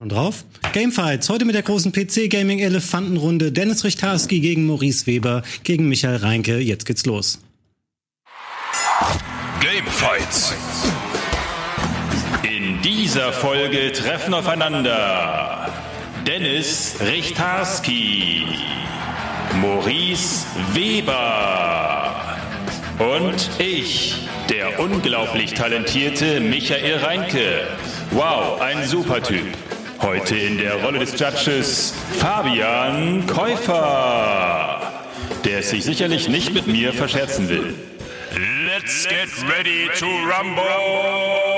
Und drauf? Gamefights. Heute mit der großen PC-Gaming-Elefantenrunde. Dennis Richtarski gegen Maurice Weber, gegen Michael Reinke. Jetzt geht's los. Gamefights. In dieser Folge treffen aufeinander Dennis Richtarski, Maurice Weber und ich, der unglaublich talentierte Michael Reinke. Wow, ein super Typ. Heute in der Rolle des Judges Fabian Käufer, der es sich sicherlich nicht mit mir verscherzen will. Let's get ready to rumble!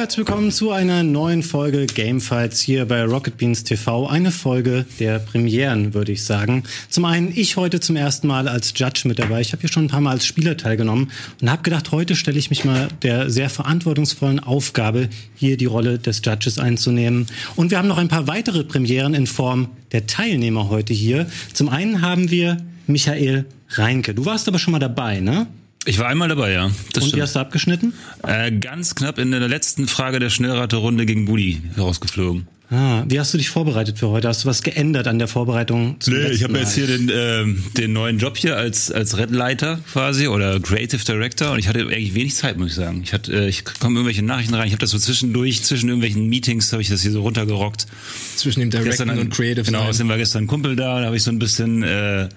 Herzlich willkommen zu einer neuen Folge Gamefights hier bei Rocket Beans TV. Eine Folge der Premieren, würde ich sagen. Zum einen ich heute zum ersten Mal als Judge mit dabei. Ich habe hier schon ein paar Mal als Spieler teilgenommen und habe gedacht, heute stelle ich mich mal der sehr verantwortungsvollen Aufgabe, hier die Rolle des Judges einzunehmen. Und wir haben noch ein paar weitere Premieren in Form der Teilnehmer heute hier. Zum einen haben wir Michael Reinke. Du warst aber schon mal dabei, ne? Ich war einmal dabei, ja. Das Und stimmt. wie hast du abgeschnitten? Äh, ganz knapp in der letzten Frage der Schnellraterunde gegen Budi herausgeflogen. Ah, wie hast du dich vorbereitet für heute? Hast du was geändert an der Vorbereitung? Zum nee, ich habe jetzt hier den, äh, den neuen Job hier als als Redleiter quasi oder Creative Director und ich hatte eigentlich wenig Zeit, muss ich sagen. Ich hatte, äh, ich komme irgendwelche Nachrichten rein. Ich habe das so zwischendurch zwischen irgendwelchen Meetings habe ich das hier so runtergerockt. Zwischen dem Director und Creative. Genau, außerdem war gestern ein Kumpel da, da habe ich so ein bisschen äh,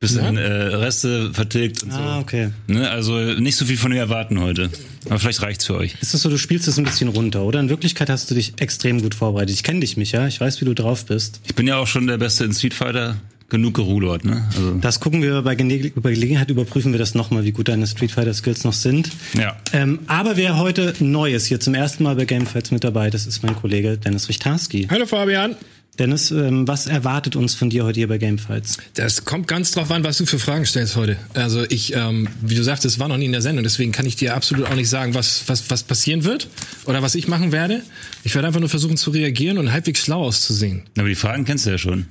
bisschen ja? äh, Reste vertilgt und so. Ah, okay. Ne? Also nicht so viel von mir erwarten heute. Aber vielleicht reicht's für euch. Ist das so, du spielst es ein bisschen runter, oder? In Wirklichkeit hast du dich extrem gut vorbereitet. Ich kenne dich, Micha. Ich weiß, wie du drauf bist. Ich bin ja auch schon der Beste in Street Fighter. Genug gerudert, ne? Also. Das gucken wir bei, Gene bei Gelegenheit, überprüfen wir das nochmal, wie gut deine Street Fighter Skills noch sind. Ja. Ähm, aber wer heute neu ist, hier zum ersten Mal bei Gamefights mit dabei, das ist mein Kollege Dennis Richtarski. Hallo Fabian. Dennis, ähm, was erwartet uns von dir heute hier bei Gamefights? Das kommt ganz drauf an, was du für Fragen stellst heute. Also ich, ähm, wie du sagst, es war noch nie in der Sendung, deswegen kann ich dir absolut auch nicht sagen, was, was, was passieren wird oder was ich machen werde. Ich werde einfach nur versuchen zu reagieren und halbwegs schlau auszusehen. Aber die Fragen kennst du ja schon.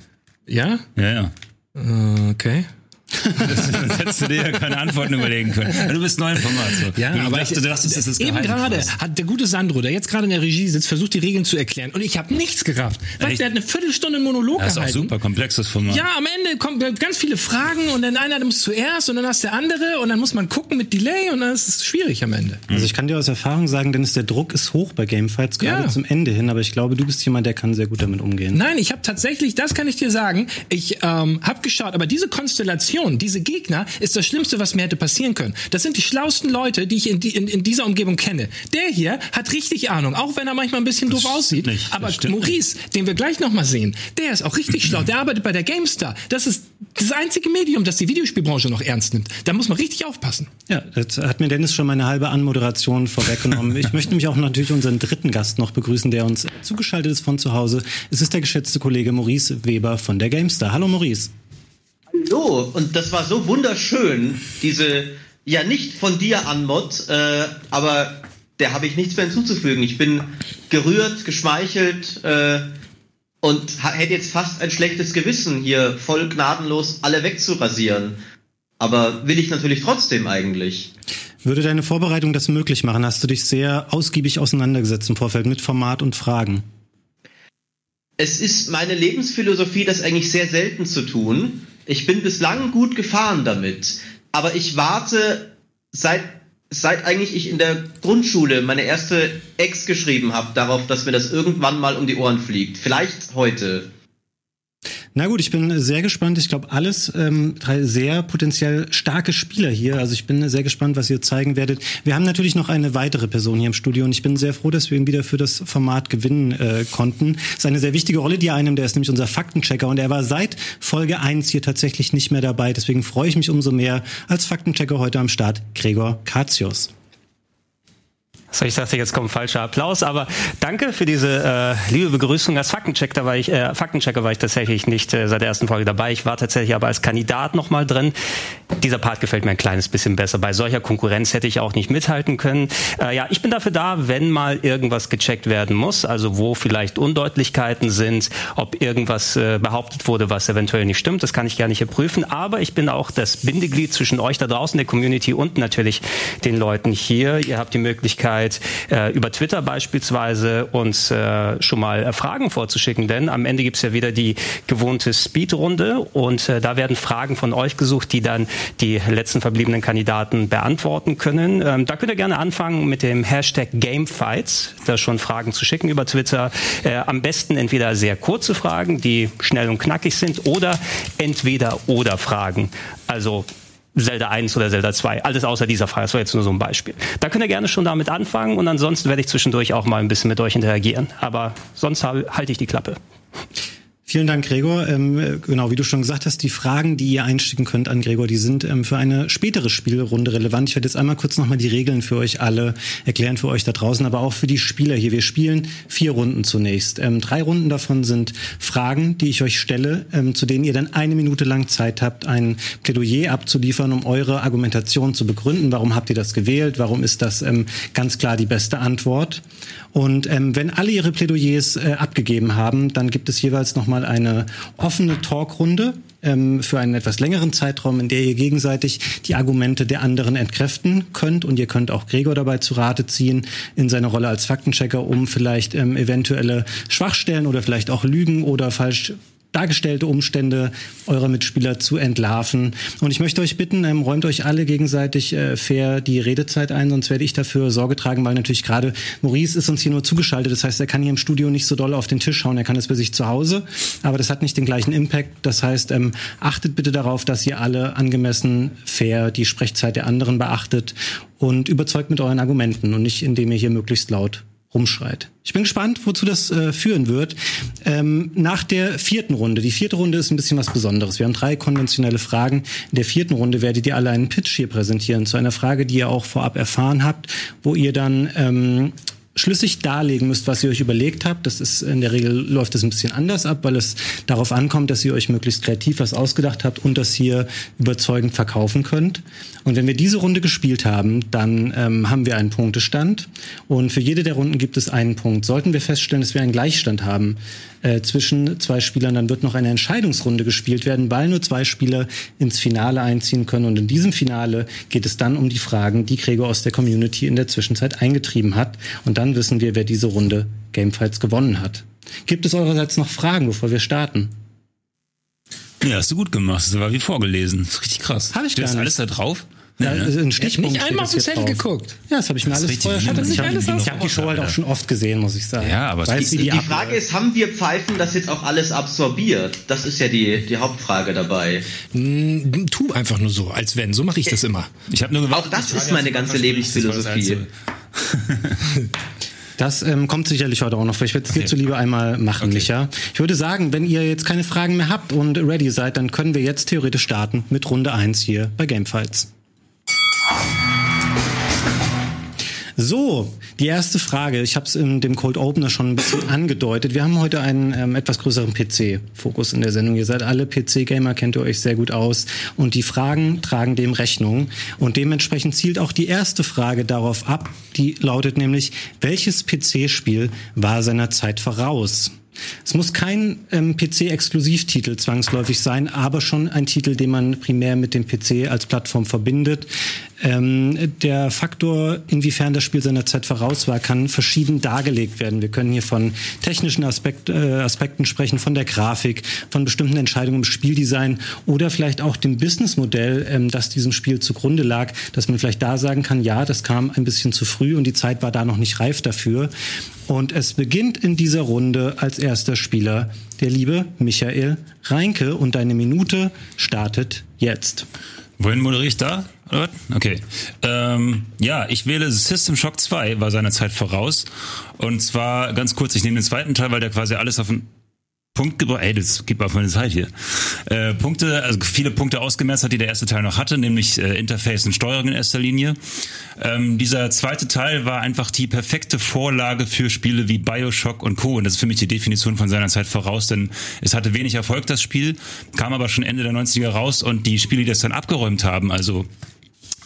Ja? Ja, ja. Äh, okay. Sonst hättest du dir ja keine Antworten überlegen können. Du bist neu im Format. So. Ja, du aber dachtest, ich, du dachtest, das ist Eben gerade hat der gute Sandro, der jetzt gerade in der Regie sitzt, versucht die Regeln zu erklären und ich habe nichts gerafft. Weißt, der hat eine Viertelstunde einen Monolog das gehalten. Das ist auch super komplexes Format. Ja, am Ende kommen ganz viele Fragen und dann einer muss zuerst und dann hast der andere und dann muss man gucken mit Delay und dann ist es schwierig am Ende. Also ich kann dir aus Erfahrung sagen, denn der Druck ist hoch bei Gamefights, gerade ja. zum Ende hin, aber ich glaube, du bist jemand, der kann sehr gut damit umgehen. Nein, ich habe tatsächlich, das kann ich dir sagen, ich ähm, habe geschaut, aber diese Konstellation, diese Gegner, ist das Schlimmste, was mir hätte passieren können. Das sind die schlausten Leute, die ich in, die, in, in dieser Umgebung kenne. Der hier hat richtig Ahnung, auch wenn er manchmal ein bisschen das doof aussieht. Nicht, aber Maurice, nicht. den wir gleich noch mal sehen, der ist auch richtig schlau. Der arbeitet bei der GameStar. Das ist das einzige Medium, das die Videospielbranche noch ernst nimmt. Da muss man richtig aufpassen. Ja, das hat mir Dennis schon meine halbe Anmoderation vorweggenommen. ich möchte nämlich auch natürlich unseren dritten Gast noch begrüßen, der uns zugeschaltet ist von zu Hause. Es ist der geschätzte Kollege Maurice Weber von der GameStar. Hallo Maurice. Hallo, und das war so wunderschön, diese, ja nicht von dir Anmod, äh, aber der habe ich nichts mehr hinzuzufügen. Ich bin gerührt, geschmeichelt äh, und hätte jetzt fast ein schlechtes Gewissen, hier voll gnadenlos alle wegzurasieren. Aber will ich natürlich trotzdem eigentlich. Würde deine Vorbereitung das möglich machen? Hast du dich sehr ausgiebig auseinandergesetzt im Vorfeld mit Format und Fragen? Es ist meine Lebensphilosophie, das eigentlich sehr selten zu tun. Ich bin bislang gut gefahren damit, aber ich warte seit seit eigentlich ich in der Grundschule meine erste Ex geschrieben habe darauf, dass mir das irgendwann mal um die Ohren fliegt. Vielleicht heute. Na gut, ich bin sehr gespannt. Ich glaube, alles ähm, drei sehr potenziell starke Spieler hier. Also ich bin sehr gespannt, was ihr zeigen werdet. Wir haben natürlich noch eine weitere Person hier im Studio und ich bin sehr froh, dass wir ihn wieder für das Format gewinnen äh, konnten. Das ist eine sehr wichtige Rolle, die er einnimmt. Der ist nämlich unser Faktenchecker und er war seit Folge 1 hier tatsächlich nicht mehr dabei. Deswegen freue ich mich umso mehr als Faktenchecker heute am Start, Gregor Katius. So, ich dachte, jetzt kommt falscher Applaus, aber danke für diese äh, liebe Begrüßung. Als Faktenchecker war ich, äh, Faktenchecker war ich tatsächlich nicht äh, seit der ersten Folge dabei. Ich war tatsächlich aber als Kandidat nochmal drin. Dieser Part gefällt mir ein kleines bisschen besser. Bei solcher Konkurrenz hätte ich auch nicht mithalten können. Äh, ja, ich bin dafür da, wenn mal irgendwas gecheckt werden muss, also wo vielleicht Undeutlichkeiten sind, ob irgendwas äh, behauptet wurde, was eventuell nicht stimmt. Das kann ich gerne hier prüfen. Aber ich bin auch das Bindeglied zwischen euch da draußen, der Community und natürlich den Leuten hier. Ihr habt die Möglichkeit, Möglichkeit, äh, über Twitter beispielsweise uns äh, schon mal äh, Fragen vorzuschicken, denn am Ende gibt's ja wieder die gewohnte Speedrunde und äh, da werden Fragen von euch gesucht, die dann die letzten verbliebenen Kandidaten beantworten können. Ähm, da könnt ihr gerne anfangen mit dem Hashtag Gamefights, da schon Fragen zu schicken über Twitter. Äh, am besten entweder sehr kurze Fragen, die schnell und knackig sind, oder entweder oder Fragen. Also Zelda 1 oder Zelda 2. Alles außer dieser Frage. Das war jetzt nur so ein Beispiel. Da könnt ihr gerne schon damit anfangen und ansonsten werde ich zwischendurch auch mal ein bisschen mit euch interagieren. Aber sonst halte ich die Klappe. Vielen Dank, Gregor. Ähm, genau, wie du schon gesagt hast, die Fragen, die ihr einsticken könnt an Gregor, die sind ähm, für eine spätere Spielrunde relevant. Ich werde jetzt einmal kurz nochmal die Regeln für euch alle erklären, für euch da draußen, aber auch für die Spieler hier. Wir spielen vier Runden zunächst. Ähm, drei Runden davon sind Fragen, die ich euch stelle, ähm, zu denen ihr dann eine Minute lang Zeit habt, ein Plädoyer abzuliefern, um eure Argumentation zu begründen. Warum habt ihr das gewählt? Warum ist das ähm, ganz klar die beste Antwort? Und ähm, wenn alle ihre Plädoyers äh, abgegeben haben, dann gibt es jeweils nochmal eine offene Talkrunde ähm, für einen etwas längeren Zeitraum, in der ihr gegenseitig die Argumente der anderen entkräften könnt. Und ihr könnt auch Gregor dabei zu Rate ziehen in seiner Rolle als Faktenchecker, um vielleicht ähm, eventuelle Schwachstellen oder vielleicht auch Lügen oder falsch dargestellte Umstände eurer Mitspieler zu entlarven. Und ich möchte euch bitten, ähm, räumt euch alle gegenseitig äh, fair die Redezeit ein, sonst werde ich dafür Sorge tragen, weil natürlich gerade Maurice ist uns hier nur zugeschaltet. Das heißt, er kann hier im Studio nicht so doll auf den Tisch schauen, er kann es bei sich zu Hause, aber das hat nicht den gleichen Impact. Das heißt, ähm, achtet bitte darauf, dass ihr alle angemessen fair die Sprechzeit der anderen beachtet und überzeugt mit euren Argumenten und nicht, indem ihr hier möglichst laut rumschreit. Ich bin gespannt, wozu das äh, führen wird. Ähm, nach der vierten Runde. Die vierte Runde ist ein bisschen was Besonderes. Wir haben drei konventionelle Fragen. In der vierten Runde werdet ihr alle einen Pitch hier präsentieren zu einer Frage, die ihr auch vorab erfahren habt, wo ihr dann ähm, schlüssig darlegen müsst, was ihr euch überlegt habt. Das ist in der Regel läuft das ein bisschen anders ab, weil es darauf ankommt, dass ihr euch möglichst kreativ was ausgedacht habt und das hier überzeugend verkaufen könnt. Und wenn wir diese Runde gespielt haben, dann ähm, haben wir einen Punktestand und für jede der Runden gibt es einen Punkt. Sollten wir feststellen, dass wir einen Gleichstand haben äh, zwischen zwei Spielern, dann wird noch eine Entscheidungsrunde gespielt werden, weil nur zwei Spieler ins Finale einziehen können. Und in diesem Finale geht es dann um die Fragen, die Gregor aus der Community in der Zwischenzeit eingetrieben hat. Und dann wissen wir, wer diese Runde Gamefights gewonnen hat. Gibt es eurerseits noch Fragen, bevor wir starten? Ja, hast du gut gemacht. Das war wie vorgelesen. Das ist richtig krass. Hab ich Steht gar nicht. alles da drauf? Ja, ne? also ein Stichpunkt Nicht einmal auf den es Zettel geguckt. Ja, das habe ich mir Das alles vorher schon. Sich Ich habe die, ich hab die Show halt auch schon oft gesehen, muss ich sagen. Ja, aber es weiß, die, Die ab Frage ist, haben wir Pfeifen das jetzt auch alles absorbiert? Das ist ja die, die Hauptfrage dabei. Mm, Tu einfach nur so, als wenn. So mache ich das immer. Ich habe nur gewartet, Auch das die ist meine ganze Lebensphilosophie. Das ähm, kommt sicherlich heute auch noch. Ich werde es dir Okay. zuliebe einmal machen, Okay. Micha. Ich würde sagen, wenn ihr jetzt keine Fragen mehr habt und ready seid, dann können wir jetzt theoretisch starten mit Runde 1 hier bei Gamefights. So, die erste Frage. Ich habe es in dem Cold Opener schon ein bisschen angedeutet. Wir haben heute einen ähm, etwas größeren PC-Fokus in der Sendung. Ihr seid alle PC-Gamer, kennt ihr euch sehr gut aus. Und die Fragen tragen dem Rechnung. Und dementsprechend zielt auch die erste Frage darauf ab. Die lautet nämlich, welches PC-Spiel war seiner Zeit voraus? Es muss kein ähm, PC-Exklusivtitel zwangsläufig sein, aber schon ein Titel, den man primär mit dem PC als Plattform verbindet. Ähm, der Faktor, inwiefern das Spiel seiner Zeit voraus war, kann verschieden dargelegt werden. Wir können hier von technischen Aspekt, äh, Aspekten sprechen, von der Grafik, von bestimmten Entscheidungen im Spieldesign oder vielleicht auch dem Businessmodell, ähm, das diesem Spiel zugrunde lag, dass man vielleicht da sagen kann, ja, das kam ein bisschen zu früh und die Zeit war da noch nicht reif dafür. Und es beginnt in dieser Runde als erster Spieler der liebe Michael Reinke und deine Minute startet jetzt. Wohin moderiere ich da? Okay. Ähm, ja, ich wähle System Shock 2, war seiner Zeit voraus. Und zwar ganz kurz, ich nehme den zweiten Teil, weil der quasi alles auf den Punkt gebracht, ey, das gibt auf meine Zeit hier. Äh, Punkte, also viele Punkte ausgemerzt hat, die der erste Teil noch hatte, nämlich äh, Interface und Steuerung in erster Linie. Ähm, dieser zweite Teil war einfach die perfekte Vorlage für Spiele wie Bioshock und Co. Und das ist für mich die Definition von seiner Zeit voraus, denn es hatte wenig Erfolg, das Spiel, kam aber schon Ende der 90er raus und die Spiele, die das dann abgeräumt haben, also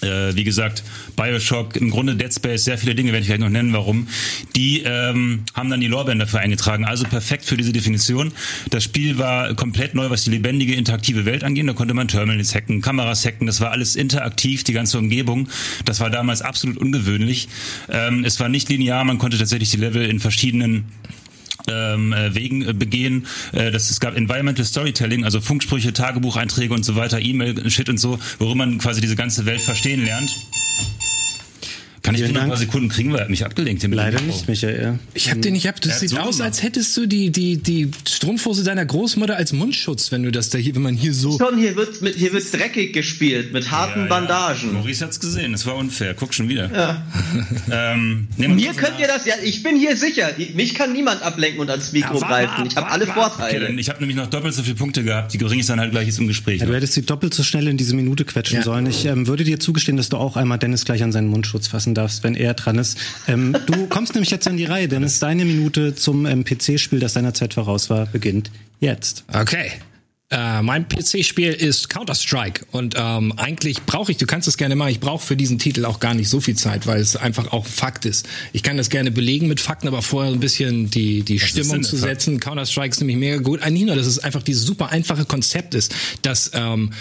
äh, wie gesagt, Bioshock, im Grunde Dead Space, sehr viele Dinge werde ich gleich noch nennen, warum. Die ähm, haben dann die Lorbeeren dafür eingetragen. Also perfekt für diese Definition. Das Spiel war komplett neu, was die lebendige, interaktive Welt angeht. Da konnte man Terminals hacken, Kameras hacken. Das war alles interaktiv, die ganze Umgebung. Das war damals absolut ungewöhnlich. Ähm, es war nicht linear, man konnte tatsächlich die Level in verschiedenen ähm, äh, Wegen äh, begehen. Äh, das, es gab Environmental Storytelling, also Funksprüche, Tagebucheinträge und so weiter, E-Mail-Shit und so, worum man quasi diese ganze Welt verstehen lernt. Kann ich dir noch ein paar. Sekunden kriegen, weil er hat mich abgelenkt. hier mit dem Leider Mikro. nicht, Michael. Ich hab den nicht ab. Das sieht so aus, gemacht. als hättest du die, die, die Strumpfhose deiner Großmutter als Mundschutz, wenn du das da hier, wenn man hier so. Schon, hier wird, mit, hier wird dreckig gespielt, mit harten Ja, ja. Bandagen. Maurice hat's gesehen, das war unfair. Guck schon wieder. ähm, nehmen wir Mir könnt ihr das ja, ich bin hier sicher. Mich kann niemand ablenken und ans Mikro Ja, greifen. Ich habe alle. Okay, Vorteile. dann, ich habe nämlich noch doppelt so viele Punkte gehabt. Die Ring ist dann halt gleich jetzt im Gespräch. Ja, du hättest sie doppelt so schnell in diese Minute quetschen Ja. sollen. Ich ähm, würde dir zugestehen, dass du auch einmal Dennis gleich an seinen Mundschutz fassen darfst, wenn er dran ist. Ähm, du kommst nämlich jetzt an die Reihe, Dennis. Deine Minute zum ähm, PC-Spiel, das seiner Zeit voraus war, beginnt jetzt. Okay. Äh, mein PC-Spiel ist Counter-Strike und ähm, eigentlich brauche ich, du kannst es gerne machen, ich brauche für diesen Titel auch gar nicht so viel Zeit, weil es einfach auch Fakt ist. Ich kann das gerne belegen mit Fakten, aber vorher ein bisschen die, die Stimmung zu setzen. Counter-Strike ist nämlich mega gut. Eigentlich nur, dass es einfach dieses super einfache Konzept ist, dass ähm,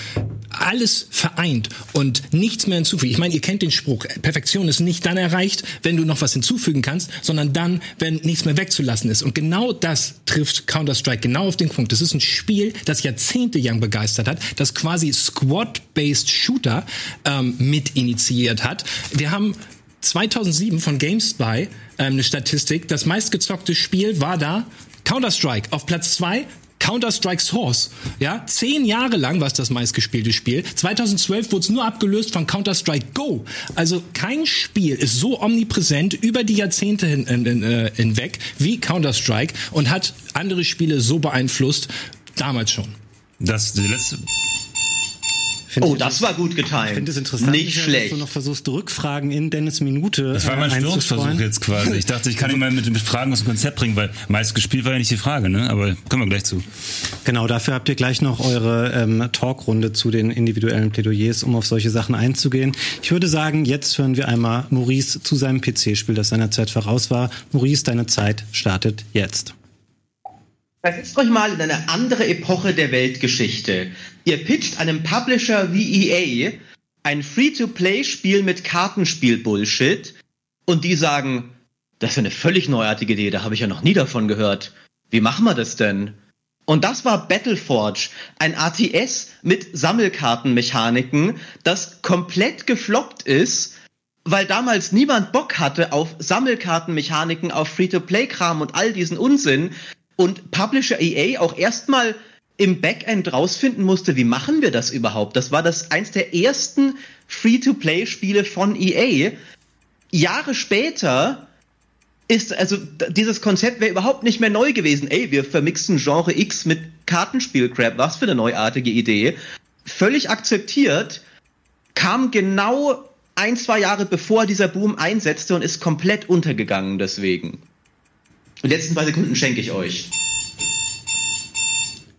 alles vereint und nichts mehr hinzufügt. Ich meine, ihr kennt den Spruch, Perfektion ist nicht dann erreicht, wenn du noch was hinzufügen kannst, sondern dann, wenn nichts mehr wegzulassen ist. Und genau das trifft Counter-Strike genau auf den Punkt. Das ist ein Spiel, das jahrzehntelang begeistert hat, das quasi Squad-Based Shooter ähm, mit initiiert hat. Wir haben 2007 von GameSpy ähm, eine Statistik. Das meistgezockte Spiel war da Counter-Strike. Auf Platz zwei Counter-Strike Source. Ja, zehn Jahre lang war es das meistgespielte Spiel. 2012 wurde es nur abgelöst von Counter-Strike Go. Also kein Spiel ist so omnipräsent über die Jahrzehnte hin, hin, hin, äh, hinweg wie Counter-Strike und hat andere Spiele so beeinflusst, damals schon. Das die letzte. Find Oh, ich- das war gut geteilt. Ich finde es interessant, Nicht Michael, schlecht. dass du noch versuchst, Rückfragen in Dennis Minute Das war mein äh, Störungsversuch jetzt quasi. Ich dachte, ich kann ihn mal mit den Fragen aus dem Konzept bringen, weil meist gespielt war ja nicht die Frage, ne? Aber kommen wir gleich zu. Genau, dafür habt ihr gleich noch eure ähm, Talkrunde zu den individuellen Plädoyers, um auf solche Sachen einzugehen. Ich würde sagen, jetzt hören wir einmal Maurice zu seinem PC-Spiel, das seiner Zeit voraus war. Maurice, deine Zeit startet jetzt. Versetzt euch mal in eine andere Epoche der Weltgeschichte. Ihr pitcht einem Publisher wie EA ein Free-to-Play-Spiel mit Kartenspiel-Bullshit und die sagen, das ist eine völlig neuartige Idee, da habe ich ja noch nie davon gehört. Wie machen wir das denn? Und das war Battleforge, ein ATS mit Sammelkartenmechaniken, das komplett gefloppt ist, weil damals niemand Bock hatte auf Sammelkartenmechaniken, auf Free-to-Play-Kram und all diesen Unsinn und Publisher EA auch erstmal im Backend rausfinden musste, wie machen wir das überhaupt? Das war das eins der ersten Free-to-Play-Spiele von EA. Jahre später ist, also dieses Konzept wäre überhaupt nicht mehr neu gewesen. Ey, wir vermixen Genre X mit Kartenspiel-Crap. Was für eine neuartige Idee. Völlig akzeptiert, kam genau ein, zwei Jahre bevor dieser Boom einsetzte und ist komplett untergegangen deswegen. Die letzten zwei Sekunden schenke ich euch.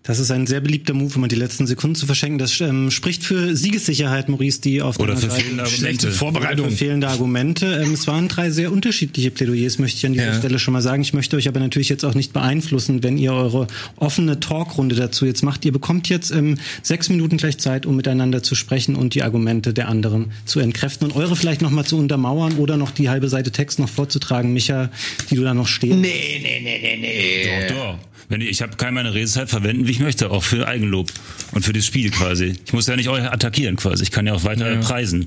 Das ist ein sehr beliebter Move, um die letzten Sekunden zu verschenken. Das ähm, spricht für Siegessicherheit, Maurice, die auf Oder für fehlende. Argumente. Vorbereitung. Für fehlende Argumente. Ähm, es waren drei sehr unterschiedliche Plädoyers, möchte ich an dieser Ja. Stelle schon mal sagen. Ich möchte euch aber natürlich jetzt auch nicht beeinflussen, wenn ihr eure offene Talkrunde dazu jetzt macht. Ihr bekommt jetzt ähm, sechs Minuten gleich Zeit, um miteinander zu sprechen und die Argumente der anderen zu entkräften und eure vielleicht nochmal zu untermauern oder noch die halbe Seite Text noch vorzutragen, Micha, die du da noch stehen. Nee, nee, nee, nee, nee. Doch, doch. Wenn ich, ich habe kann meine Redezeit verwenden, wie ich möchte, auch für Eigenlob und für das Spiel quasi. Ich muss ja nicht euch attackieren quasi. Ich kann ja auch weiter preisen.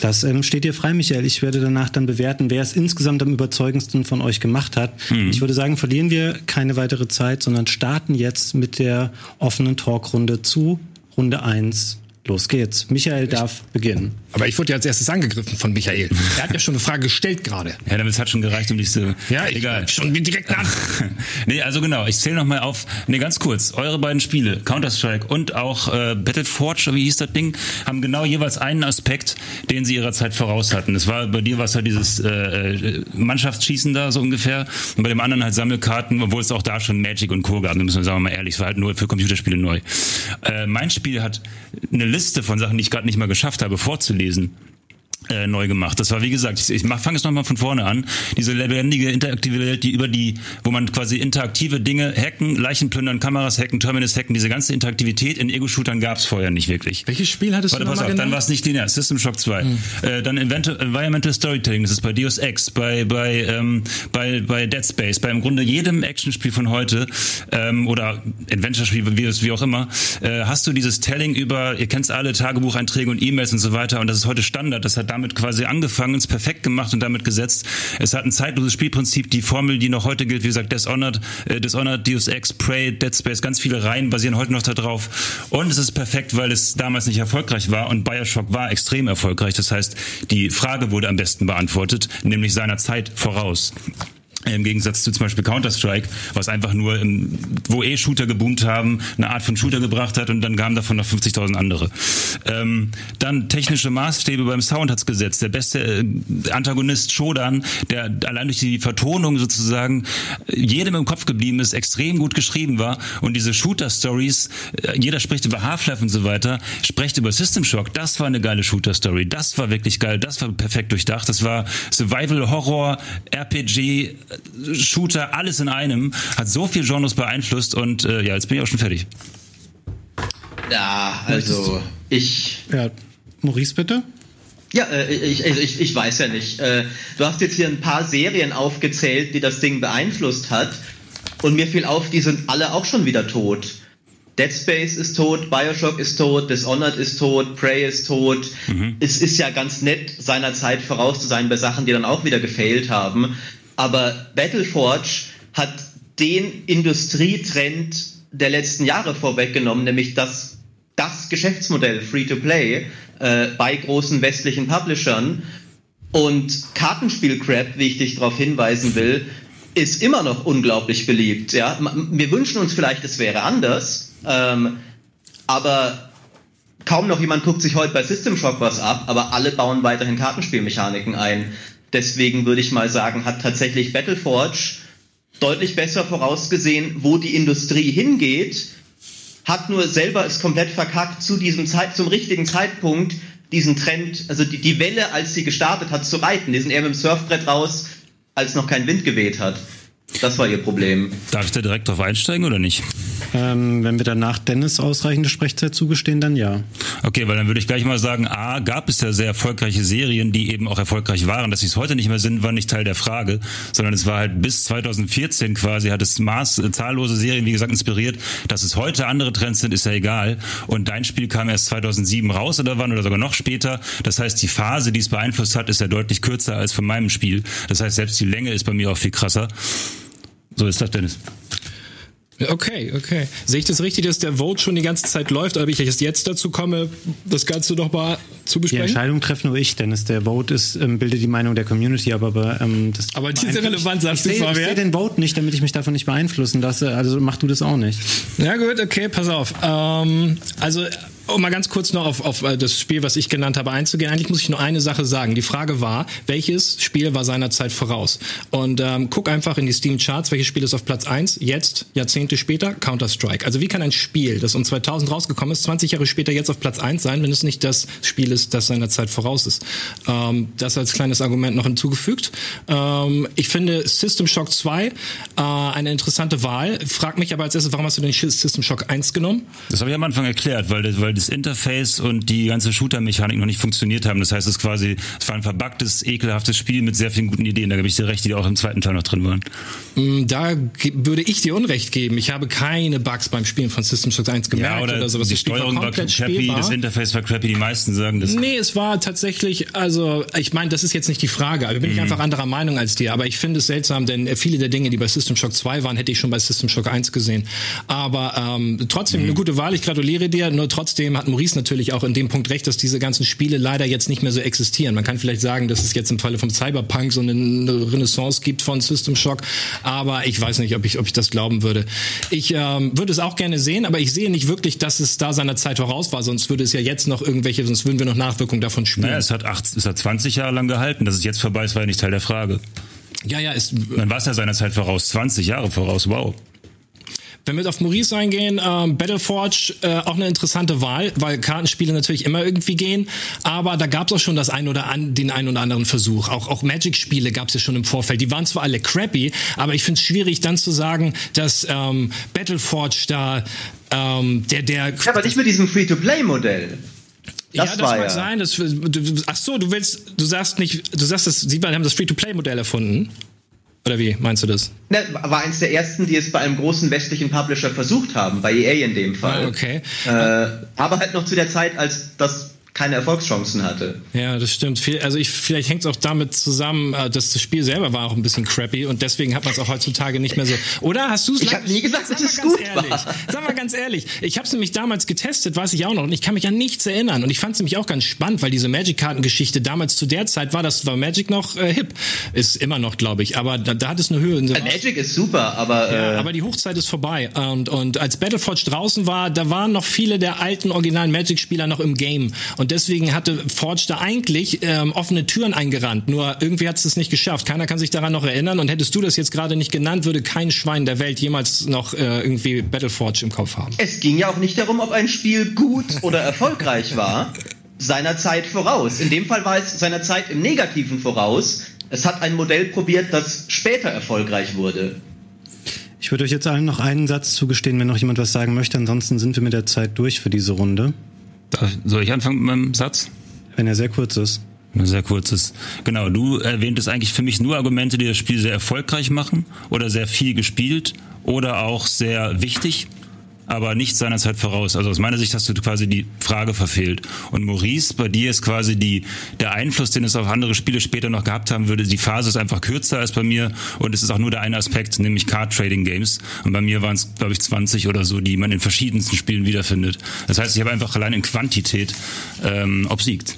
Das ähm, steht dir frei, Michael. Ich werde danach dann bewerten, wer es insgesamt am überzeugendsten von euch gemacht hat. Ich würde sagen, verlieren wir keine weitere Zeit, sondern starten jetzt mit der offenen Talkrunde zu Runde 1. Los geht's. Michael darf beginnen. Aber ich wurde ja als erstes angegriffen von Michael. Er hat ja schon eine Frage gestellt gerade. Ja, damit hat schon gereicht, um dich zu. Ja, ich egal. schon direkt an. nee, also genau, ich zähle nochmal auf, nee, ganz kurz, eure beiden Spiele, Counter-Strike und auch äh, Battleforge, wie hieß das Ding, haben genau jeweils einen Aspekt, den sie ihrer Zeit voraus hatten. Es war, bei dir war es halt dieses äh, äh, Mannschaftsschießen da so ungefähr und bei dem anderen halt Sammelkarten, obwohl es auch da schon Magic und Co. gab, da müssen wir sagen wir mal ehrlich, es war halt nur für Computerspiele neu. Äh, mein Spiel hat eine Liste von Sachen, die ich gerade nicht mal geschafft habe vorzulesen äh, neu gemacht. Das war wie gesagt, ich, ich fange es nochmal von vorne an. Diese lebendige interaktive Welt, die über die, wo man quasi interaktive Dinge hacken, Leichen plündern, Kameras hacken, Terminals hacken, diese ganze Interaktivität in Ego-Shootern gab es vorher nicht wirklich. Welches Spiel hattest Warte, du pass nochmal auf, dann war es nicht linear. System Shock 2. Äh, dann Invent Environmental Storytelling, das ist bei Deus Ex, bei bei ähm, bei bei Dead Space, bei im Grunde jedem Actionspiel von heute ähm, oder Adventure-Spiel, wie, wie auch immer, äh, hast du dieses Telling über, ihr kennt's alle, Tagebucheinträge und E-Mails und so weiter und das ist heute Standard. Das hat damit quasi angefangen, ist perfekt gemacht und damit gesetzt. Es hat ein zeitloses Spielprinzip, die Formel, die noch heute gilt, wie gesagt, Dishonored, äh, Dishonored, Deus Ex, Prey, Dead Space, ganz viele Reihen basieren heute noch darauf. Und es ist perfekt, weil es damals nicht erfolgreich war und Bioshock war extrem erfolgreich. Das heißt, die Frage wurde am besten beantwortet, nämlich seiner Zeit voraus. Im Gegensatz zu zum Beispiel Counter-Strike, was einfach nur, im, wo eh Shooter geboomt haben, eine Art von Shooter gebracht hat und dann kamen davon noch 50.000 andere. Ähm, dann technische Maßstäbe beim Sound hat's gesetzt. Der beste äh, Antagonist Shodan, der allein durch die Vertonung sozusagen äh, jedem im Kopf geblieben ist, extrem gut geschrieben war und diese Shooter-Stories, äh, jeder spricht über Half-Life und so weiter, spricht über System Shock. Das war eine geile Shooter-Story. Das war wirklich geil. Das war perfekt durchdacht. Das war Survival, Horror, RPG, Shooter, alles in einem. Hat so viel Genres beeinflusst und äh, ja, jetzt bin ich auch schon fertig. Ja, also ich Ja, Maurice, bitte? Ja, äh, ich, ich, ich, weiß ja nicht. Äh, Du hast jetzt hier ein paar Serien aufgezählt, die das Ding beeinflusst hat. Und mir fiel auf, die sind alle auch schon wieder tot. Dead Space ist tot, Bioshock ist tot, Dishonored ist tot, Prey ist tot. Es ist ja ganz nett, seiner Zeit voraus zu sein bei Sachen, die dann auch wieder gefailt haben. Aber Battleforge hat den Industrietrend der letzten Jahre vorweggenommen, nämlich das, das Geschäftsmodell Free-to-Play äh, bei großen westlichen Publishern. Und Kartenspiel-Crap, wie ich dich darauf hinweisen will, ist immer noch unglaublich beliebt. Ja? Wir wünschen uns vielleicht, es wäre anders, ähm, aber kaum noch jemand guckt sich heute bei System Shock was ab, aber alle bauen weiterhin Kartenspielmechaniken ein. Deswegen würde ich mal sagen, hat tatsächlich Battleforge deutlich besser vorausgesehen, wo die Industrie hingeht, hat nur selber es komplett verkackt, zu diesem Zeit, zum richtigen Zeitpunkt diesen Trend, also die, die Welle, als sie gestartet hat, zu reiten. Die sind eher mit dem Surfbrett raus, als noch kein Wind geweht hat. Das war ihr Problem. Darf ich da direkt drauf einsteigen oder nicht? Ähm, wenn wir danach Dennis ausreichende Sprechzeit zugestehen, dann ja. Okay, weil dann würde ich gleich mal sagen, A, gab es ja sehr erfolgreiche Serien, die eben auch erfolgreich waren. Dass sie es heute nicht mehr sind, war nicht Teil der Frage, sondern es war halt bis 2014 quasi, hat es Maß, äh, zahllose Serien, wie gesagt, inspiriert. Dass es heute andere Trends sind, ist ja egal. Und dein Spiel kam erst 2007 raus oder wann oder sogar noch später. Das heißt, die Phase, die es beeinflusst hat, ist ja deutlich kürzer als von meinem Spiel. Das heißt, selbst die Länge ist bei mir auch viel krasser. So ist das, Dennis. Okay, okay. Sehe ich das richtig, dass der Vote schon die ganze Zeit läuft, aber ich erst jetzt dazu komme, das Ganze noch mal zu Die besprechen? Entscheidung treffe nur ich, Dennis. Der Vote ist, ähm, bildet die Meinung der Community, aber, aber ähm, das Aber diese beeinflusst- Relevanz sagst du, sehe, ich sehe den Vote nicht, damit ich mich davon nicht beeinflussen lasse. Also mach du das auch nicht. Ja gut, okay, pass auf. Ähm, also um mal ganz kurz noch auf, auf äh, das Spiel, was ich genannt habe, einzugehen. Eigentlich muss ich nur eine Sache sagen. Die Frage war, welches Spiel war seiner Zeit voraus? Und ähm, guck einfach in die Steam-Charts, welches Spiel ist auf Platz 1, jetzt, Jahrzehnte später, Counter-Strike. Also wie kann ein Spiel, das um 2000 rausgekommen ist, 20 Jahre später jetzt auf Platz 1 sein, wenn es nicht das Spiel ist, das seiner Zeit voraus ist? Ähm, das als kleines Argument noch hinzugefügt. Ähm, ich finde System Shock 2 äh, eine interessante Wahl. Frag mich aber als erstes, warum hast du den System Shock 1 genommen? Das habe ich am Anfang erklärt, weil das, weil das Interface und die ganze Shooter-Mechanik noch nicht funktioniert haben. Das heißt, es quasi, es war ein verbuggtes, ekelhaftes Spiel mit sehr vielen guten Ideen. Da gebe ich dir recht, die auch im zweiten Teil noch drin waren. Mm, Da würde ich dir Unrecht geben. Ich habe keine Bugs beim Spielen von System Shock 1 gemerkt Ja, oder, sowas. die Das Steuerung war komplett crappy, spielbar. das Interface war crappy, die meisten sagen das. Nee, es war tatsächlich, also ich meine, das ist jetzt nicht die Frage, aber bin ich einfach anderer Meinung als dir. Aber ich finde es seltsam, denn viele der Dinge, die bei System Shock 2 waren, hätte ich schon bei System Shock 1 gesehen. Aber ähm, trotzdem eine gute Wahl, ich gratuliere dir. Nur trotzdem hat Maurice natürlich auch in dem Punkt recht, dass diese ganzen Spiele leider jetzt nicht mehr so existieren. Man kann vielleicht sagen, dass es jetzt im Falle vom Cyberpunk so eine, eine Renaissance gibt von System Shock, aber ich weiß nicht, ob ich, ob ich das glauben würde. Ich ähm, würde es auch gerne sehen, aber ich sehe nicht wirklich, dass es da seiner Zeit voraus war, sonst würde es ja jetzt noch irgendwelche, sonst würden wir noch Nachwirkungen davon spielen. Naja, es hat, acht, es hat 20 Jahre lang gehalten. Dass es jetzt vorbei ist, war ja nicht Teil der Frage. Ja, ja, ist, Dann war es ja seinerzeit voraus, 20 Jahre voraus, wow. Wenn wir auf Maurice eingehen, ähm, Battleforge äh, auch eine interessante Wahl, weil Kartenspiele natürlich immer irgendwie gehen, aber da gab es auch schon das ein oder an, den ein oder anderen Versuch. Auch, auch Magic-Spiele gab es ja schon im Vorfeld. Die waren zwar alle crappy, aber ich finde es schwierig dann zu sagen, dass ähm, Battleforge da ähm, der, der. Ja, aber nicht mit diesem Free-to-Play-Modell. Das ja, das mag ja. sein. Das, du, ach so, du willst, du sagst nicht, du sagst, dass sie haben das Free-to-Play-Modell erfunden. Oder wie meinst du das? Ne, war eins der ersten, die es bei einem großen westlichen Publisher versucht haben, bei EA in dem Fall. Ah, okay. Äh, aber halt noch zu der Zeit, als das keine Erfolgschancen hatte. Ja, das stimmt. Also ich, vielleicht hängt es auch damit zusammen, äh, dass das Spiel selber war auch ein bisschen crappy und deswegen hat man es auch heutzutage nicht mehr so. Oder hast du es? Ich habe nie gesagt, dass es gut ehrlich, war. Sag mal ganz ehrlich, ich habe es nämlich damals getestet, weiß ich auch noch, und ich kann mich an nichts erinnern. Und ich fand es nämlich auch ganz spannend, weil diese Magic-Kartengeschichte damals zu der Zeit war, das war Magic noch äh, hip, ist immer noch, glaube ich. Aber da, da hat es eine Höhe. Äh, Magic ist super, aber ja, äh aber die Hochzeit ist vorbei. Und und als Battleforge draußen war, da waren noch viele der alten originalen Magic-Spieler noch im Game. Und deswegen hatte Forge da eigentlich ähm, offene Türen eingerannt. Nur irgendwie hat es es nicht geschafft. Keiner kann sich daran noch erinnern. Und hättest du das jetzt gerade nicht genannt, würde kein Schwein der Welt jemals noch äh, irgendwie Battleforge im Kopf haben. Es ging ja auch nicht darum, ob ein Spiel gut oder erfolgreich war. Seiner Zeit voraus. In dem Fall war es seiner Zeit im Negativen voraus. Es hat ein Modell probiert, das später erfolgreich wurde. Ich würde euch jetzt allen noch einen Satz zugestehen, wenn noch jemand was sagen möchte. Ansonsten sind wir mit der Zeit durch für diese Runde. Soll ich anfangen mit meinem Satz? Wenn er sehr kurz ist. Sehr kurzes. Genau, du erwähntest eigentlich für mich nur Argumente, die das Spiel sehr erfolgreich machen oder sehr viel gespielt oder auch sehr wichtig aber nicht seiner Zeit voraus. Also aus meiner Sicht hast du quasi die Frage verfehlt. Und Maurice, bei dir ist quasi die, der Einfluss, den es auf andere Spiele später noch gehabt haben würde. Die Phase ist einfach kürzer als bei mir und es ist auch nur der eine Aspekt, nämlich Card Trading Games. Und bei mir waren es, glaube ich, 20 oder so, die man in verschiedensten Spielen wiederfindet. Das heißt, ich habe einfach allein in Quantität ähm, obsiegt.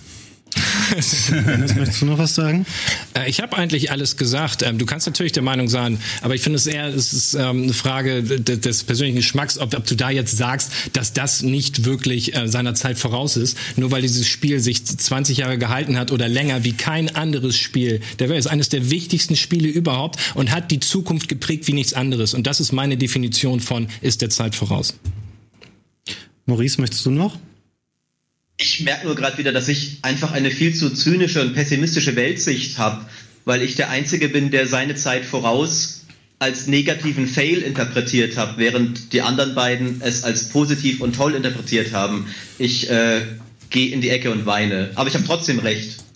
Dennis, möchtest du noch was sagen? Äh, ich habe eigentlich alles gesagt. Ähm, du kannst natürlich der Meinung sein, aber ich finde es eher, es ist ähm, eine Frage des persönlichen Geschmacks, ob, ob du da jetzt sagst, dass das nicht wirklich äh, seiner Zeit voraus ist, nur weil dieses Spiel sich 20 Jahre gehalten hat oder länger wie kein anderes Spiel der Welt. ist eines der wichtigsten Spiele überhaupt und hat die Zukunft geprägt wie nichts anderes. Und das ist meine Definition von ist der Zeit voraus. Maurice, möchtest du noch? Ich merke nur gerade wieder, dass ich einfach eine viel zu zynische und pessimistische Weltsicht habe, weil ich der Einzige bin, der seine Zeit voraus als negativen Fail interpretiert hat, während die anderen beiden es als positiv und toll interpretiert haben. Ich äh, gehe in die Ecke und weine. Aber ich habe trotzdem recht.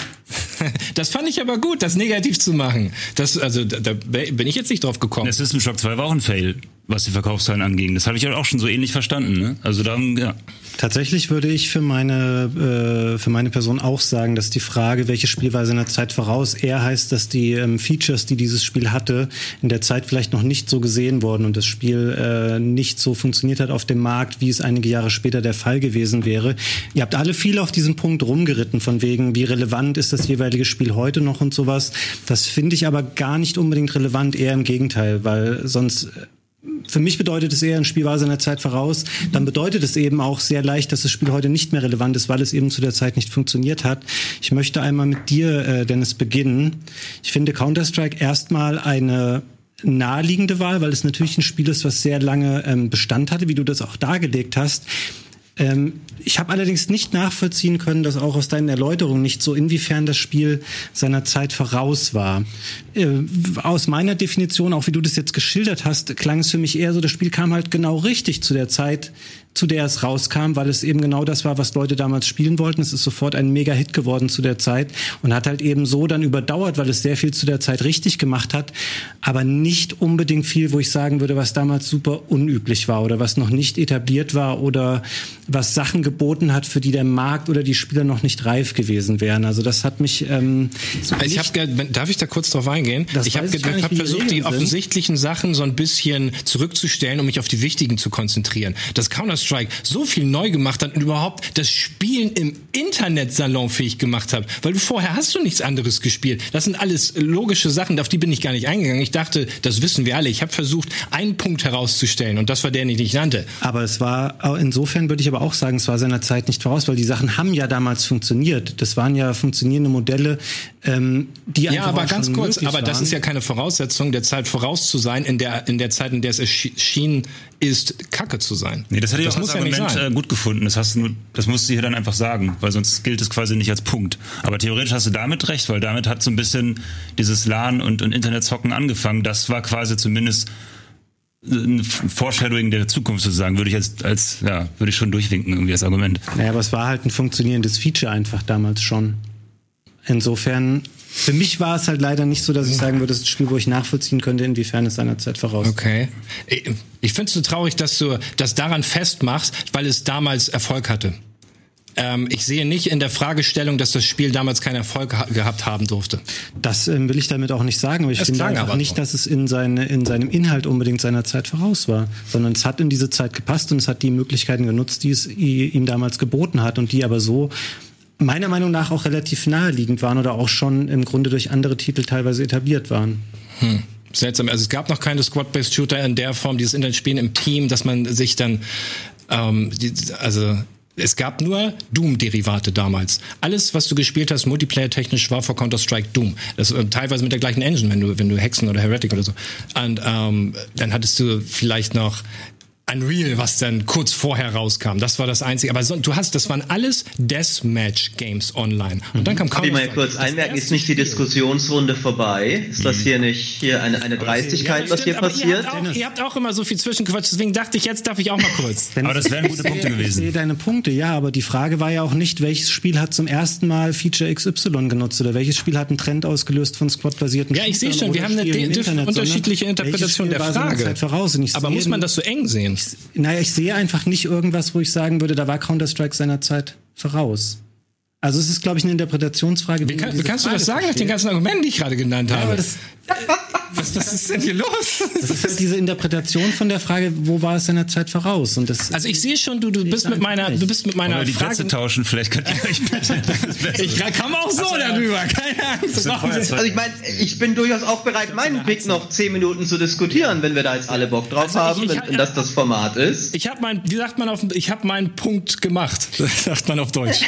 Das fand ich aber gut, das negativ zu machen. Das, also da, da bin ich jetzt nicht drauf gekommen. Es ist ein Shock 2 war auch ein Fail, was die Verkaufszahlen anging. Das habe ich auch schon so ähnlich verstanden. Ne? Also darum, ja. Tatsächlich würde ich für meine, äh, für meine Person auch sagen, dass die Frage, welche Spielweise in der Zeit voraus, eher heißt, dass die ähm, Features, die dieses Spiel hatte, in der Zeit vielleicht noch nicht so gesehen wurden und das Spiel äh, nicht so funktioniert hat auf dem Markt, wie es einige Jahre später der Fall gewesen wäre. Ihr habt alle viel auf diesen Punkt rumgeritten, von wegen, wie relevant ist das jeweilige Spiel heute noch und sowas. Das finde ich aber gar nicht unbedingt relevant, eher im Gegenteil, weil sonst für mich bedeutet es eher, ein Spiel war seiner Zeit voraus. Dann bedeutet es eben auch sehr leicht, dass das Spiel heute nicht mehr relevant ist, weil es eben zu der Zeit nicht funktioniert hat. Ich möchte einmal mit dir, äh, Dennis, beginnen. Ich finde Counter-Strike erstmal eine naheliegende Wahl, weil es natürlich ein Spiel ist, was sehr lange ähm, Bestand hatte, wie du das auch dargelegt hast. Ähm, ich habe allerdings nicht nachvollziehen können, dass auch aus deinen Erläuterungen nicht so, inwiefern das Spiel seiner Zeit voraus war. Äh, aus meiner Definition, auch wie du das jetzt geschildert hast, klang es für mich eher so, das Spiel kam halt genau richtig zu der Zeit, zu der es rauskam, weil es eben genau das war, was Leute damals spielen wollten. Es ist sofort ein Mega-Hit geworden zu der Zeit und hat halt eben so dann überdauert, weil es sehr viel zu der Zeit richtig gemacht hat, aber nicht unbedingt viel, wo ich sagen würde, was damals super unüblich war oder was noch nicht etabliert war oder was Sachen geboten hat, für die der Markt oder die Spieler noch nicht reif gewesen wären. Also das hat mich. Ähm, ich hab, darf ich da kurz drauf eingehen? Das ich habe hab versucht, die offensichtlichen Sachen so ein bisschen zurückzustellen, um mich auf die wichtigen zu konzentrieren. Das Counter Counter-Strike so viel neu gemacht hat und überhaupt das Spielen im Internet salonfähig gemacht hat. Weil du vorher hast du nichts anderes gespielt. Das sind alles logische Sachen, auf die bin ich gar nicht eingegangen. Ich dachte, das wissen wir alle. Ich habe versucht, einen Punkt herauszustellen und das war der, den ich nicht nannte. Aber es war, insofern würde ich aber auch sagen, es war seiner Zeit nicht voraus, weil die Sachen haben ja damals funktioniert. Das waren ja funktionierende Modelle, ähm, die Ja, einfach aber auch ganz schon kurz, aber das waren. ist ja keine Voraussetzung, der Zeit voraus zu sein, in der, in der Zeit, in der es erschienen ist, Kacke zu sein. Nee, das ich auch muss als ja nicht Argument sein. äh, gut gefunden. Das hast du nur, das musst du hier dann einfach sagen, weil sonst gilt es quasi nicht als Punkt. Aber theoretisch hast du damit recht, weil damit hat so ein bisschen dieses LAN und, und Internetzocken angefangen. Das war quasi zumindest ein Foreshadowing der Zukunft sozusagen, würde ich als, als ja, würde ich schon durchwinken, irgendwie als Argument. Naja, aber es war halt ein funktionierendes Feature einfach damals schon. Insofern, für mich war es halt leider nicht so, dass ich sagen würde, das ist ein Spiel, wo ich nachvollziehen könnte, inwiefern es seiner Zeit voraus. Okay. Ich, finde es so traurig, dass du das daran festmachst, weil es damals Erfolg hatte. Ähm, ich sehe nicht in der Fragestellung, dass das Spiel damals keinen Erfolg ha gehabt haben durfte. Das ähm, will ich damit auch nicht sagen, aber ich Es finde einfach nicht, dass es in, seine, in seinem Inhalt unbedingt seiner Zeit voraus war, sondern es hat in diese Zeit gepasst und es hat die Möglichkeiten genutzt, die es ihm damals geboten hat und die aber so meiner Meinung nach auch relativ naheliegend waren oder auch schon im Grunde durch andere Titel teilweise etabliert waren. Seltsam. Also es gab noch keine Squad-Based Shooter in der Form, dieses Internetspielen im Team, dass man sich dann, ähm, die, also es gab nur Doom-Derivate damals. Alles, was du gespielt hast, multiplayer-technisch, war vor Counter-Strike Doom. Das äh, teilweise mit der gleichen Engine, wenn du, wenn du Hexen oder Heretic oder so. Und ähm, dann hattest du vielleicht noch Unreal, was dann kurz vorher rauskam. Das war das Einzige. Aber so, du hast, das waren alles Deathmatch-Games online. Und dann kam Darf ich mal Counter-Strike. kurz einmerken, ist nicht die. Diskussionsrunde vorbei? Ist das hier nicht hier eine, eine Dreistigkeit, was hier aber passiert? Ihr habt, auch, ihr habt auch immer so viel Zwischenquatsch, deswegen dachte ich, jetzt darf ich auch mal kurz. Aber das wären gute Punkte Ich sehe gewesen. deine Punkte, ja, aber die Frage war ja auch nicht, welches Spiel hat zum ersten Mal Feature XY genutzt oder welches Spiel hat einen Trend ausgelöst von Squad-basierten Ja, ich sehe schon, wir haben eine Internet, unterschiedliche Interpretation der Frage. Voraus? Aber muss man das so eng sehen? Naja, ich sehe einfach nicht irgendwas, wo ich sagen würde, da war Counter-Strike seiner Zeit voraus. Also es ist, glaube ich, eine Interpretationsfrage. Wie, kann, wie kannst du Frage das sagen nach den ganzen Argumenten, die ich gerade genannt Ja, habe? das, was, was ist denn hier los? das ist halt diese Interpretation von der Frage, wo war es seiner Zeit voraus? Und das, Also ich sehe schon, du, du bist mit meiner, du bist mit meiner Oder die Frage. Plätze tauschen, vielleicht könnt ihr euch bitte. Ich komme auch so darüber, keine Angst. Also ich meine, ich bin durchaus auch bereit, meinen Pick noch zehn Minuten zu diskutieren, wenn wir da jetzt alle Bock drauf Also ich- haben, ich- wenn, wenn das das Format ist. Ich habe mein, wie sagt man auf, ich habe meinen Punkt gemacht, sagt man auf Deutsch.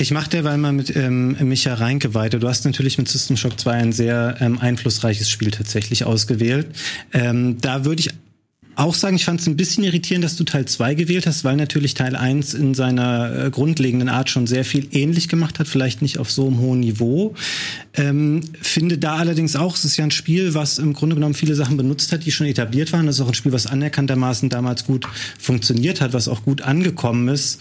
Ich mache derweil mal mit ähm, Micha Reinke weiter. Du hast natürlich mit System Shock 2 ein sehr ähm, einflussreiches Spiel tatsächlich ausgewählt. Ähm, da würde ich auch sagen, ich fand es ein bisschen irritierend, dass du Teil 2 gewählt hast, weil natürlich Teil 1 in seiner äh, grundlegenden Art schon sehr viel ähnlich gemacht hat, vielleicht nicht auf so einem hohen Niveau. Ähm, finde da allerdings auch, es ist ja ein Spiel, was im Grunde genommen viele Sachen benutzt hat, die schon etabliert waren. Das ist auch ein Spiel, was anerkanntermaßen damals gut funktioniert hat, was auch gut angekommen ist.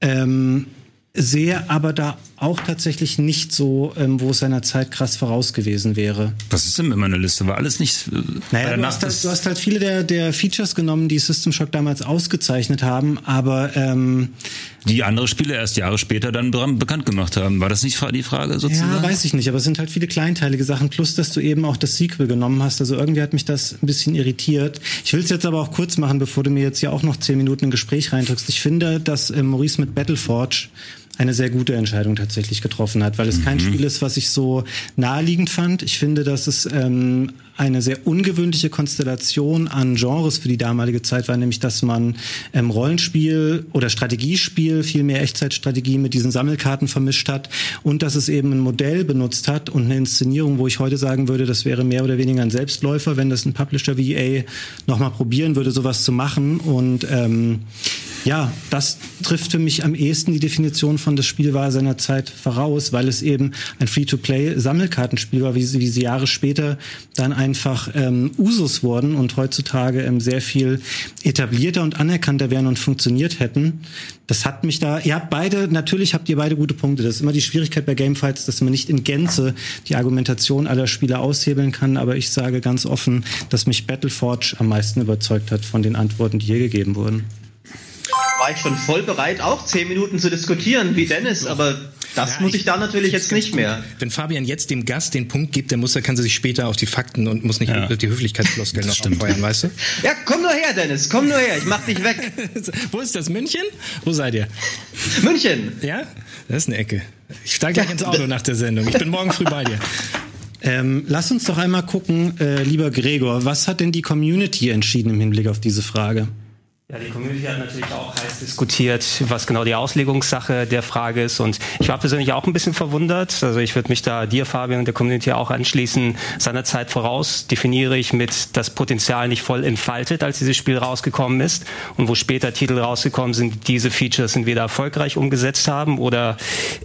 Ähm, sehe aber da auch tatsächlich nicht so, ähm, wo es seiner Zeit krass voraus gewesen wäre. Was ist denn mit meiner Liste? War alles nicht. äh, Naja, du hast, halt, du hast halt viele der, der Features genommen, die System Shock damals ausgezeichnet haben, aber ähm, die andere Spiele erst Jahre später dann bekannt gemacht haben. War das nicht die Frage sozusagen? ja, weiß ich nicht, aber es sind halt viele kleinteilige Sachen, plus dass du eben auch das Sequel genommen hast. Also irgendwie hat mich das ein bisschen irritiert. Ich will es jetzt aber auch kurz machen, bevor du mir jetzt ja auch noch zehn Minuten ein Gespräch reindrückst. Ich finde, dass äh, Maurice mit Battleforge eine sehr gute Entscheidung tatsächlich getroffen hat, weil es kein Spiel ist, was ich so naheliegend fand. Ich finde, dass es ähm, eine sehr ungewöhnliche Konstellation an Genres für die damalige Zeit war, nämlich dass man ähm, Rollenspiel oder Strategiespiel, viel mehr Echtzeitstrategie mit diesen Sammelkarten vermischt hat und dass es eben ein Modell benutzt hat und eine Inszenierung, wo ich heute sagen würde, das wäre mehr oder weniger ein Selbstläufer, wenn das ein Publisher wie EA nochmal probieren würde, sowas zu machen. Und ähm, ja, das trifft für mich am ehesten die Definition von das Spiel war seiner Zeit voraus, weil es eben ein Free-to-Play-Sammelkartenspiel war, wie sie, wie sie Jahre später dann einfach ähm, Usus wurden und heutzutage ähm, sehr viel etablierter und anerkannter wären und funktioniert hätten. Das hat mich da, ihr habt beide, natürlich habt ihr beide gute Punkte. Das ist immer die Schwierigkeit bei Gamefights, dass man nicht in Gänze die Argumentation aller Spieler aushebeln kann, aber ich sage ganz offen, dass mich Battleforge am meisten überzeugt hat von den Antworten, die hier gegeben wurden. War ich schon voll bereit, auch zehn Minuten zu diskutieren, wie Dennis, aber Das muss ich da natürlich jetzt nicht mehr. Wenn Fabian jetzt dem Gast den Punkt gibt, dann muss er, kann sie sich später auf die Fakten und muss nicht Ja. die Höflichkeitsfloskeln noch abfeuern, weißt du? Ja, komm nur her, Dennis, komm nur her, ich mach dich weg. Wo ist das? München? Wo seid ihr? München. Ja? Das ist eine Ecke. Ich steige gleich ins Auto nach der Sendung. Ich bin morgen früh bei dir. Ähm, lass uns doch einmal gucken, äh, lieber Gregor, was hat denn die Community entschieden im Hinblick auf diese Frage? Ja, die Community hat natürlich auch heiß diskutiert, was genau die Auslegungssache der Frage ist. Und ich war persönlich auch ein bisschen verwundert. Also ich würde mich da dir, Fabian, und der Community auch anschließen. Seiner Zeit voraus definiere ich mit das Potenzial nicht voll entfaltet, als dieses Spiel rausgekommen ist. Und wo später Titel rausgekommen sind, die diese Features entweder erfolgreich umgesetzt haben oder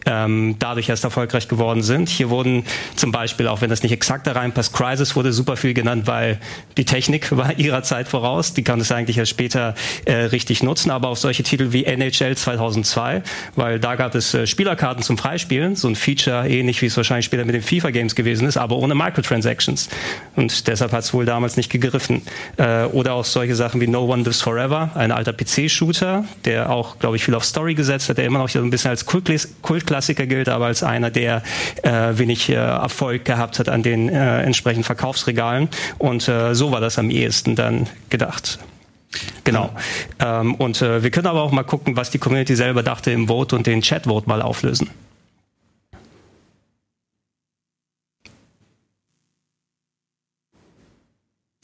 ähm, dadurch erst erfolgreich geworden sind. Hier wurden zum Beispiel, auch wenn das nicht exakt da reinpasst, Crisis wurde super viel genannt, weil die Technik war ihrer Zeit voraus. Die kann es eigentlich erst später äh, richtig nutzen, aber auch solche Titel wie NHL 2002, weil da gab es äh, Spielerkarten zum Freispielen, so ein Feature ähnlich wie es wahrscheinlich später mit den FIFA Games gewesen ist, aber ohne Microtransactions. Und deshalb hat es wohl damals nicht gegriffen. Äh, oder auch solche Sachen wie No One Lives Forever, ein alter PC-Shooter, der auch, glaube ich, viel auf Story gesetzt hat, der immer noch so ein bisschen als Kultklas- Kultklassiker gilt, aber als einer, der äh, wenig äh, Erfolg gehabt hat an den äh, entsprechenden Verkaufsregalen. Und äh, so war das am ehesten dann gedacht. Genau. Ähm, und äh, wir können aber auch mal gucken, was die Community selber dachte im Vote und den Chat-Vote mal auflösen.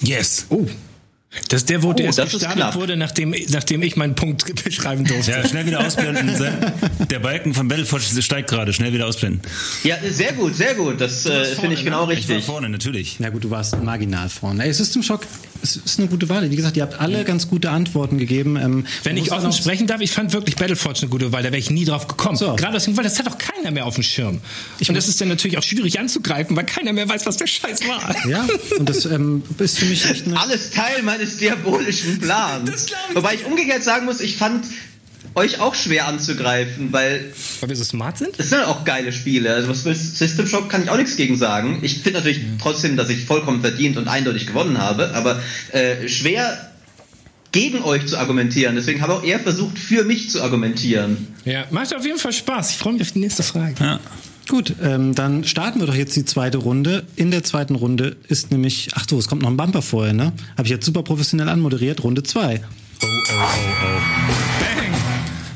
Yes. Oh. Das ist der Vote, der Oh, erst ist gestartet wurde, nachdem, nachdem ich meinen Punkt beschreiben durfte. Ja, schnell wieder ausblenden. Der Balken von Battleforge steigt gerade. Schnell wieder ausblenden. Ja, sehr gut, sehr gut. Das äh, finde ich genau Ich war richtig. vorne, natürlich. Na gut, du warst marginal vorne. Ey, System Shock, es ist eine gute Wahl. Wie gesagt, ihr habt alle ganz gute Antworten gegeben. Ähm, Wenn ich offen sprechen darf, ich fand wirklich Battleforge eine gute Wahl, da wäre ich nie drauf gekommen. So. Gerade deswegen, weil das hat auch keiner mehr auf dem Schirm. und das ist dann natürlich auch schwierig anzugreifen, weil keiner mehr weiß, was der Scheiß war. Ja, und das ähm, ist für mich echt eine Alles Teil meines diabolischen Plans. Das glaub ich Wobei ich umgekehrt sagen muss, ich fand euch auch schwer anzugreifen, weil Weil wir so smart sind? es sind halt auch geile Spiele. Also was willst- System Shock kann ich auch nichts gegen sagen. Ich finde natürlich trotzdem, dass ich vollkommen verdient und eindeutig gewonnen habe, aber äh, schwer gegen euch zu argumentieren. Deswegen habe ich auch eher versucht, für mich zu argumentieren. Ja, macht auf jeden Fall Spaß. Ich freue mich auf die nächste Frage. Ja. Gut, ähm, dann starten wir doch jetzt die zweite Runde. In der zweiten Runde ist nämlich, ach so, es kommt noch ein Bumper vorher, ne? Habe ich jetzt super professionell anmoderiert, Runde zwei.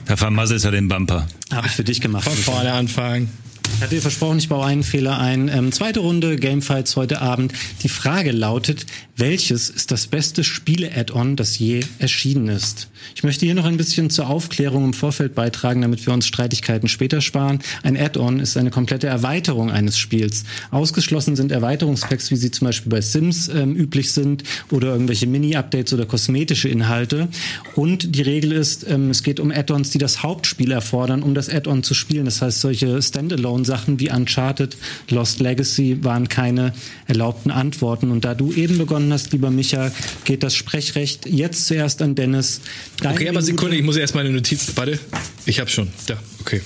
Da vermasselt er den Bumper. Habe ich für dich gemacht. Von vorne anfangen. Ich hatte versprochen, ich baue einen Fehler ein. Ähm, zweite Runde, Gamefights heute Abend. Die Frage lautet, welches ist das beste Spiele-Add-on, das je erschienen ist? Ich möchte hier noch ein bisschen zur Aufklärung im Vorfeld beitragen, damit wir uns Streitigkeiten später sparen. Ein Add-on ist eine komplette Erweiterung eines Spiels. Ausgeschlossen sind Erweiterungspacks, wie sie zum Beispiel bei Sims ähm, üblich sind oder irgendwelche Mini-Updates oder kosmetische Inhalte. Und die Regel ist, ähm, es geht um Add-ons, die das Hauptspiel erfordern, um das Add-on zu spielen. Das heißt, solche Standalone-Sachen wie Uncharted, Lost Legacy waren keine erlaubten Antworten. Und da du eben begonnen hast, lieber Micha, geht das Sprechrecht jetzt zuerst an Dennis. Deine Okay, aber Sekunde, ich muss erst meine Notiz. Warte. Ich hab schon. Da, okay.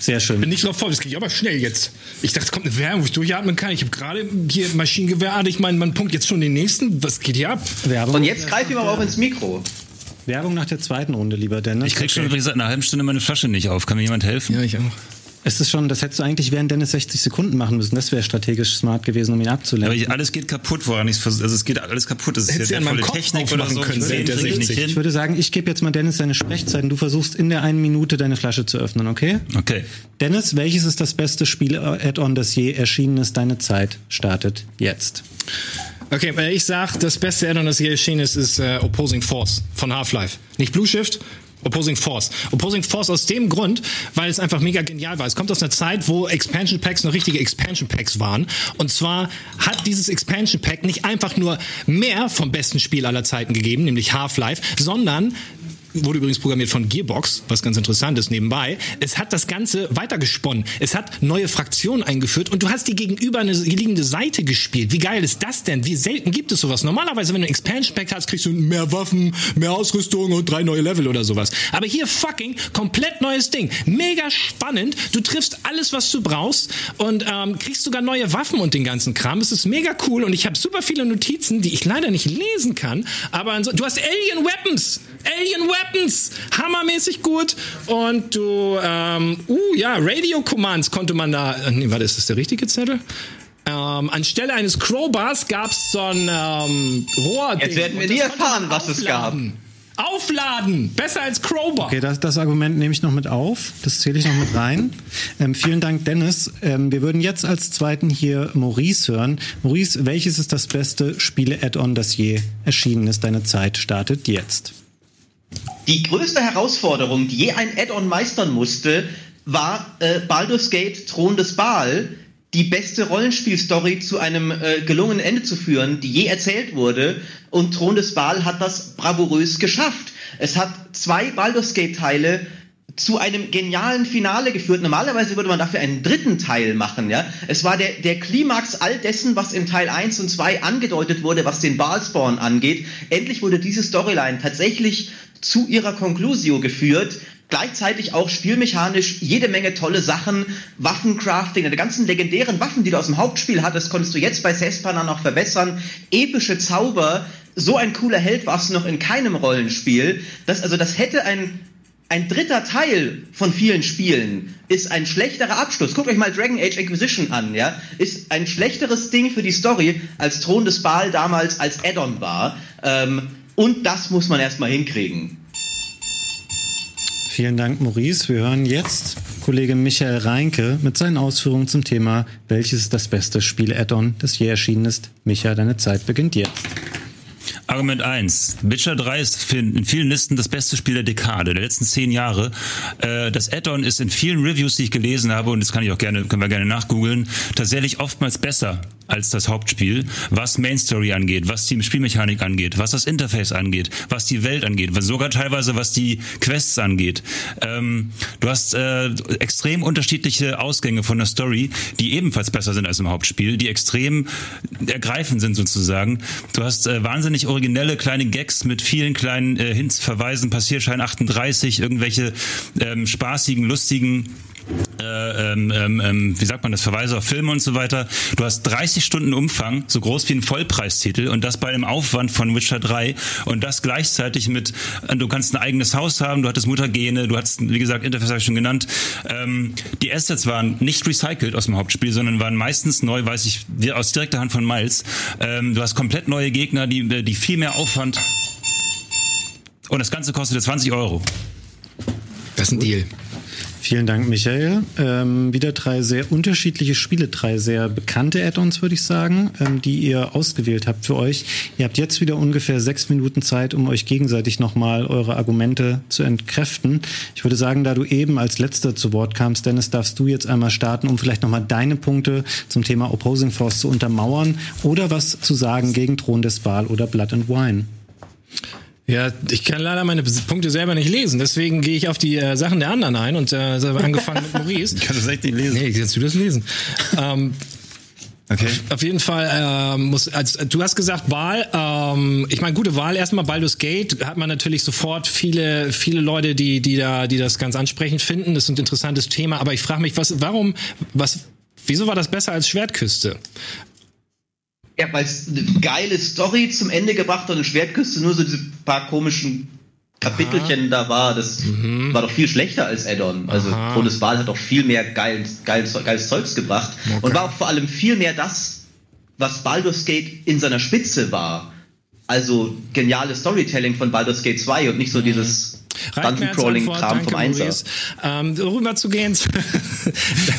Sehr schön. Bin nicht drauf vor, das geht aber schnell jetzt. Ich dachte, es kommt eine Werbung, wo ich durchatmen kann. Ich habe gerade hier Maschinengewehr, ich meine, man Punkt jetzt schon den nächsten. Was geht hier ab? Werbung, Und jetzt greif ihm aber auch ins Mikro. Werbung nach der zweiten Runde, lieber Dennis. Ich krieg schon übrigens seit einer halben Stunde meine Flasche nicht auf. Kann mir jemand helfen? Ja, ich auch. Es ist schon, das hättest du eigentlich während Dennis 60 Sekunden machen müssen. Das wäre strategisch smart gewesen, um ihn Aber abzulenken. ich, alles geht kaputt, woran ich also es geht alles kaputt. Das ist ja Kopf Technik oder so. können, Ich seit der krieg ich nicht 60. Ich würde sagen, ich gebe jetzt mal Dennis seine Sprechzeiten. Du versuchst in der einen Minute deine Flasche zu öffnen, okay? Okay. Dennis, welches ist das beste Spiel-Add-on, das je erschienen ist? Deine Zeit startet jetzt. Okay, äh, ich sag, das beste Addon, das hier erschienen ist, ist äh, Opposing Force von Half-Life. Nicht Blue Shift, Opposing Force. Opposing Force aus dem Grund, weil es einfach mega genial war. Es kommt aus einer Zeit, wo Expansion Packs noch richtige Expansion Packs waren. Und zwar hat dieses Expansion Pack nicht einfach nur mehr vom besten Spiel aller Zeiten gegeben, nämlich Half-Life, sondern wurde übrigens programmiert von Gearbox, was ganz interessant ist nebenbei. Es hat das Ganze weitergesponnen. Es hat neue Fraktionen eingeführt und du hast die gegenüber eine liegende Seite gespielt. Wie geil ist das denn? Wie selten gibt es sowas? Normalerweise, wenn du ein Expansion Pack hast, kriegst du mehr Waffen, mehr Ausrüstung und drei neue Level oder sowas. Aber hier fucking komplett neues Ding. Mega spannend. Du triffst alles, was du brauchst und ähm, kriegst sogar neue Waffen und den ganzen Kram. Es ist mega cool und ich habe super viele Notizen, die ich leider nicht lesen kann. Aber du hast Alien Weapons. Alien Weapons. Hammermäßig gut. Und du, ähm, uh, ja, Radio Commands konnte man da, äh, nee, warte, ist das der richtige Zettel? Ähm, anstelle eines Crowbars gab's so ein ähm, Rohr. Jetzt werden wir nie erfahren, was es gab. Aufladen! Besser als Crowbar. Okay, das, das Argument nehme ich noch mit auf. Das zähle ich noch mit rein. Ähm, vielen Dank, Dennis. Ähm, wir würden jetzt als zweiten hier Maurice hören. Maurice, welches ist das beste Spiele-Add-on, das je erschienen ist? Deine Zeit startet jetzt. Die größte Herausforderung, die je ein Add-on meistern musste, war äh, Baldur's Gate Thron des Baal, die beste Rollenspielstory zu einem äh, gelungenen Ende zu führen, die je erzählt wurde. Und Thron des Baal hat das bravourös geschafft. Es hat zwei Baldur's Gate-Teile zu einem genialen Finale geführt. Normalerweise würde man dafür einen dritten Teil machen, ja. Es war der, der Klimax all dessen, was in Teil 1 und 2 angedeutet wurde, was den Baalspawn angeht. Endlich wurde diese Storyline tatsächlich zu ihrer Conclusio geführt gleichzeitig auch spielmechanisch jede Menge tolle Sachen, Waffencrafting, die ganzen legendären Waffen, die du aus dem Hauptspiel hattest, konntest du jetzt bei Sespana noch verbessern, epische Zauber, so ein cooler Held warst du noch in keinem Rollenspiel. Das, also das hätte ein, ein dritter Teil von vielen Spielen ist ein schlechterer Abschluss. Guckt euch mal Dragon Age Inquisition an, ja. Ist ein schlechteres Ding für die Story, als Thron des Baal damals als Add-on war. Ähm, und das muss man erstmal hinkriegen. Vielen Dank, Maurice. Wir hören jetzt Kollege Michael Reinke mit seinen Ausführungen zum Thema, welches ist das beste Spiel-Add-on, das je erschienen ist. Micha, deine Zeit beginnt jetzt. Argument 1. Witcher 3 ist in vielen Listen das beste Spiel der Dekade, der letzten zehn Jahre. Äh, das Add-on ist in vielen Reviews, die ich gelesen habe, und das kann ich auch gerne, können wir gerne nachgoogeln, tatsächlich oftmals besser als das Hauptspiel, was Main Story angeht, was die Spielmechanik angeht, was das Interface angeht, was die Welt angeht, sogar teilweise was die Quests angeht. Ähm, du hast äh, extrem unterschiedliche Ausgänge von der Story, die ebenfalls besser sind als im Hauptspiel, die extrem ergreifend sind sozusagen. Du hast äh, wahnsinnig originelle kleine Gags mit vielen kleinen äh, Hints, Verweisen, Passierschein 38, irgendwelche ähm, spaßigen, lustigen äh, ähm, ähm, ähm, wie sagt man das, Verweise auf Filme und so weiter. Du hast 30 Stunden Umfang, so groß wie ein Vollpreistitel und das bei dem Aufwand von Witcher 3 und das gleichzeitig mit, äh, du kannst ein eigenes Haus haben, du hattest Muttergene, du hattest, wie gesagt, Interface habe ich schon genannt. Ähm, die Assets waren nicht recycelt aus dem Hauptspiel, sondern waren meistens neu, weiß ich, aus direkter Hand von Miles. Ähm, du hast komplett neue Gegner, die, die viel mehr Aufwand und das Ganze kostete 20 Euro. Das ist ein Deal. Vielen Dank, Michael. Ähm, wieder drei sehr unterschiedliche Spiele, drei sehr bekannte Add-ons, würde ich sagen, ähm, die ihr ausgewählt habt für euch. Ihr habt jetzt wieder ungefähr sechs Minuten Zeit, um euch gegenseitig nochmal eure Argumente zu entkräften. Ich würde sagen, da du eben als letzter zu Wort kamst, Dennis, darfst du jetzt einmal starten, um vielleicht nochmal deine Punkte zum Thema Opposing Force zu untermauern oder was zu sagen gegen Thron des Wahl oder Blood and Wine. Ja, ich kann leider meine Punkte selber nicht lesen, deswegen gehe ich auf die äh, Sachen der anderen ein und äh, angefangen mit Maurice. Ich kann das echt nicht lesen. Nee, kannst du das lesen? ähm, Okay. Auf, jeden Fall äh, muss als du hast gesagt Wahl. Ähm, ich meine gute Wahl erstmal Baldur's Gate hat man natürlich sofort viele viele Leute die die da die das ganz ansprechend finden. Das ist ein interessantes Thema. Aber ich frage mich was warum was wieso war das besser als Schwertküste? Ja, weil es eine geile Story zum Ende gebracht hat und Schwertküste nur so diese paar komischen Kapitelchen Aha. da war. Das mhm. war doch viel schlechter als Addon. Also Todeswahl hat doch viel mehr geiles, geiles, geiles Zeugs gebracht okay. und war auch vor allem viel mehr das, was Baldur's Gate in seiner Spitze war. Also geniales Storytelling von Baldur's Gate 2 und nicht so mhm. dieses Dungeon-Crawling-Kram vom Einser. Ähm, rüber zu gehen.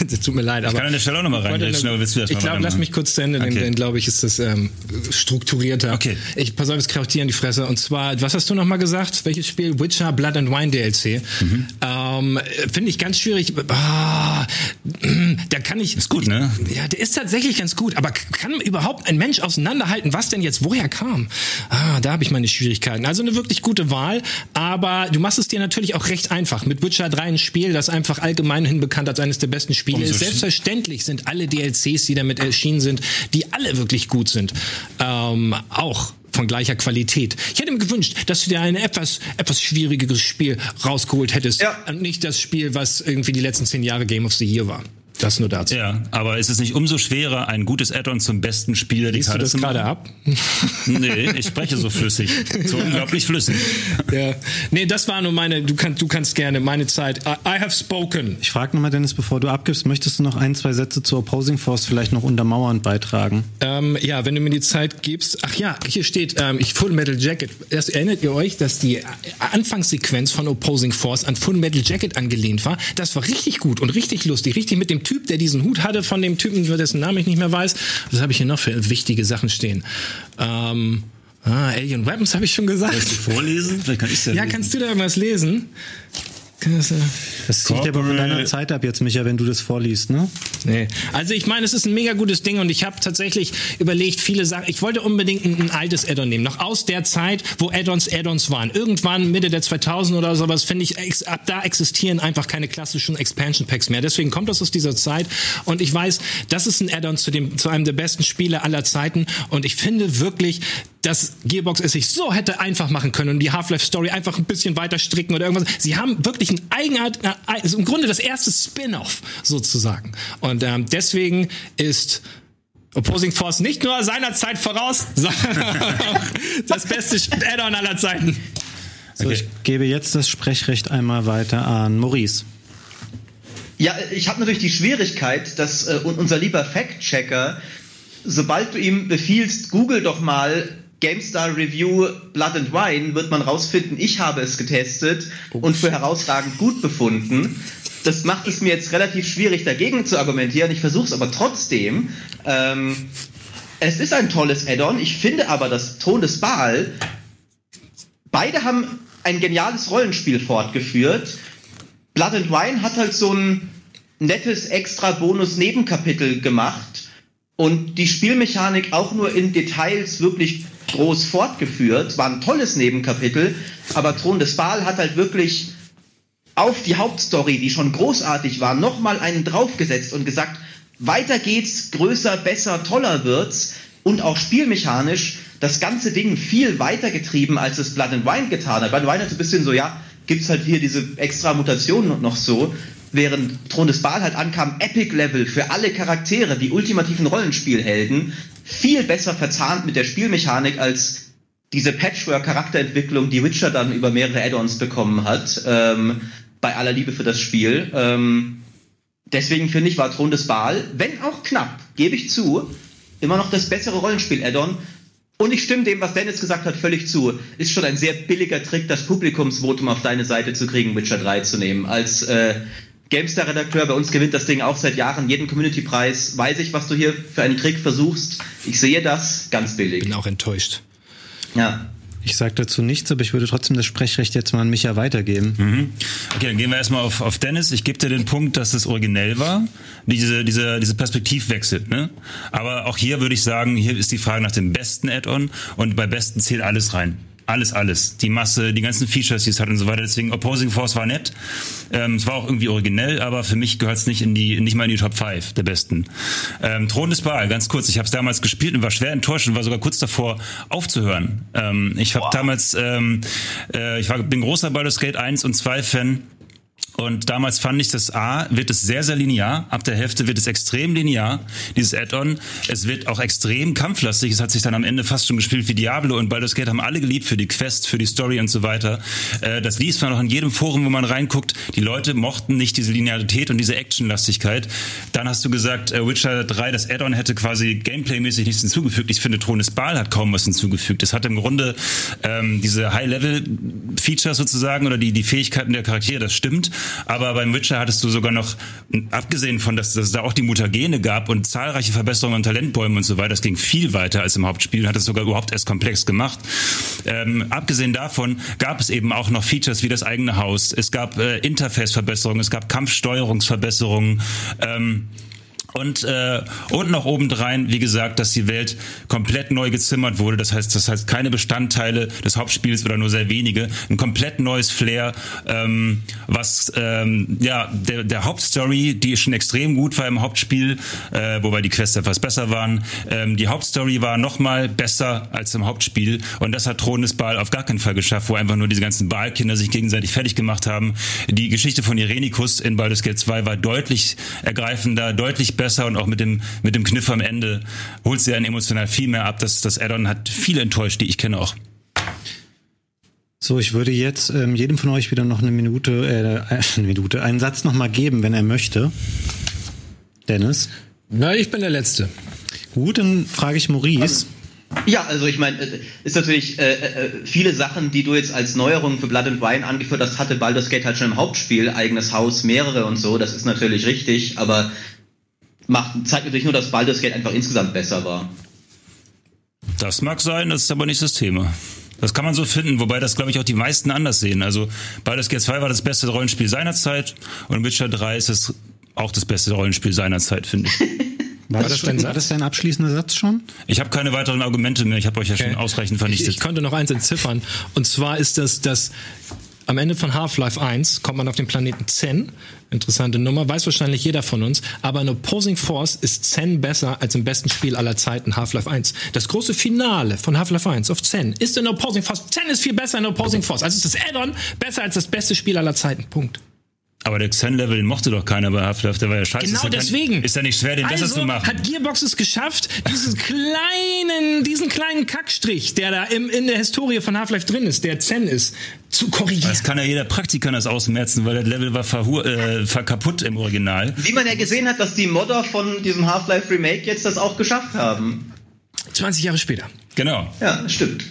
das tut mir leid. Ich aber kann an der Stelle auch nochmal rein. Ich, ich glaube, lass mich kurz zu Ende, okay. dann glaube ich, ist das ähm, strukturierter. Okay. Ich pass auf, es kraut dir in die Fresse. Und zwar, was hast du nochmal gesagt? Welches Spiel? Witcher Blood and Wine DLC. Mhm. Ähm, Finde ich ganz schwierig. Ah, da kann ich. Ist gut, ne? Ja, der ist tatsächlich ganz gut. Aber kann überhaupt ein Mensch auseinanderhalten, was denn jetzt woher kam? Ah, da habe ich meine Schwierigkeiten. Also eine wirklich gute Wahl. Aber du machst es dir natürlich auch recht einfach. Mit Witcher 3 ein Spiel, das einfach allgemein bekannt als eines der besten Spiele ist. Selbstverständlich sind alle DLCs, die damit erschienen sind, die alle wirklich gut sind, ähm, auch von gleicher Qualität. Ich hätte mir gewünscht, dass du dir ein etwas, etwas schwierigeres Spiel rausgeholt hättest. Ja. Und nicht das Spiel, was irgendwie die letzten zehn Jahre Game of the Year war. Das nur dazu. Ja, aber ist es nicht umso schwerer, ein gutes Add-on zum besten Spieler die Liest du Karte das zu gerade ab? Nee, ich spreche so flüssig. So unglaublich flüssig. Ja. Nee, das war nur meine, du kannst, du kannst gerne meine Zeit. I, I have spoken. Ich frage nochmal, Dennis, bevor du abgibst, möchtest du noch ein, zwei Sätze zur Opposing Force vielleicht noch untermauernd beitragen? Ähm, ja, wenn du mir die Zeit gibst. Ach ja, hier steht ähm, ich Full Metal Jacket. Erst erinnert ihr euch, dass die Anfangssequenz von Opposing Force an Full Metal Jacket angelehnt war? Das war richtig gut und richtig lustig. Richtig mit dem Typ, der diesen Hut hatte, von dem Typen, dessen Namen ich nicht mehr weiß. Was habe ich hier noch für wichtige Sachen stehen? Ähm, ah, Alien Weapons habe ich schon gesagt. Willst du vorlesen? Vielleicht kann ich ja. Ja, kannst du da irgendwas lesen? Das zieht aber von deiner Zeit ab jetzt, Micha, wenn du das vorliest, ne? Nee. Also ich meine, es ist ein mega gutes Ding und ich habe tatsächlich überlegt, viele Sachen. Ich wollte unbedingt ein, ein altes Add-on nehmen, noch aus der Zeit, wo Add-ons Add-ons waren. Irgendwann Mitte der 2000 oder sowas, finde ich, ex- ab da existieren einfach keine klassischen Expansion Packs mehr. Deswegen kommt das aus dieser Zeit und ich weiß, das ist ein Add-on zu dem zu einem der besten Spiele aller Zeiten und ich finde wirklich, dass Gearbox es sich so hätte einfach machen können und die Half-Life-Story einfach ein bisschen weiter stricken oder irgendwas. Sie haben wirklich ein Eigenart, äh, also im Grunde das erste Spin-off sozusagen. Und ähm, deswegen ist Opposing Force nicht nur seiner Zeit voraus, sondern auch das beste Add-on aller Zeiten. So, ich gebe jetzt das Sprechrecht einmal weiter an Maurice. Ja, ich habe natürlich die Schwierigkeit, dass äh, un- unser lieber Fact-Checker, sobald du ihm befiehlst, google doch mal GameStar Review Blood and Wine, wird man rausfinden, ich habe es getestet und für herausragend gut befunden. Das macht es mir jetzt relativ schwierig, dagegen zu argumentieren. Ich versuche es aber trotzdem. Ähm, es ist ein tolles Add-on. Ich finde aber, dass Thron des Baal beide haben ein geniales Rollenspiel fortgeführt. Blood and Wine hat halt so ein nettes extra Bonus-Nebenkapitel gemacht und die Spielmechanik auch nur in Details wirklich groß fortgeführt. War ein tolles Nebenkapitel, aber Thron des Baal hat halt wirklich auf die Hauptstory, die schon großartig war, nochmal einen draufgesetzt und gesagt, weiter geht's, größer, besser, toller wird's und auch spielmechanisch das ganze Ding viel weiter getrieben, als es Blood and Wine getan hat. Blood and Wine hat so ein bisschen so, ja, gibt's halt hier diese extra Mutationen und noch so, während Thron des Baal halt ankam, Epic-Level für alle Charaktere, die ultimativen Rollenspielhelden, viel besser verzahnt mit der Spielmechanik als diese Patchwork-Charakterentwicklung, die Witcher dann über mehrere Add-ons bekommen hat, ähm, bei aller Liebe für das Spiel. Ähm, deswegen finde ich, war Thron des Baal, wenn auch knapp, gebe ich zu, immer noch das bessere Rollenspiel-Add-on. Und ich stimme dem, was Dennis gesagt hat, völlig zu. Ist schon ein sehr billiger Trick, das Publikumsvotum auf deine Seite zu kriegen, Witcher 3 zu nehmen. Als äh, GameStar-Redakteur, bei uns gewinnt das Ding auch seit Jahren jeden Community-Preis. Weiß ich, was du hier für einen Trick versuchst. Ich sehe das ganz billig. Bin auch enttäuscht. Ja. Ich sage dazu nichts, aber ich würde trotzdem das Sprechrecht jetzt mal an Micha weitergeben. Okay, dann gehen wir erstmal auf, auf Dennis. Ich gebe dir den Punkt, dass es originell war, diese, diese, diese Perspektivwechsel. Ne? Aber auch hier würde ich sagen, hier ist die Frage nach dem besten Add-on und bei besten zählt alles rein. Alles, alles. Die Masse, die ganzen Features, die es hat und so weiter. Deswegen Opposing Force war nett. Ähm, es war auch irgendwie originell, aber für mich gehört es nicht in die, nicht mal in die Top 5 der besten. Ähm, Thron des Baal, ganz kurz. Ich habe es damals gespielt und war schwer enttäuscht und war sogar kurz davor aufzuhören. Ähm, ich habe damals, ähm, äh, ich war, bin großer Baldur's Gate 1 und 2 Fan. Und damals fand ich das A, wird es sehr, sehr linear. Ab der Hälfte wird es extrem linear, dieses Add-on. Es wird auch extrem kampflastig. Es hat sich dann am Ende fast schon gespielt wie Diablo und Baldur's Gate haben alle geliebt für die Quest, für die Story und so weiter. Äh, das liest man auch in jedem Forum, wo man reinguckt. Die Leute mochten nicht diese Linearität und diese Actionlastigkeit. Dann hast du gesagt, äh, Witcher 3, das Add-on hätte quasi gameplaymäßig nichts hinzugefügt. Ich finde, Thron des Baal hat kaum was hinzugefügt. Es hat im Grunde ähm, diese High-Level-Features sozusagen oder die, die Fähigkeiten der Charaktere, das stimmt. Aber beim Witcher hattest du sogar noch, abgesehen von, dass, dass es da auch die Mutagene gab und zahlreiche Verbesserungen an Talentbäumen und so weiter, das ging viel weiter als im Hauptspiel, hat es sogar überhaupt erst komplex gemacht. Ähm, abgesehen davon gab es eben auch noch Features wie das eigene Haus. Es gab äh, Interface-Verbesserungen, es gab Kampfsteuerungsverbesserungen. Ähm, Und, äh, und noch obendrein, wie gesagt, dass die Welt komplett neu gezimmert wurde. Das heißt, das heißt keine Bestandteile des Hauptspiels oder nur sehr wenige. Ein komplett neues Flair, ähm, was ähm, ja der, der Hauptstory, die schon extrem gut war im Hauptspiel, äh, wobei die Quests etwas besser waren. Ähm, die Hauptstory war nochmal besser als im Hauptspiel und das hat Thron des Baal auf gar keinen Fall geschafft, wo einfach nur diese ganzen Baalkinder sich gegenseitig fertig gemacht haben. Die Geschichte von Irenikus in Baldur's Gate 2 war deutlich ergreifender, deutlich besser besser und auch mit dem, mit dem Kniff am Ende holt sie einen emotional viel mehr ab. Das, das Addon hat viel enttäuscht, die ich kenne auch. So, ich würde jetzt ähm, jedem von euch wieder noch eine Minute, äh, eine Minute, einen Satz noch mal geben, wenn er möchte. Dennis? Na, ich bin der Letzte. Gut, dann frage ich Maurice. Ja, also ich meine, ist natürlich äh, äh, viele Sachen, die du jetzt als Neuerung für Blood and Wine angeführt hast, hatte Baldur's Gate halt schon im Hauptspiel, eigenes Haus, mehrere und so, das ist natürlich richtig, aber macht, zeigt natürlich nur, dass Baldur's Gate einfach insgesamt besser war. Das mag sein, das ist aber nicht das Thema. Das kann man so finden, wobei das, glaube ich, auch die meisten anders sehen. Also Baldur's Gate 2 war das beste Rollenspiel seiner Zeit und Witcher 3 ist es auch das beste Rollenspiel seiner Zeit, finde ich. War das, dein, war das dein abschließender Satz schon? Ich habe keine weiteren Argumente mehr. Ich habe euch ja okay. schon ausreichend vernichtet. Ich, ich konnte noch eins entziffern. Und zwar ist das, dass am Ende von Half-Life 1 kommt man auf den Planeten Zen. Interessante Nummer, weiß wahrscheinlich jeder von uns. Aber in Opposing Force ist Zen besser als im besten Spiel aller Zeiten, Half-Life 1. Das große Finale von Half-Life 1 auf Zen ist in Opposing Force. Zen ist viel besser in Opposing Force. Also ist das Add-on besser als das beste Spiel aller Zeiten. Punkt. Aber der Xen-Level mochte doch keiner bei Half-Life, der war ja scheiße. Genau ist deswegen. Kein, ist ja nicht schwer, den also besser zu machen. hat Gearbox es geschafft, diesen kleinen, diesen kleinen Kackstrich, der da im, in der Historie von Half-Life drin ist, der Zen ist, zu korrigieren. Das kann ja jeder Praktiker das ausmerzen, weil der Level war verhur, äh, kaputt im Original. Wie man ja gesehen hat, dass die Modder von diesem Half-Life Remake jetzt das auch geschafft haben. 20 Jahre später. Genau. Ja, stimmt.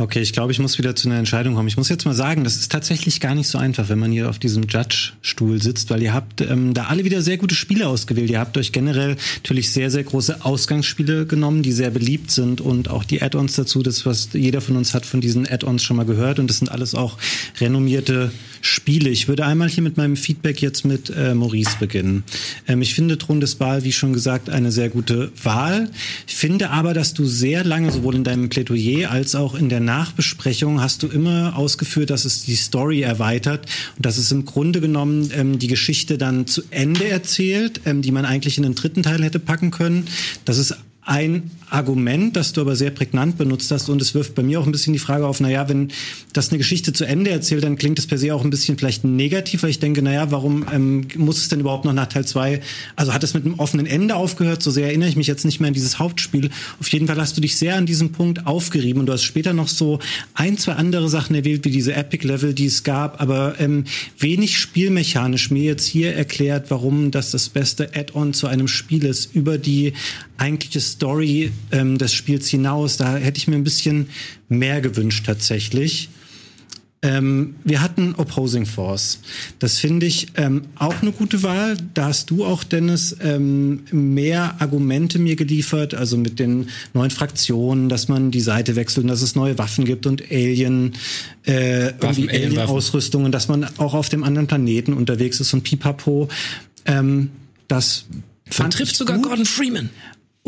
Okay, ich glaube, ich muss wieder zu einer Entscheidung kommen. Ich muss jetzt mal sagen, das ist tatsächlich gar nicht so einfach, wenn man hier auf diesem Judge-Stuhl sitzt, weil ihr habt ähm, da alle wieder sehr gute Spiele ausgewählt. Ihr habt euch generell natürlich sehr, sehr große Ausgangsspiele genommen, die sehr beliebt sind und auch die Add-ons dazu, das, was jeder von uns hat von diesen Add-ons schon mal gehört und das sind alles auch renommierte Spiele. Ich würde einmal hier mit meinem Feedback jetzt mit äh, Maurice beginnen. Ähm, ich finde Thron des Baal, wie schon gesagt, eine sehr gute Wahl. Ich finde aber, dass du sehr lange sowohl in deinem Plädoyer als auch in der Nachbesprechung hast du immer ausgeführt, dass es die Story erweitert und dass es im Grunde genommen ähm, die Geschichte dann zu Ende erzählt, ähm, die man eigentlich in den dritten Teil hätte packen können. Dass es ein Argument, das du aber sehr prägnant benutzt hast und es wirft bei mir auch ein bisschen die Frage auf, naja, wenn das eine Geschichte zu Ende erzählt, dann klingt es per se auch ein bisschen vielleicht negativ, weil ich denke, naja, warum ähm, muss es denn überhaupt noch nach Teil zwei? also hat es mit einem offenen Ende aufgehört, so sehr erinnere ich mich jetzt nicht mehr an dieses Hauptspiel. Auf jeden Fall hast du dich sehr an diesem Punkt aufgerieben und du hast später noch so ein, zwei andere Sachen erwähnt, wie diese Epic-Level, die es gab, aber ähm, wenig spielmechanisch mir jetzt hier erklärt, warum das das beste Add-on zu einem Spiel ist, über die eigentliche Story ähm, des Spiels hinaus. Da hätte ich mir ein bisschen mehr gewünscht tatsächlich. Ähm, wir hatten Opposing Force. Das finde ich ähm, auch eine gute Wahl. Da hast du auch, Dennis, ähm, mehr Argumente mir geliefert, also mit den neuen Fraktionen, dass man die Seite wechselt und dass es neue Waffen gibt und Alien, äh, Waffen, Alien-Ausrüstungen, dass man auch auf dem anderen Planeten unterwegs ist und pipapo. Ähm, das man trifft sogar gut. Gordon Freeman.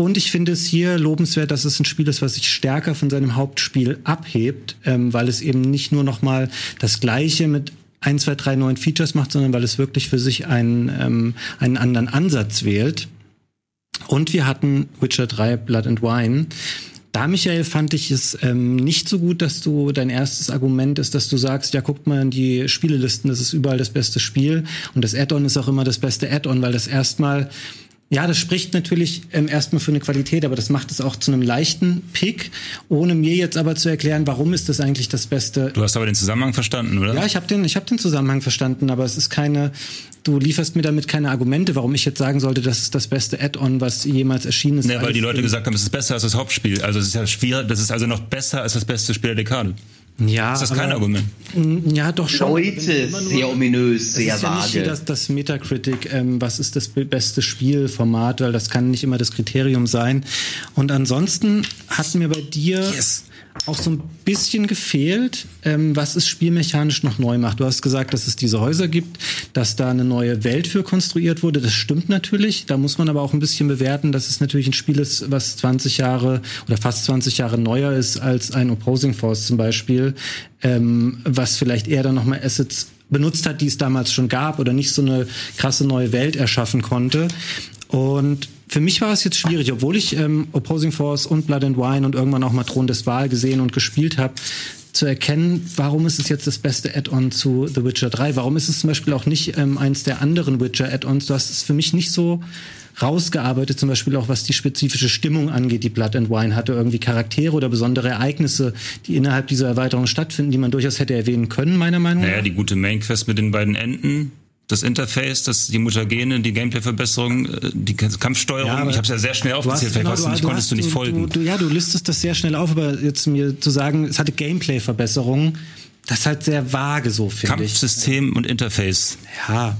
Und ich finde es hier lobenswert, dass es ein Spiel ist, was sich stärker von seinem Hauptspiel abhebt, ähm, weil es eben nicht nur noch mal das Gleiche mit ein, zwei, drei neuen Features macht, sondern weil es wirklich für sich einen, ähm, einen anderen Ansatz wählt. Und wir hatten Witcher 3 Blood and Wine. Da, Michael, fand ich es ähm, nicht so gut, dass du dein erstes Argument ist, dass du sagst, ja, guckt mal in die Spielelisten, das ist überall das beste Spiel und das Add-on ist auch immer das beste Add-on, weil das erstmal ja, das spricht natürlich ähm, erstmal für eine Qualität, aber das macht es auch zu einem leichten Pick, ohne mir jetzt aber zu erklären, warum ist das eigentlich das Beste. Du hast aber den Zusammenhang verstanden, oder? Ja, ich habe den, ich hab den Zusammenhang verstanden, aber es ist keine, du lieferst mir damit keine Argumente, warum ich jetzt sagen sollte, das ist das beste Add-on, was jemals erschienen ist. Ja, weil die Leute gesagt haben, es ist besser als das Hauptspiel. Also es ist ja schwierig, das ist also noch besser als das beste Spiel der Dekade. Ja, ist das kein Argument? Ja, doch schon. Leute, sehr ominös, sehr ist ja vage. Nicht das, das Metacritic, ähm, was ist das beste Spielformat, weil das kann nicht immer das Kriterium sein. Und ansonsten hatten wir bei dir yes. Auch so ein bisschen gefehlt, ähm, was es spielmechanisch noch neu macht. Du hast gesagt, dass es diese Häuser gibt, dass da eine neue Welt für konstruiert wurde. Das stimmt natürlich. Da muss man aber auch ein bisschen bewerten, dass es natürlich ein Spiel ist, was 20 Jahre oder fast 20 Jahre neuer ist als ein Opposing Force zum Beispiel, ähm, was vielleicht eher dann nochmal Assets benutzt hat, die es damals schon gab oder nicht so eine krasse neue Welt erschaffen konnte. Und für mich war es jetzt schwierig, obwohl ich ähm, Opposing Force und Blood and Wine und irgendwann auch mal Thron des Wahl gesehen und gespielt habe, zu erkennen, warum ist es jetzt das beste Add-on zu The Witcher 3? Warum ist es zum Beispiel auch nicht ähm, eins der anderen Witcher-Add-ons? Du hast es für mich nicht so rausgearbeitet, zum Beispiel auch was die spezifische Stimmung angeht, die Blood and Wine hatte, irgendwie Charaktere oder besondere Ereignisse, die innerhalb dieser Erweiterung stattfinden, die man durchaus hätte erwähnen können, meiner Meinung nach. Naja, die gute Main-Quest mit den beiden Enden, das Interface, das, die Mutagene, die Gameplay-Verbesserung, äh, die Kampfsteuerung. Ja, ich habe es ja sehr schnell aufgezählt, genau, vielleicht du, nicht, du konntest hast, du nicht folgen. Du, du, ja, du listest das sehr schnell auf, aber jetzt mir zu sagen, es hatte Gameplay-Verbesserungen, das ist halt sehr vage so, finde ich. Kampfsystem und Interface. Ja.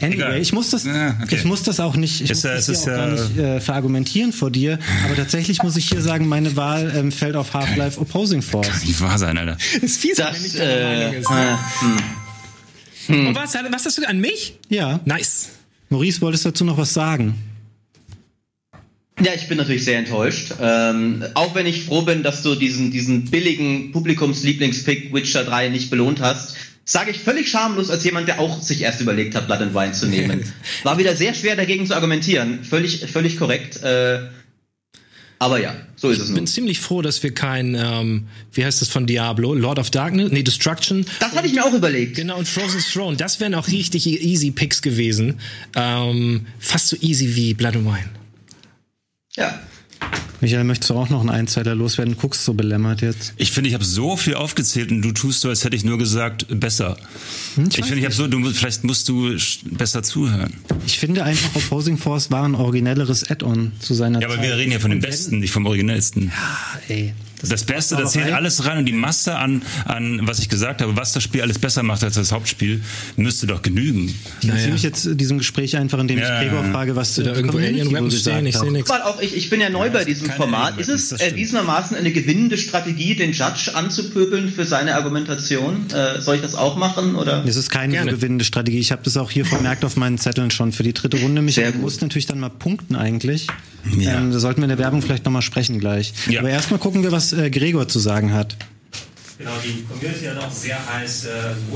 Anyway, Egal. ich muss das, Ja, okay. ich muss das auch nicht, ich Ist muss das hier ist auch gar ja- nicht äh, verargumentieren vor dir. Aber tatsächlich muss ich hier sagen, meine Wahl ähm, fällt auf Half-Life Opposing Force. Nicht wahr sein, Alter. Das ist fies, wenn man Das, nicht deiner äh, Meinung ist. äh, hm. Und was, was hast du an mich? Ja. Nice. Maurice, wolltest du dazu noch was sagen? Ja, ich bin natürlich sehr enttäuscht. Ähm, auch wenn ich froh bin, dass du diesen, diesen billigen Publikumslieblingspick Witcher 3 nicht belohnt hast, sage ich völlig schamlos als jemand, der auch sich erst überlegt hat, Blood and Wine zu nehmen. War wieder sehr schwer dagegen zu argumentieren. Völlig, völlig korrekt. Äh, aber ja, so ist es Ich bin nun. ziemlich froh, dass wir kein, ähm, wie heißt das von Diablo? Lord of Darkness? Nee, Destruction. Das hatte ich mir auch überlegt. Genau, und Frozen Throne. Das wären auch richtig easy Picks gewesen. Ähm, fast so easy wie Blood and Wine. Ja. Michael, möchtest du auch noch einen Einzeiler loswerden? Guckst so belämmert jetzt. Ich finde, ich habe so viel aufgezählt und du tust so, als hätte ich nur gesagt, besser. ich finde, ich habe so, du, musst- vielleicht musst du besser zuhören. Ich finde einfach, Opposing Force war ein originelleres Add-on zu seiner Ja, aber Zeit. wir reden ja von dem Besten, nicht vom Originellsten. Ey, Das Beste, aber da zählt rein- alles rein und die Masse an, an, was ich gesagt habe, was das Spiel alles besser macht als das Hauptspiel, müsste doch genügen. Ich entziehe mich jetzt diesem Gespräch einfach, indem Ja, ich Gregor ja. frage, was Da die irgendwo Alien Weapons stehen, ich sehe nichts. Auch ich, ich bin ja neu bei diesem Format. Ist es das äh, eine gewinnende Strategie, den Judge anzupöbeln für seine Argumentation? Äh, soll ich das auch machen? Oder? Es ist keine Gerne. gewinnende Strategie. Ich habe das auch hier vermerkt auf meinen Zetteln schon für die dritte Runde. Du gut. musst natürlich dann mal punkten eigentlich. Ja. Ähm, da sollten wir in der Werbung vielleicht nochmal sprechen gleich. Ja. Aber erstmal gucken wir, was äh, Gregor zu sagen hat. Genau, die Community hat auch sehr heiß äh,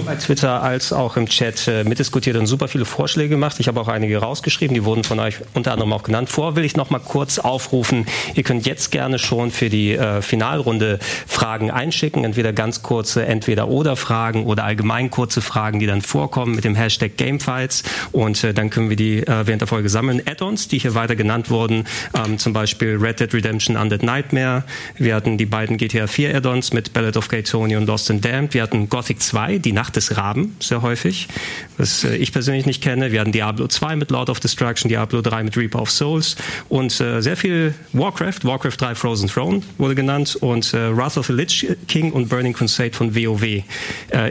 bei Twitter als auch im Chat äh, mitdiskutiert und super viele Vorschläge gemacht. Ich habe auch einige rausgeschrieben, die wurden von euch unter anderem auch genannt. Vor will ich noch mal kurz aufrufen, ihr könnt jetzt gerne schon für die äh, Finalrunde Fragen einschicken, entweder ganz kurze Entweder-Oder-Fragen oder allgemein kurze Fragen, die dann vorkommen mit dem Hashtag Gamefights und äh, dann können wir die äh, während der Folge sammeln. Add-ons, die hier weiter genannt wurden, ähm, zum Beispiel Red Dead Redemption Undead Nightmare. Wir hatten die beiden GTA 4 Add-ons mit Ballad of Gay Tony und Lost and Damned. Wir hatten Gothic 2, die Nacht des Raben, sehr häufig, was äh, ich persönlich nicht kenne. Wir hatten Diablo 2 mit Lord of Destruction, Diablo 3 mit Reaper of Souls und äh, sehr viel Warcraft. Warcraft 3 Frozen Throne wurde genannt und äh, Wrath of the Lich King und Burning Crusade von WoW. Äh,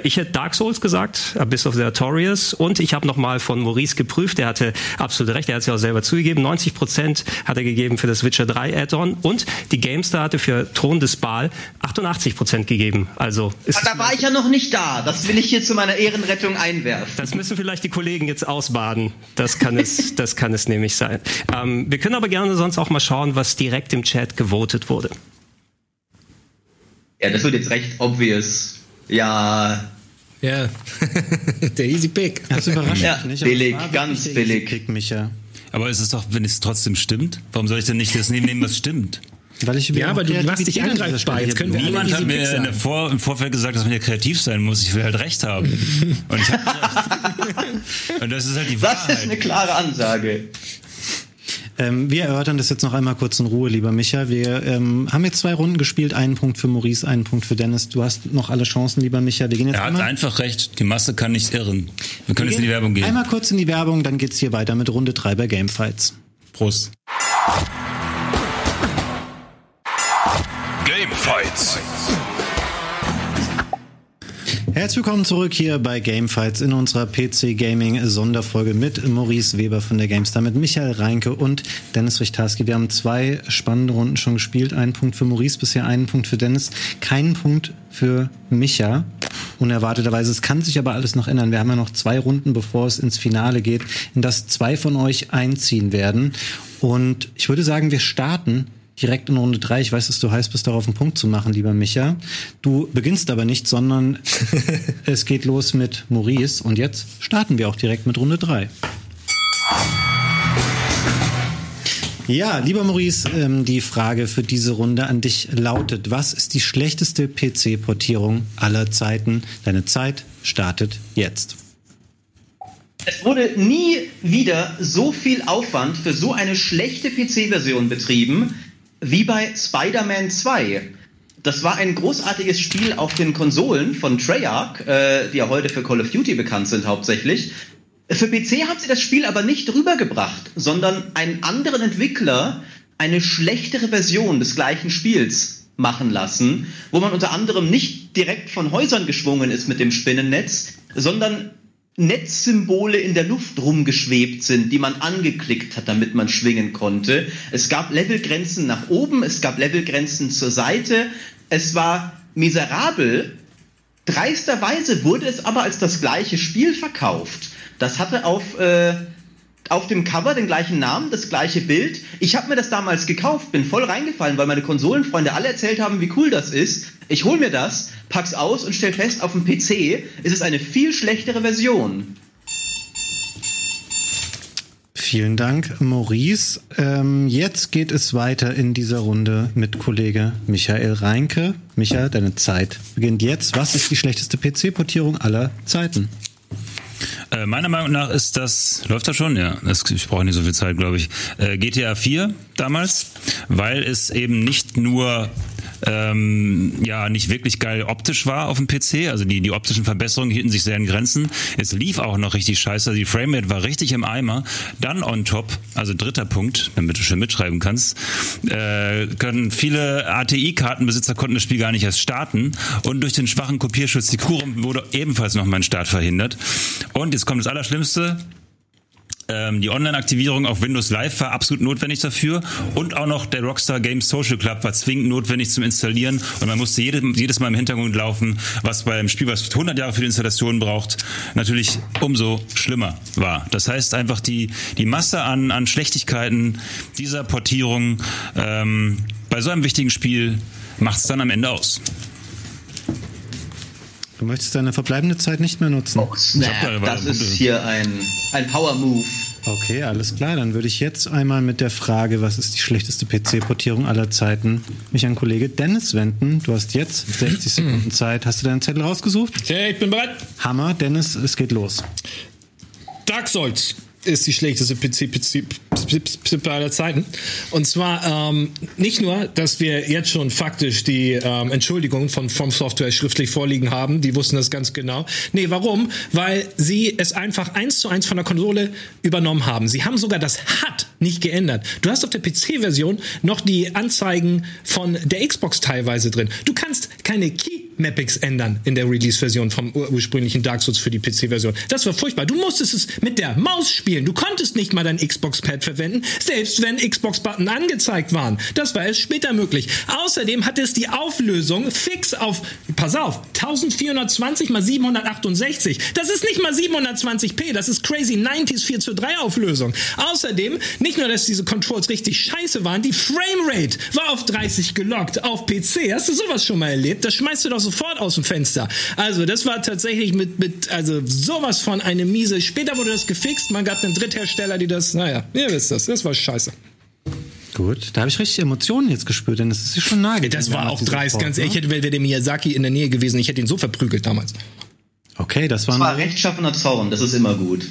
ich hätte Dark Souls gesagt, Abyss of the Artorias und ich habe nochmal von Maurice geprüft, der hatte absolut recht, er hat es ja auch selber zugegeben, 90 Prozent hat er gegeben für das Witcher 3 Add-on und die GameStar hatte für Thron des Baal 88 Prozent gegeben. Also ist Da war ich ja noch nicht da. Das will ich hier zu meiner Ehrenrettung einwerfen. das müssen vielleicht die Kollegen jetzt ausbaden. Das kann es, das kann es nämlich sein. Ähm, wir können aber gerne sonst auch mal schauen, was direkt im Chat gewotet wurde. Ja, das wird jetzt recht obvious. Ja, Ja, der easy Pick. Das überrascht Ja, mich nicht. billig, ganz billig. Pick, Micha. Aber ist es doch, wenn es trotzdem stimmt, warum soll ich denn nicht das nehmen, was stimmt? Weil ich Ja, aber du machst dich angreifbar. Jetzt können wir Niemand hat mir in Vor, im Vorfeld gesagt, dass man ja kreativ sein muss. Ich will halt recht haben. Und recht. Und das ist halt die das ist Wahrheit. eine klare Ansage. Ähm, wir erörtern das jetzt noch einmal kurz in Ruhe, lieber Micha. Wir ähm, haben jetzt zwei Runden gespielt, einen Punkt für Maurice, einen Punkt für Dennis. Du hast noch alle Chancen, lieber Micha. Wir gehen jetzt Er hat einfach recht. Die Masse kann nicht irren. Wir können wir jetzt in die Werbung gehen. Einmal kurz in die Werbung, dann geht's hier weiter mit Runde 3 bei Gamefights. Prost. Gamefights. Herzlich willkommen zurück hier bei Gamefights in unserer PC Gaming Sonderfolge mit Maurice Weber von der GameStar, mit Michael Reinke und Dennis Richtarski. Wir haben zwei spannende Runden schon gespielt. Einen Punkt für Maurice bisher, einen Punkt für Dennis, keinen Punkt für Micha. Unerwarteterweise. Es kann sich aber alles noch ändern. Wir haben ja noch zwei Runden, bevor es ins Finale geht, in das zwei von euch einziehen werden. Und ich würde sagen, wir starten direkt in Runde drei. Ich weiß, dass du heiß bist, darauf einen Punkt zu machen, lieber Micha. Du beginnst aber nicht, sondern es geht los mit Maurice. Und jetzt starten wir auch direkt mit Runde drei. Ja, lieber Maurice, ähm, die Frage für diese Runde an dich lautet, was ist die schlechteste PC-Portierung aller Zeiten? Deine Zeit startet jetzt. Es wurde nie wieder so viel Aufwand für so eine schlechte PC-Version betrieben wie bei Spider-Man 2. Das war ein großartiges Spiel auf den Konsolen von Treyarch, äh, die ja heute für Call of Duty bekannt sind hauptsächlich. Für PC haben sie das Spiel aber nicht rübergebracht, sondern einen anderen Entwickler eine schlechtere Version des gleichen Spiels machen lassen, wo man unter anderem nicht direkt von Häusern geschwungen ist mit dem Spinnennetz, sondern Netzsymbole in der Luft rumgeschwebt sind, die man angeklickt hat, damit man schwingen konnte. Es gab Levelgrenzen nach oben, es gab Levelgrenzen zur Seite. Es war miserabel. Dreisterweise wurde es aber als das gleiche Spiel verkauft. Das hatte auf äh, auf dem Cover den gleichen Namen, das gleiche Bild. Ich habe mir das damals gekauft, bin voll reingefallen, weil meine Konsolenfreunde alle erzählt haben, wie cool das ist. Ich hole mir das, pack's aus und stell fest, auf dem PC ist es eine viel schlechtere Version. Vielen Dank, Maurice. Ähm, jetzt geht es weiter in dieser Runde mit Kollege Michael Reinke. Michael, deine Zeit beginnt jetzt. Was ist die schlechteste PC-Portierung aller Zeiten? Äh, meiner Meinung nach ist das, läuft das schon? Ja, das, ich brauche nicht so viel Zeit, glaube ich. Äh, GTA 4 damals, weil es eben nicht nur ähm, ja nicht wirklich geil optisch war auf dem PC. Also die, die optischen Verbesserungen hielten sich sehr in Grenzen. Es lief auch noch richtig scheiße. Die Framerate war richtig im Eimer. Dann on top, also dritter Punkt, damit du schön mitschreiben kannst, äh, können viele ATI-Kartenbesitzer konnten das Spiel gar nicht erst starten. Und durch den schwachen Kopierschutz die Kurum wurde ebenfalls noch mein Start verhindert. Und jetzt kommt das Allerschlimmste ähm, die Online-Aktivierung auf Windows Live war absolut notwendig dafür und auch noch der Rockstar Games Social Club war zwingend notwendig zum Installieren und man musste jede, jedes Mal im Hintergrund laufen, was beim Spiel, was 100 Jahre für die Installation braucht, natürlich umso schlimmer war. Das heißt einfach die, die Masse an, an Schlechtigkeiten dieser Portierung ähm, bei so einem wichtigen Spiel macht es dann am Ende aus. Du möchtest deine verbleibende Zeit nicht mehr nutzen. Oh, snap. Das ist hier ein, ein Power-Move. Okay, alles klar. Dann würde ich jetzt einmal mit der Frage, was ist die schlechteste PC-Portierung aller Zeiten, mich an Kollege Dennis wenden. Du hast jetzt 60 Sekunden Zeit. Hast du deinen Zettel rausgesucht? Ja, ich bin bereit. Hammer, Dennis, es geht los. Dark Souls ist die schlechteste PC aller Zeiten. Und zwar ähm, nicht nur, dass wir jetzt schon faktisch die ähm, Entschuldigung von From Software schriftlich vorliegen haben, die wussten das ganz genau. Nee, warum? Weil sie es einfach eins zu eins von der Konsole übernommen haben. Sie haben sogar das HUD nicht geändert. Du hast auf der PC-Version noch die Anzeigen von der Xbox teilweise drin. Du kannst keine Key Mappings ändern in der Release-Version vom ursprünglichen Dark Souls für die PC-Version. Das war furchtbar. Du musstest es mit der Maus spielen. Du konntest nicht mal dein Xbox-Pad verwenden, selbst wenn Xbox-Button angezeigt waren. Das war erst später möglich. Außerdem hat es die Auflösung fix auf, pass auf, 1420 mal 768. Das ist nicht mal 720p, das ist crazy 90s 4 zu 3 Auflösung. Außerdem, nicht nur, dass diese Controls richtig scheiße waren, die Framerate war auf 30 gelockt auf PC. Hast du sowas schon mal erlebt? Das schmeißt du doch sofort aus dem Fenster. Also, das war tatsächlich mit, mit, also sowas von eine miese. Später wurde das gefixt. Man gab einen Dritthersteller, die das, naja, ihr wisst das. Das war scheiße. Gut, da habe ich richtig Emotionen jetzt gespürt, denn das ist ja schon nahe. Das war auch dreist, ganz ehrlich. Ich hätte, wäre der Miyazaki in der Nähe gewesen, ich hätte ihn so verprügelt damals. Okay, das war. Das war rechtschaffener Zorn, das ist immer gut.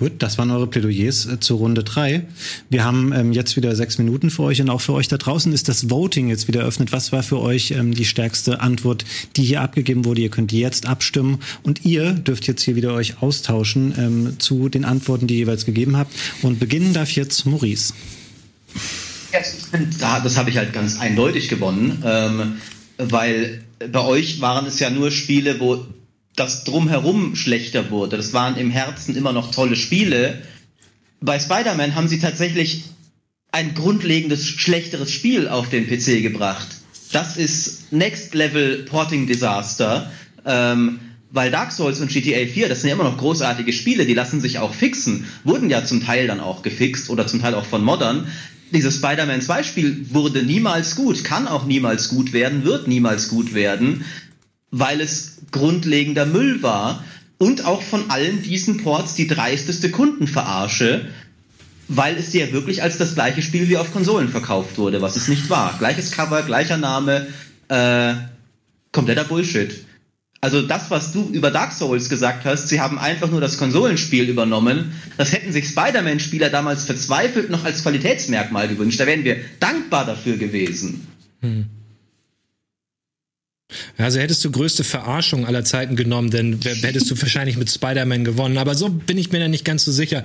Gut, das waren eure Plädoyers äh, zur Runde drei. Wir haben ähm, jetzt wieder sechs Minuten für euch und auch für euch da draußen ist das Voting jetzt wieder eröffnet. Was war für euch ähm, die stärkste Antwort, die hier abgegeben wurde? Ihr könnt jetzt abstimmen und ihr dürft jetzt hier wieder euch austauschen ähm, zu den Antworten, die ihr jeweils gegeben habt. Und beginnen darf jetzt Maurice. Ja, das habe ich halt ganz eindeutig gewonnen, ähm, weil bei euch waren es ja nur Spiele, wo das drumherum schlechter wurde. Das waren im Herzen immer noch tolle Spiele. Bei Spider-Man haben sie tatsächlich ein grundlegendes schlechteres Spiel auf den PC gebracht. Das ist Next Level Porting Disaster. Ähm, weil Dark Souls und GTA 4, das sind ja immer noch großartige Spiele, die lassen sich auch fixen, wurden ja zum Teil dann auch gefixt oder zum Teil auch von Modern. Dieses Spider-Man 2 Spiel wurde niemals gut, kann auch niemals gut werden, wird niemals gut werden, weil es grundlegender Müll war und auch von allen diesen Ports die dreisteste Kundenverarsche, weil es ja wirklich als das gleiche Spiel wie auf Konsolen verkauft wurde, was es nicht war. Gleiches Cover, gleicher Name, äh, kompletter Bullshit. Also das, was du über Dark Souls gesagt hast, sie haben einfach nur das Konsolenspiel übernommen. Das hätten sich Spider-Man-Spieler damals verzweifelt noch als Qualitätsmerkmal gewünscht. Da wären wir dankbar dafür gewesen. Hm. Also hättest du größte Verarschung aller Zeiten genommen, denn hättest du wahrscheinlich mit Spider-Man gewonnen. Aber so bin ich mir da nicht ganz so sicher.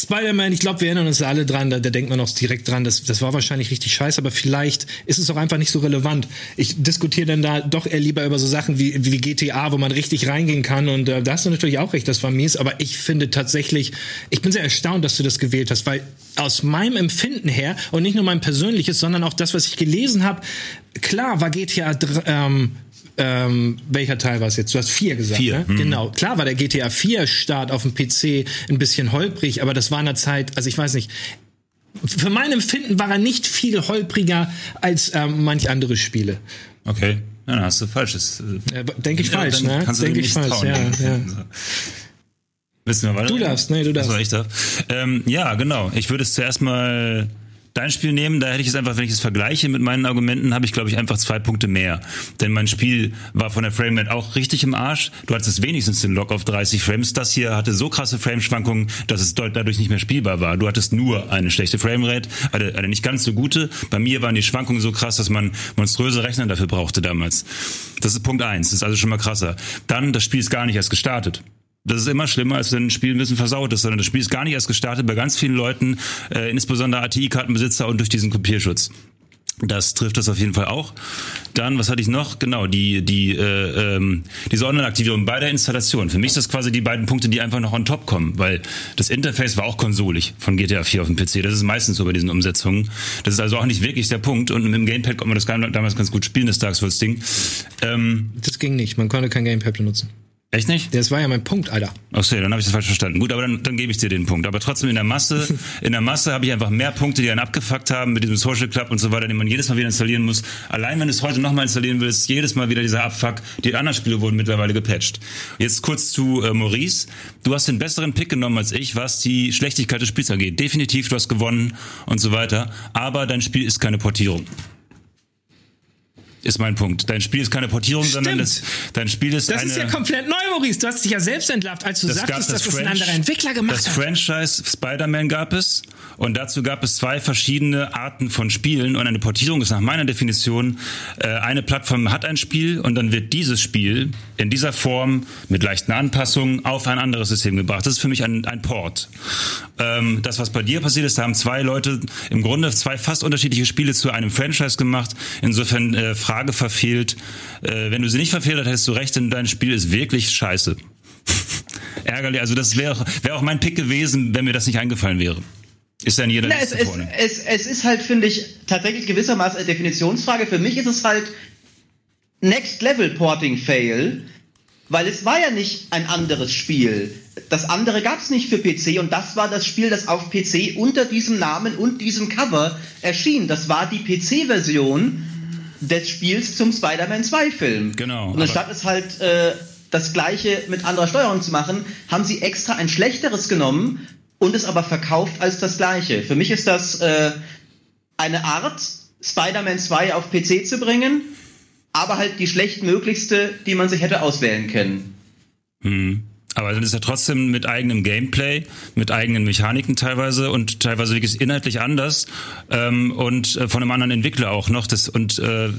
Spider-Man, ich glaube, wir erinnern uns alle dran, da, da denkt man auch direkt dran, das, das war wahrscheinlich richtig scheiße, aber vielleicht ist es auch einfach nicht so relevant. Ich diskutiere dann da doch eher lieber über so Sachen wie, wie GTA, wo man richtig reingehen kann und äh, da hast du natürlich auch recht, das war mies, aber ich finde tatsächlich, ich bin sehr erstaunt, dass du das gewählt hast, weil aus meinem Empfinden her und nicht nur mein persönliches, sondern auch das, was ich gelesen habe, klar war GTA ähm, ähm, welcher Teil war es jetzt? Du hast vier gesagt, vier. Ne? Mhm. Genau. Klar war der GTA 4 Start auf dem PC ein bisschen holprig, aber das war in der Zeit, also ich weiß nicht, für mein Empfinden war er nicht viel holpriger als ähm, manch andere Spiele. Okay. Ja, dann hast du falsches. Äh, Denke ich ja, falsch, ne? Denke ich falsch, trauen, ja. ja. Wissen wir weiter? Du darfst, nee, du darfst. Achso, ich darf. Ähm, ja, genau. Ich würde es zuerst mal dein Spiel nehmen, da hätte ich es einfach, wenn ich es vergleiche mit meinen Argumenten, habe ich, glaube ich, einfach zwei Punkte mehr. Denn mein Spiel war von der Framerate auch richtig im Arsch. Du hattest wenigstens den Lock auf 30 Frames. Das hier hatte so krasse Frameschwankungen, dass es dadurch nicht mehr spielbar war. Du hattest nur eine schlechte Framerate, eine, eine nicht ganz so gute. Bei mir waren die Schwankungen so krass, dass man monströse Rechner dafür brauchte damals. Das ist Punkt eins. Das ist also schon mal krasser. Dann, das Spiel ist gar nicht erst gestartet das ist immer schlimmer, als wenn ein Spiel ein bisschen versaut ist, sondern das Spiel ist gar nicht erst gestartet bei ganz vielen Leuten, äh, insbesondere ATI-Kartenbesitzer und durch diesen Kopierschutz. Das trifft das auf jeden Fall auch. Dann, was hatte ich noch? Genau, die, die, äh, ähm, diese Online-Aktivierung bei der Installation. Für mich ist das quasi die beiden Punkte, die einfach noch on top kommen, weil das Interface war auch konsolig von GTA 4 auf dem PC. Das ist meistens so bei diesen Umsetzungen. Das ist also auch nicht wirklich der Punkt. Und mit dem Gamepad konnte man das damals ganz gut spielen, das Dark Souls-Ding. Ähm, das ging nicht, man konnte kein Gamepad benutzen. Echt nicht? Das war ja mein Punkt, Alter. Ach so, dann habe ich das falsch verstanden. Gut, aber dann, dann gebe ich dir den Punkt. Aber trotzdem in der Masse, in der Masse habe ich einfach mehr Punkte, die einen abgefuckt haben mit diesem Social Club und so weiter, den man jedes Mal wieder installieren muss. Allein wenn du es heute nochmal installieren willst, jedes Mal wieder dieser Abfuck. Die anderen Spiele wurden mittlerweile gepatcht. Jetzt kurz zu äh, Maurice. Du hast den besseren Pick genommen als ich, was die Schlechtigkeit des Spiels angeht. Definitiv, du hast gewonnen und so weiter. Aber dein Spiel ist keine Portierung ist mein Punkt. Dein Spiel ist keine Portierung, Stimmt. sondern das, dein Spiel ist das eine... Das ist ja komplett neu, Maurice. Du hast dich ja selbst entlarvt, als du das sagtest, das dass das ein anderer Entwickler gemacht das hat. Das Franchise Spider-Man gab es und dazu gab es zwei verschiedene Arten von Spielen und eine Portierung ist nach meiner Definition, äh, eine Plattform hat ein Spiel und dann wird dieses Spiel in dieser Form mit leichten Anpassungen auf ein anderes System gebracht. Das ist für mich ein, ein Port. Ähm, das, was bei dir passiert ist, da haben zwei Leute im Grunde zwei fast unterschiedliche Spiele zu einem Franchise gemacht. Insofern äh, Frage verfehlt. Äh, wenn du sie nicht verfehlt hast, hättest du recht, denn dein Spiel ist wirklich scheiße. Ärgerlich. Also das wäre wär auch mein Pick gewesen, wenn mir das nicht eingefallen wäre. Ist dann jeder Na, es, es, es, es ist halt, finde ich, tatsächlich gewissermaßen eine Definitionsfrage. Für mich ist es halt Next Level Porting Fail, weil es war ja nicht ein anderes Spiel. Das andere gab es nicht für PC und das war das Spiel, das auf PC unter diesem Namen und diesem Cover erschien. Das war die PC-Version des Spiels zum Spider-Man 2-Film. Genau. Und anstatt es halt äh, das gleiche mit anderer Steuerung zu machen, haben sie extra ein schlechteres genommen und es aber verkauft als das gleiche. Für mich ist das äh, eine Art, Spider-Man 2 auf PC zu bringen, aber halt die schlechtmöglichste, die man sich hätte auswählen können. Hm. Aber dann ist er trotzdem mit eigenem Gameplay, mit eigenen Mechaniken teilweise und teilweise wirklich inhaltlich anders ähm, und äh, von einem anderen Entwickler auch noch. Das, und äh,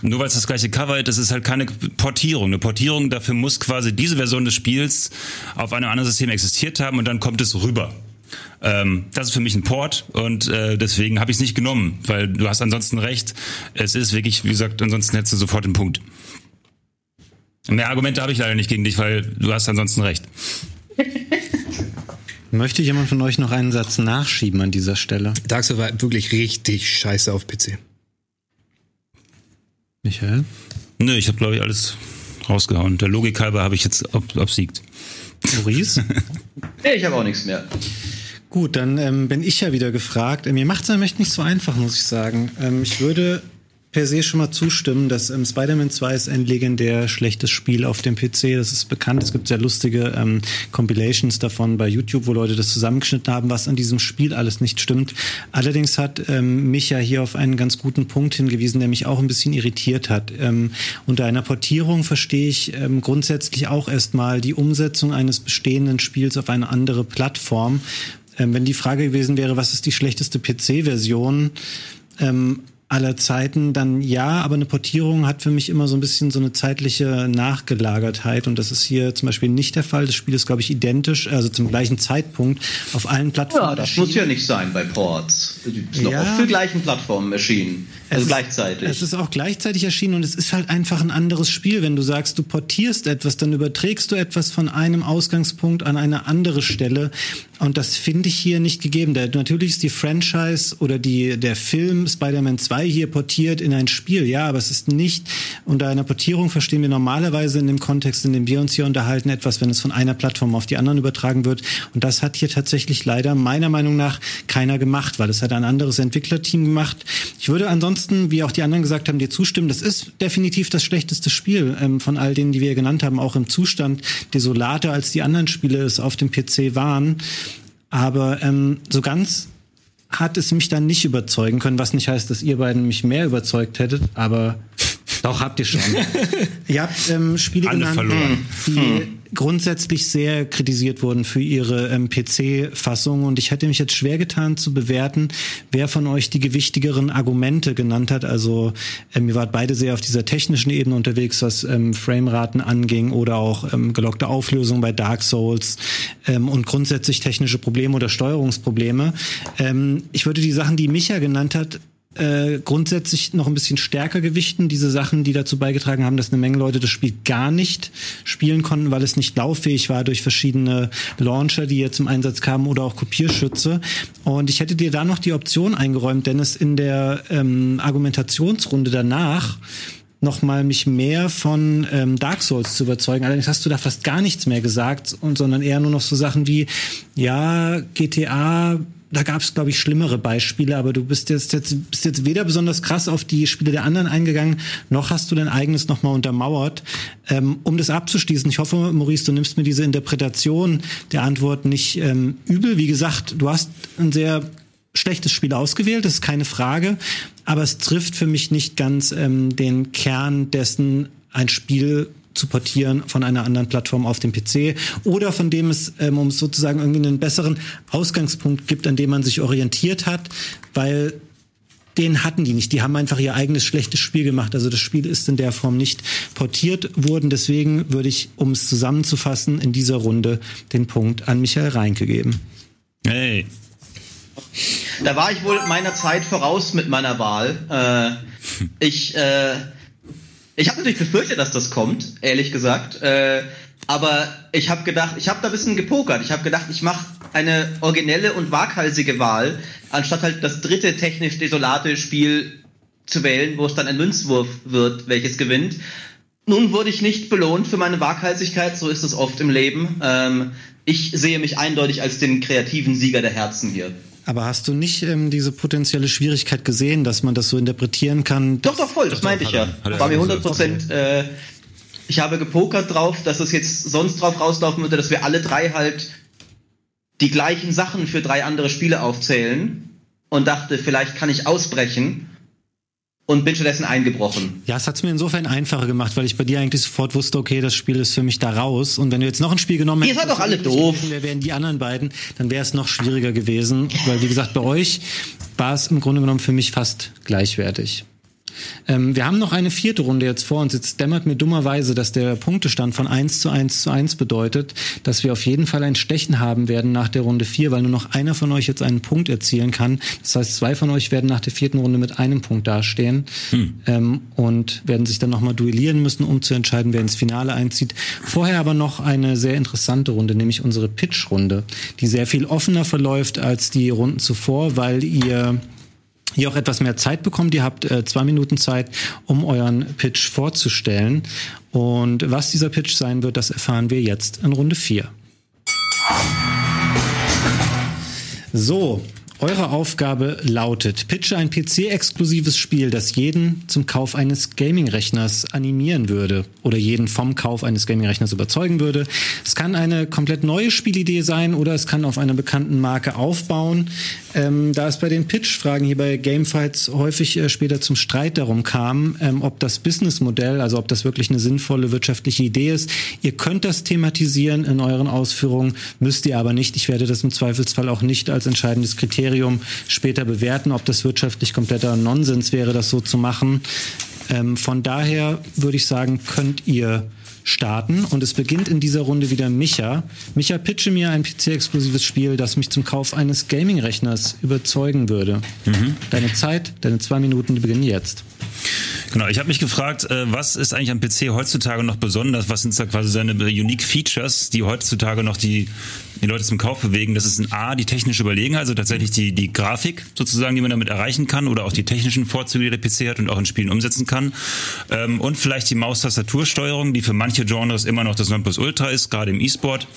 nur weil es das gleiche Cover ist, das ist halt keine Portierung. Eine Portierung, dafür muss quasi diese Version des Spiels auf einem anderen System existiert haben und dann kommt es rüber. Ähm, das ist für mich ein Port und äh, deswegen habe ich es nicht genommen, weil du hast ansonsten recht. Es ist wirklich, wie gesagt, ansonsten hättest du sofort den Punkt. Mehr Argumente habe ich leider nicht gegen dich, weil du hast ansonsten recht. Möchte jemand von euch noch einen Satz nachschieben an dieser Stelle? Dark Souls war wirklich richtig scheiße auf PC. Michael? Nö, ich habe, glaube ich, alles rausgehauen. Der Logik halber habe ich jetzt ob, obsiegt. Maurice? Nee, ich habe auch nichts mehr. Gut, dann ähm, bin ich ja wieder gefragt. Mir macht es nämlich nicht so einfach, muss ich sagen. Ähm, ich würde per se schon mal zustimmen, dass ähm, Spider-Man 2 ist ein legendär schlechtes Spiel auf dem PC. Das ist bekannt. Es gibt sehr lustige ähm, Compilations davon bei YouTube, wo Leute das zusammengeschnitten haben, was an diesem Spiel alles nicht stimmt. Allerdings hat ähm, mich ja hier auf einen ganz guten Punkt hingewiesen, der mich auch ein bisschen irritiert hat. Ähm, unter einer Portierung verstehe ich ähm, grundsätzlich auch erstmal die Umsetzung eines bestehenden Spiels auf eine andere Plattform. Ähm, wenn die Frage gewesen wäre, was ist die schlechteste PC-Version? Ähm, aller Zeiten, dann ja, aber eine Portierung hat für mich immer so ein bisschen so eine zeitliche Nachgelagertheit und das ist hier zum Beispiel nicht der Fall. Das Spiel ist, glaube ich, identisch, also zum gleichen Zeitpunkt auf allen Plattformen. Ja, das muss ja nicht sein bei Ports. Ist noch Ja. auf für gleichen Plattformen erschienen. Also Es ist- gleichzeitig. Es ist auch gleichzeitig erschienen und es ist halt einfach ein anderes Spiel. Wenn du sagst, du portierst etwas, dann überträgst du etwas von einem Ausgangspunkt an eine andere Stelle. Und das finde ich hier nicht gegeben. Der, natürlich ist die Franchise oder die, der Film Spider-Man 2 hier portiert in ein Spiel. Ja, aber es ist nicht unter einer Portierung verstehen wir normalerweise in dem Kontext, in dem wir uns hier unterhalten, etwas, wenn es von einer Plattform auf die anderen übertragen wird. Und das hat hier tatsächlich leider meiner Meinung nach keiner gemacht, weil es hat ein anderes Entwicklerteam gemacht. Ich würde ansonsten, wie auch die anderen gesagt haben, dir zustimmen. Das ist definitiv das schlechteste Spiel ähm, von all denen, die wir genannt haben, auch im Zustand desolater als die anderen Spiele es auf dem PC waren. Aber ähm, so ganz hat es mich dann nicht überzeugen können, was nicht heißt, dass ihr beiden mich mehr überzeugt hättet, aber doch habt ihr schon. ihr habt ähm, Spiele Alle genannt, verloren. die grundsätzlich sehr kritisiert wurden für ihre ähm, PC-Fassung und ich hätte mich jetzt schwer getan zu bewerten, wer von euch die gewichtigeren Argumente genannt hat. Also ähm, ihr wart beide sehr auf dieser technischen Ebene unterwegs, was ähm, Frameraten anging oder auch ähm, gelockte Auflösung bei Dark Souls ähm, und grundsätzlich technische Probleme oder Steuerungsprobleme. Ähm, ich würde die Sachen, die Micha genannt hat, äh, grundsätzlich noch ein bisschen stärker gewichten. Diese Sachen, die dazu beigetragen haben, dass eine Menge Leute das Spiel gar nicht spielen konnten, weil es nicht lauffähig war durch verschiedene Launcher, die jetzt zum Einsatz kamen oder auch Kopierschütze. Und ich hätte dir da noch die Option eingeräumt, Dennis, in der ähm, Argumentationsrunde danach nochmal mich mehr von ähm, Dark Souls zu überzeugen. Allerdings hast du da fast gar nichts mehr gesagt, und, sondern eher nur noch so Sachen wie, ja, GTA, da gab es, glaube ich, schlimmere Beispiele, aber du bist jetzt, jetzt, bist jetzt weder besonders krass auf die Spiele der anderen eingegangen, noch hast du dein eigenes nochmal untermauert. Ähm, um das abzuschließen, ich hoffe, Maurice, du nimmst mir diese Interpretation der Antwort nicht ähm, übel. Wie gesagt, du hast ein sehr schlechtes Spiel ausgewählt, das ist keine Frage, aber es trifft für mich nicht ganz ähm, den Kern dessen, ein Spiel zu portieren von einer anderen Plattform auf dem PC oder von dem es, ähm, um sozusagen irgendwie einen besseren Ausgangspunkt gibt, an dem man sich orientiert hat, weil den hatten die nicht. Die haben einfach ihr eigenes schlechtes Spiel gemacht. Also das Spiel ist in der Form nicht portiert worden. Deswegen würde ich, um es zusammenzufassen, in dieser Runde den Punkt an Michael Reinke geben. Hey. Da war ich wohl meiner Zeit voraus mit meiner Wahl. Äh, ich äh, ich habe natürlich befürchtet, dass das kommt, ehrlich gesagt. Äh, aber ich habe gedacht, ich habe da ein bisschen gepokert. Ich habe gedacht, ich mache eine originelle und waghalsige Wahl, anstatt halt das dritte technisch desolate Spiel zu wählen, wo es dann ein Münzwurf wird, welches gewinnt. Nun wurde ich nicht belohnt für meine Waghalsigkeit, so ist es oft im Leben. Ähm, ich sehe mich eindeutig als den kreativen Sieger der Herzen hier. Aber hast du nicht ähm, diese potenzielle Schwierigkeit gesehen, dass man das so interpretieren kann? Doch, doch, voll, das meinte ich ja. er- hat War mir gesagt. 100 Prozent. Äh, ich habe gepokert drauf, dass es jetzt sonst drauf rauslaufen würde, dass wir alle drei halt die gleichen Sachen für drei andere Spiele aufzählen und dachte, vielleicht kann ich ausbrechen und bin stattdessen eingebrochen. Ja, es hat es mir insofern einfacher gemacht, weil ich bei dir eigentlich sofort wusste, okay, das Spiel ist für mich da raus. Und wenn du jetzt noch ein Spiel genommen hättest, doch alle doof. gewesen wäre, wären die anderen beiden, dann wäre es noch schwieriger gewesen. Weil, wie gesagt, bei euch war es im Grunde genommen für mich fast gleichwertig. Ähm, wir haben noch eine vierte Runde jetzt vor uns. Jetzt dämmert mir dummerweise, dass der Punktestand von 1 zu 1 zu 1 bedeutet, dass wir auf jeden Fall ein Stechen haben werden nach der Runde 4, weil nur noch einer von euch jetzt einen Punkt erzielen kann. Das heißt, zwei von euch werden nach der vierten Runde mit einem Punkt dastehen hm. ähm, und werden sich dann nochmal duellieren müssen, um zu entscheiden, wer ins Finale einzieht. Vorher aber noch eine sehr interessante Runde, nämlich unsere Pitch-Runde, die sehr viel offener verläuft als die Runden zuvor, weil ihr ihr auch etwas mehr Zeit bekommt. Ihr habt äh, zwei Minuten Zeit, um euren Pitch vorzustellen. Und was dieser Pitch sein wird, das erfahren wir jetzt in Runde 4. So, eure Aufgabe lautet, pitche ein PC-exklusives Spiel, das jeden zum Kauf eines Gaming-Rechners animieren würde oder jeden vom Kauf eines Gaming-Rechners überzeugen würde. Es kann eine komplett neue Spielidee sein oder es kann auf einer bekannten Marke aufbauen. Ähm, da es bei den Pitch-Fragen hier bei Gamefights häufig äh, später zum Streit darum kam, ähm, ob das Businessmodell, also ob das wirklich eine sinnvolle wirtschaftliche Idee ist. Ihr könnt das thematisieren in euren Ausführungen, müsst ihr aber nicht. Ich werde das im Zweifelsfall auch nicht als entscheidendes Kriterium Ministerium später bewerten, ob das wirtschaftlich kompletter Nonsens wäre, das so zu machen. Ähm, von daher würde ich sagen, könnt ihr starten und es beginnt in dieser Runde wieder Micha. Micha, pitche mir ein PC-exklusives Spiel, das mich zum Kauf eines Gaming-Rechners überzeugen würde. Mhm. Deine Zeit, deine zwei Minuten, die beginnen jetzt. Genau, ich habe mich gefragt, äh, was ist eigentlich am PC heutzutage noch besonders? Was sind da quasi seine unique Features, die heutzutage noch die, die Leute zum Kauf bewegen? Das ist ein A, die technische Überlegenheit, also tatsächlich die, die Grafik sozusagen, die man damit erreichen kann oder auch die technischen Vorzüge, die der PC hat und auch in Spielen umsetzen kann. Ähm, und vielleicht die Maustastatursteuerung, die für manche Genres immer noch das Nonplusultra ist, gerade im E-Sport.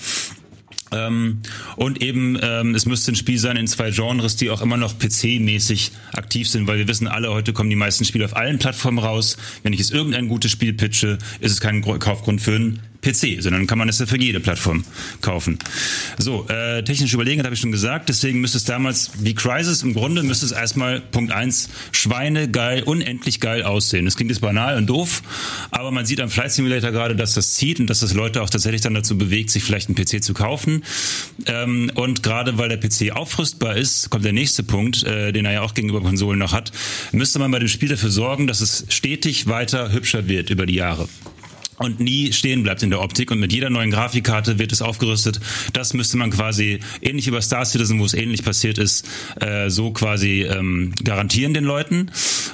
Ähm, und eben, ähm, es müsste ein Spiel sein in zwei Genres, die auch immer noch PC-mäßig aktiv sind, weil wir wissen alle, heute kommen die meisten Spiele auf allen Plattformen raus. Wenn ich jetzt irgendein gutes Spiel pitche, ist es kein Kaufgrund für ein PC, sondern kann man es ja für jede Plattform kaufen. So, äh, technische Überlegenheit habe ich schon gesagt, deswegen müsste es damals wie Crisis im Grunde müsste es erstmal Punkt eins Schweine geil, unendlich geil aussehen. Das klingt jetzt banal und doof, aber man sieht am Flight Simulator gerade, dass das zieht und dass das Leute auch tatsächlich dann dazu bewegt, sich vielleicht einen PC zu kaufen. Ähm, und gerade weil der PC aufrüstbar ist, kommt der nächste Punkt, äh, den er ja auch gegenüber Konsolen noch hat, müsste man bei dem Spiel dafür sorgen, dass es stetig weiter hübscher wird über die Jahre und nie stehen bleibt in der Optik und mit jeder neuen Grafikkarte wird es aufgerüstet. Das müsste man quasi ähnlich über Star Citizen, wo es ähnlich passiert ist, äh, so quasi ähm, garantieren den Leuten.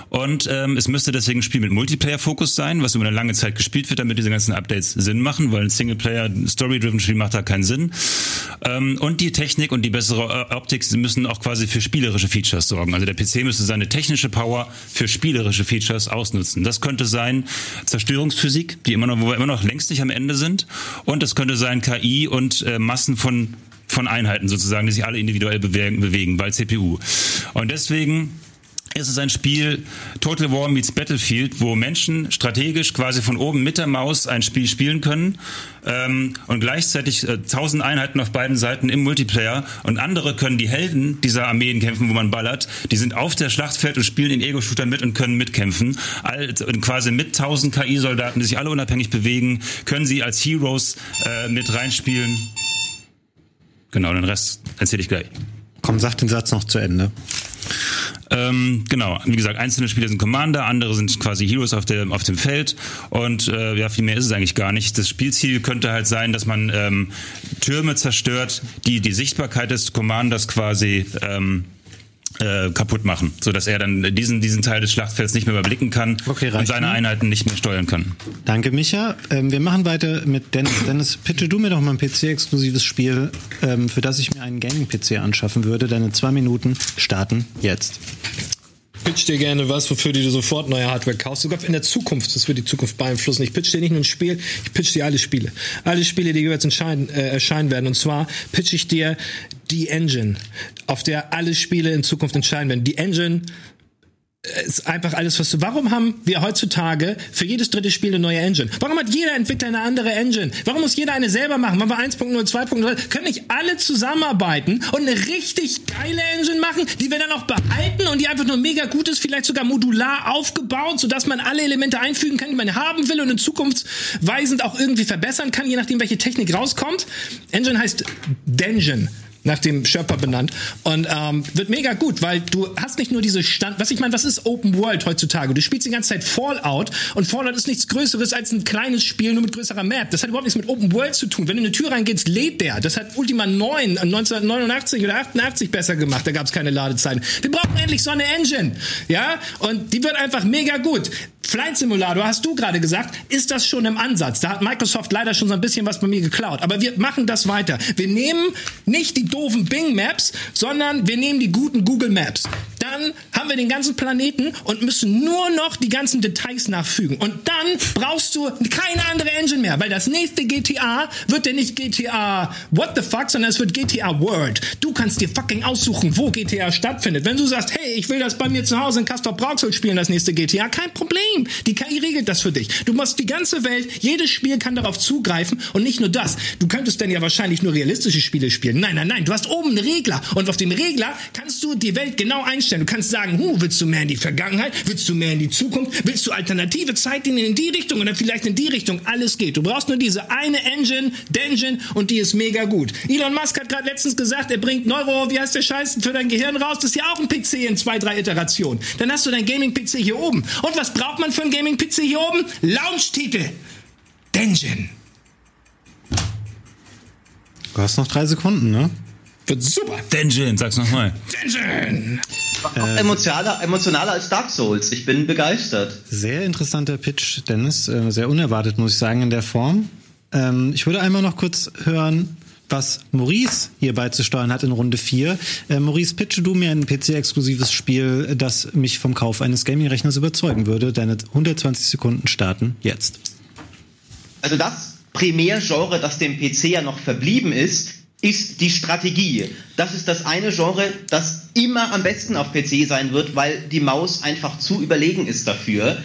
Und ähm, es müsste deswegen ein Spiel mit Multiplayer-Fokus sein, was über eine lange Zeit gespielt wird, damit diese ganzen Updates Sinn machen, weil ein Singleplayer, Story-driven Spiel macht da keinen Sinn. Ähm, und die Technik und die bessere äh, Optik müssen auch quasi für spielerische Features sorgen. Also der PC müsste seine technische Power für spielerische Features ausnutzen. Das könnte sein Zerstörungsphysik, die immer noch noch, wo wir immer noch längst nicht am Ende sind. Und es könnte sein KI und äh, Massen von von Einheiten sozusagen, die sich alle individuell bewegen, bewegen bei CPU. Und deswegen es ist ein Spiel Total War meets Battlefield, wo Menschen strategisch quasi von oben mit der Maus ein Spiel spielen können ähm, und gleichzeitig äh, tausend Einheiten auf beiden Seiten im Multiplayer und andere können die Helden dieser Armeen kämpfen, wo man ballert. Die sind auf der Schlachtfeld und spielen in Ego-Shootern mit und können mitkämpfen. All, quasi mit tausend KI-Soldaten, die sich alle unabhängig bewegen, können sie als Heroes äh, mit reinspielen. Genau, den Rest erzähle ich gleich. Komm, sag den Satz noch zu Ende. Ähm, genau, wie gesagt, einzelne Spieler sind Commander, andere sind quasi Heroes auf, der, auf dem Feld und äh, ja, viel mehr ist es eigentlich gar nicht. Das Spielziel könnte halt sein, dass man ähm, Türme zerstört, die die Sichtbarkeit des Commanders quasi ähm, äh, kaputt machen, so dass er dann diesen diesen Teil des Schlachtfelds nicht mehr überblicken kann okay, und seine ne? Einheiten nicht mehr steuern kann. Danke, Micha. Ähm, wir machen weiter mit Dennis. Dennis, pitche du mir doch mal ein PC-exklusives Spiel, ähm, für das ich mir einen Gaming-PC anschaffen würde. Deine zwei Minuten starten jetzt pitch dir gerne was, wofür du sofort neue Hardware kaufst. Sogar in der Zukunft, das wird die Zukunft beeinflussen. Ich pitch dir nicht nur ein Spiel, ich pitch dir alle Spiele. Alle Spiele, die jeweils äh, erscheinen werden. Und zwar pitch ich dir die Engine, auf der alle Spiele in Zukunft entscheiden werden. Die Engine ist einfach alles, was du. Warum haben wir heutzutage für jedes dritte Spiel eine neue Engine? Warum hat jeder Entwickler eine andere Engine? Warum muss jeder eine selber machen? Machen wir 1.0, 2.0? Können nicht alle zusammenarbeiten und eine richtig geile Engine machen, die wir dann auch behalten und die einfach nur mega gut ist, vielleicht sogar modular aufgebaut, sodass man alle Elemente einfügen kann, die man haben will und in Zukunft weisend auch irgendwie verbessern kann, je nachdem, welche Technik rauskommt? Engine heißt Dengen nach dem Schöpfer benannt und ähm, wird mega gut, weil du hast nicht nur diese Stand, was ich meine, was ist Open World heutzutage? Du spielst die ganze Zeit Fallout und Fallout ist nichts Größeres als ein kleines Spiel nur mit größerer Map. Das hat überhaupt nichts mit Open World zu tun. Wenn du in eine Tür reingehst, lädt der. Das hat Ultima 9 1989 oder 88 besser gemacht. Da gab es keine Ladezeiten. Wir brauchen endlich so eine Engine, ja? Und die wird einfach mega gut. Flight Simulator, hast du gerade gesagt, ist das schon im Ansatz. Da hat Microsoft leider schon so ein bisschen was bei mir geklaut. Aber wir machen das weiter. Wir nehmen nicht die doofen Bing Maps, sondern wir nehmen die guten Google Maps. Dann haben wir den ganzen Planeten und müssen nur noch die ganzen Details nachfügen. Und dann brauchst du keine andere Engine mehr, weil das nächste GTA wird ja nicht GTA What the fuck, sondern es wird GTA World. Du kannst dir fucking aussuchen, wo GTA stattfindet. Wenn du sagst, hey, ich will das bei mir zu Hause in Castor Brauxel spielen, das nächste GTA, kein Problem. Die KI regelt das für dich. Du musst die ganze Welt, jedes Spiel kann darauf zugreifen und nicht nur das. Du könntest dann ja wahrscheinlich nur realistische Spiele spielen. Nein, nein, nein. Du hast oben einen Regler und auf dem Regler kannst du die Welt genau einstellen. Du kannst sagen, huh, willst du mehr in die Vergangenheit? Willst du mehr in die Zukunft? Willst du alternative Zeitlinien in die Richtung oder vielleicht in die Richtung? Alles geht. Du brauchst nur diese eine Engine, Dengen und die ist mega gut. Elon Musk hat gerade letztens gesagt, er bringt Neuro, wie heißt der Scheiß, für dein Gehirn raus. Das ist ja auch ein PC in zwei, drei Iterationen. Dann hast du dein Gaming-PC hier oben. Und was braucht man für einen Gaming-PC hier oben? Launch-Titel. Dengen. Du hast noch drei Sekunden, ne? Wird super. Denjin, sag's nochmal. Dengen. Auch emotionaler, emotionaler als Dark Souls. Ich bin begeistert. Sehr interessanter Pitch, Dennis. Äh, Sehr unerwartet, muss ich sagen, in der Form. Ähm, Ich würde einmal noch kurz hören, was Maurice hier beizusteuern hat in Runde 4. Äh, Maurice, pitche du mir ein PC-exklusives Spiel, das mich vom Kauf eines Gaming-Rechners überzeugen würde. Deine 120 Sekunden starten jetzt. Also das Primärgenre, das dem PC ja noch verblieben ist, ist die Strategie. Das ist das eine Genre, das immer am besten auf PC sein wird, weil die Maus einfach zu überlegen ist dafür.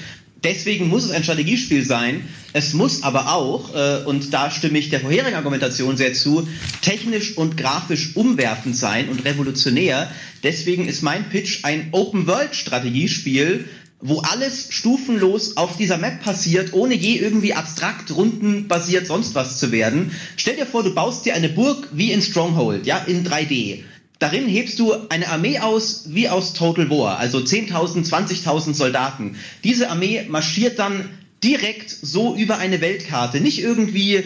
Deswegen muss es ein Strategiespiel sein. Es muss aber auch, äh, und da stimme ich der vorherigen Argumentation sehr zu, technisch und grafisch umwerfend sein und revolutionär. Deswegen ist mein Pitch ein Open-World-Strategiespiel, wo alles stufenlos auf dieser Map passiert, ohne je irgendwie abstrakt, rundenbasiert sonst was zu werden. Stell dir vor, du baust dir eine Burg wie in Stronghold, ja, in 3D. Darin hebst du eine Armee aus wie aus Total War, also 10.000, 20.000 Soldaten. Diese Armee marschiert dann direkt so über eine Weltkarte, nicht irgendwie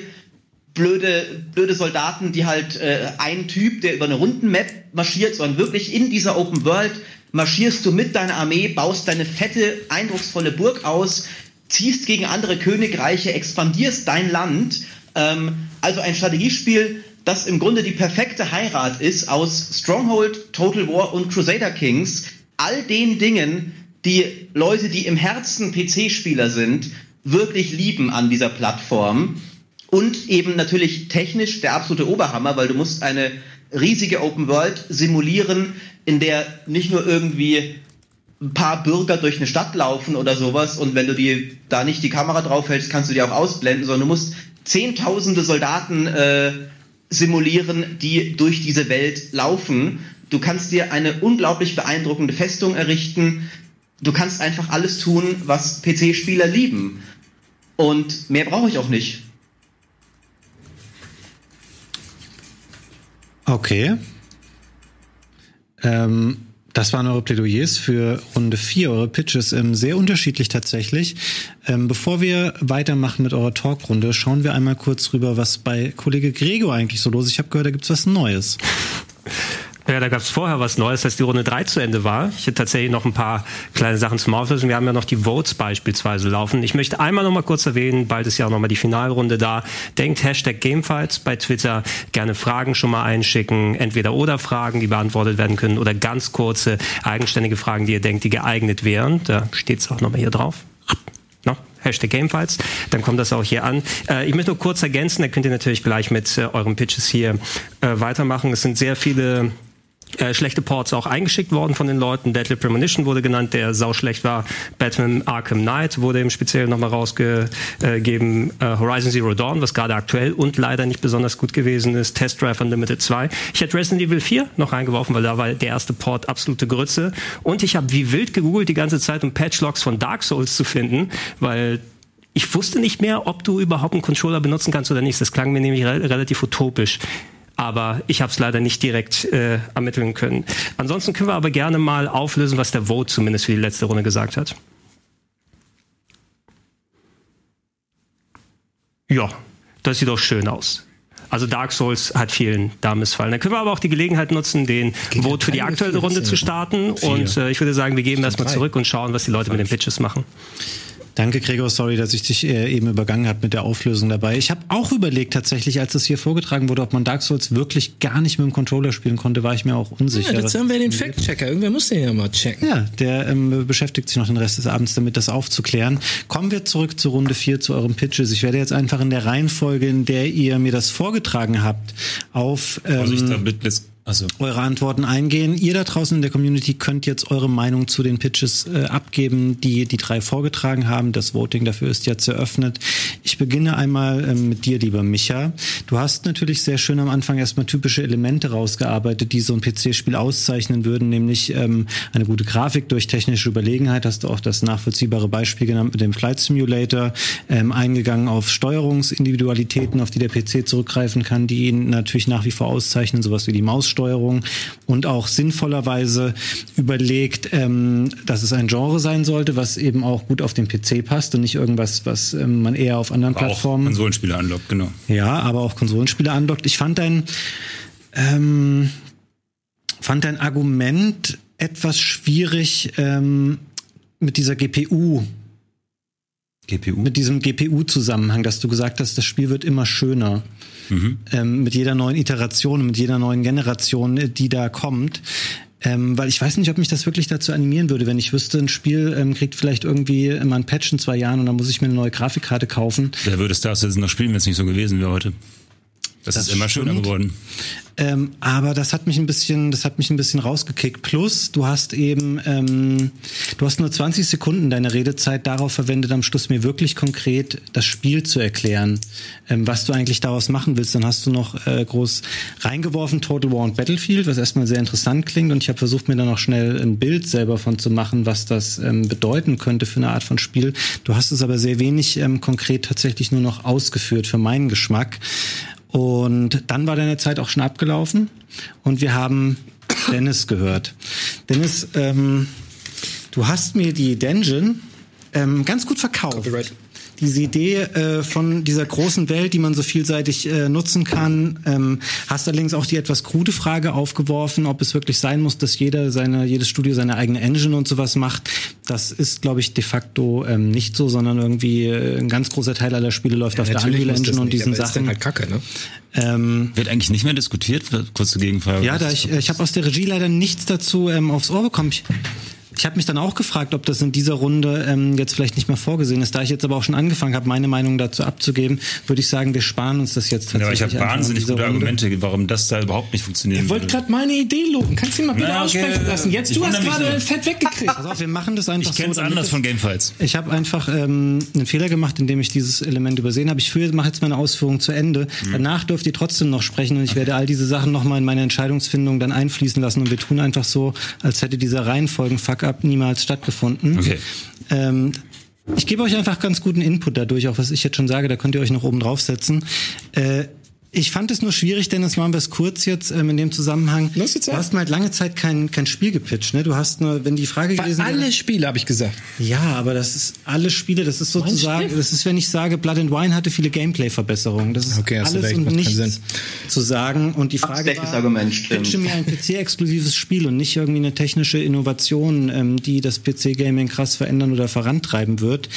blöde, blöde Soldaten, die halt äh, ein Typ, der über eine Rundenmap marschiert, sondern wirklich in dieser Open World marschierst du mit deiner Armee, baust deine fette, eindrucksvolle Burg aus, ziehst gegen andere Königreiche, expandierst dein Land. Ähm, also ein Strategiespiel, das im Grunde die perfekte Heirat ist aus Stronghold, Total War und Crusader Kings. All den Dingen, die Leute, die im Herzen PC-Spieler sind, wirklich lieben an dieser Plattform. Und eben natürlich technisch der absolute Oberhammer, weil du musst eine riesige Open World simulieren, in der nicht nur irgendwie ein paar Bürger durch eine Stadt laufen oder sowas und wenn du die da nicht die Kamera draufhältst, kannst du die auch ausblenden, sondern du musst zehntausende Soldaten äh, simulieren, die durch diese Welt laufen. Du kannst dir eine unglaublich beeindruckende Festung errichten. Du kannst einfach alles tun, was PC-Spieler lieben. Und mehr brauche ich auch nicht. Okay. Ähm, das waren eure Plädoyers für Runde 4, eure Pitches, ähm, sehr unterschiedlich tatsächlich. Ähm, bevor wir weitermachen mit eurer Talkrunde, schauen wir einmal kurz rüber, was bei Kollege Gregor eigentlich so los ist. Ich habe gehört, da gibt's was Neues. Ja, da gab es vorher was Neues, als die Runde 3 zu Ende war. Ich hätte tatsächlich noch ein paar kleine Sachen zum Auflösen. Wir haben ja noch die Votes beispielsweise laufen. Ich möchte einmal noch mal kurz erwähnen, bald ist ja auch noch mal die Finalrunde da. Denkt Hashtag Gamefights bei Twitter. Gerne Fragen schon mal einschicken. Entweder oder Fragen, die beantwortet werden können oder ganz kurze, eigenständige Fragen, die ihr denkt, die geeignet wären. Da steht es auch noch mal hier drauf. No? Hashtag Gamefights, dann kommt das auch hier an. Äh, ich möchte nur kurz ergänzen, da könnt ihr natürlich gleich mit äh, euren Pitches hier äh, weitermachen. Es sind sehr viele äh, schlechte Ports auch eingeschickt worden von den Leuten. Deadly Premonition wurde genannt, der sau schlecht war. Batman Arkham Knight wurde im Speziellen nochmal rausgegeben. Äh, Horizon Zero Dawn, was gerade aktuell und leider nicht besonders gut gewesen ist. Test Drive Unlimited 2. Ich hätte Resident Evil 4 noch reingeworfen, weil da war der erste Port absolute Grütze. Und ich habe wie wild gegoogelt die ganze Zeit, um Patchlogs von Dark Souls zu finden, weil ich wusste nicht mehr, ob du überhaupt einen Controller benutzen kannst oder nicht. Das klang mir nämlich re relativ utopisch. Aber ich habe es leider nicht direkt äh, ermitteln können. Ansonsten können wir aber gerne mal auflösen, was der Vote zumindest für die letzte Runde gesagt hat. Ja, das sieht doch schön aus. Also Dark Souls hat vielen da missfallen. Dann können wir aber auch die Gelegenheit nutzen, den Geht Vote für die aktuelle vier, Runde zu starten. Und äh, ich würde sagen, wir geben erstmal zurück und schauen, was die Leute mit den Pitches machen. Danke, Gregor. Sorry, dass ich dich äh, eben übergangen habe mit der Auflösung dabei. Ich habe auch überlegt, tatsächlich, als das hier vorgetragen wurde, ob man Dark Souls wirklich gar nicht mit dem Controller spielen konnte, war ich mir auch unsicher. Ja, jetzt haben wir den Fact-Checker. Irgendwer muss den ja mal checken. Ja, der ähm, beschäftigt sich noch den Rest des Abends damit, das aufzuklären. Kommen wir zurück zu Runde 4, zu eurem Pitches. Ich werde jetzt einfach in der Reihenfolge, in der ihr mir das vorgetragen habt, auf Also ich ähm, damit let's, also eure Antworten eingehen. Ihr da draußen in der Community könnt jetzt eure Meinung zu den Pitches äh, abgeben, die die drei vorgetragen haben. Das Voting dafür ist jetzt eröffnet. Ich beginne einmal ähm, mit dir, lieber Micha. Du hast natürlich sehr schön am Anfang erstmal typische Elemente rausgearbeitet, die so ein PC-Spiel auszeichnen würden, nämlich ähm, eine gute Grafik durch technische Überlegenheit. Hast du auch das nachvollziehbare Beispiel genannt mit dem Flight Simulator, ähm, eingegangen auf Steuerungsindividualitäten, auf die der PC zurückgreifen kann, die ihn natürlich nach wie vor auszeichnen, sowas wie die Maussteuerung und auch sinnvollerweise überlegt, ähm, dass es ein Genre sein sollte, was eben auch gut auf den PC passt und nicht irgendwas, was ähm, man eher auf anderen auch Plattformen Konsolenspiele anlockt, genau. ja, aber auch Konsolenspiele anlockt. Ich fand dein, ähm, fand dein Argument etwas schwierig ähm, mit dieser GPU, GPU. mit diesem GPU-Zusammenhang, dass du gesagt hast, das Spiel wird immer schöner. Ähm, mit jeder neuen Iteration, mit jeder neuen Generation, äh, die da kommt. Ähm, weil ich weiß nicht, ob mich das wirklich dazu animieren würde, wenn ich wüsste, ein Spiel ähm, kriegt vielleicht irgendwie immer ein Patch in zwei Jahren und dann muss ich mir eine neue Grafikkarte kaufen. Wer würde Star Citizen noch spielen, wenn es nicht so gewesen wäre heute? Das, Das ist immer schöner stimmt. geworden. Ähm, aber das hat mich ein bisschen, das hat mich ein bisschen rausgekickt. Plus, du hast eben, ähm, du hast nur 20 Sekunden deine Redezeit darauf verwendet, am Schluss mir wirklich konkret das Spiel zu erklären, ähm, was du eigentlich daraus machen willst. Dann hast du noch äh, groß reingeworfen Total War und Battlefield, was erstmal sehr interessant klingt. Und ich habe versucht, mir dann noch schnell ein Bild selber von zu machen, was das ähm, bedeuten könnte für eine Art von Spiel. Du hast es aber sehr wenig ähm, konkret tatsächlich nur noch ausgeführt für meinen Geschmack. Und dann war deine Zeit auch schon abgelaufen und wir haben Dennis gehört. Dennis, ähm, du hast mir die Dungeon ähm, ganz gut verkauft. Copyright. Diese Idee äh, von dieser großen Welt, die man so vielseitig äh, nutzen kann, ähm, hast allerdings auch die etwas krude Frage aufgeworfen, ob es wirklich sein muss, dass jeder seine, jedes Studio seine eigene Engine und sowas macht. Das ist, glaube ich, de facto ähm, nicht so, sondern irgendwie äh, ein ganz großer Teil aller Spiele läuft auf der Unreal Engine und diesen aber ist dann Sachen. halt Kacke, ne? Ähm, Wird eigentlich nicht mehr diskutiert? Kurze Gegenfrage. ja, da ich, äh, ich habe aus der Regie leider nichts dazu ähm, aufs Ohr bekommen. Ich, ich habe mich dann auch gefragt, ob das in dieser Runde ähm, jetzt vielleicht nicht mehr vorgesehen ist. Da ich jetzt aber auch schon angefangen habe, meine Meinung dazu abzugeben, würde ich sagen, wir sparen uns das jetzt Ja, tatsächlich. aber ich habe wahnsinnig gute Runde. Argumente, warum das da überhaupt nicht funktionieren Ich wollte gerade meine Idee loben. Kannst du ihn mal bitte Na, okay, aussprechen lassen? Jetzt, ich du hast gerade fett weggekriegt. Pass auf, wir machen das einfach Ich kenne so. damit anders es- von Gamefights. Ich habe einfach ähm, einen Fehler gemacht, indem ich dieses Element übersehen habe. Ich mache jetzt meine Ausführung zu Ende. Mhm. Danach dürft ihr trotzdem noch sprechen und ich werde all diese Sachen nochmal in meine Entscheidungsfindung dann einfließen lassen und wir tun einfach so, als hätte dieser Reihenfolgen-Fuck-up niemals stattgefunden. Okay. Ähm, ich gebe euch einfach ganz guten Input dadurch, auch was ich jetzt schon sage, da könnt ihr euch noch oben draufsetzen. Äh, ich fand es nur schwierig, Dennis, machen wir es kurz jetzt ähm, in dem Zusammenhang. Los, jetzt du hast mal halt lange Zeit kein, kein Spiel gepitcht, ne? Du hast nur, wenn die Frage Bei gewesen wäre- alle Spiele, habe ich gesagt. ja, aber das ist alle Spiele, das ist sozusagen, das ist, wenn ich sage, Blood and Wine hatte viele Gameplay-Verbesserungen. Das ist Okay, hast du alles recht, und nichts Sinn. zu sagen. Und die Frage war, Argument, stimmt. pitche mir ein PC-exklusives Spiel und nicht irgendwie eine technische Innovation, ähm, die das PC-Gaming krass verändern oder vorantreiben wird.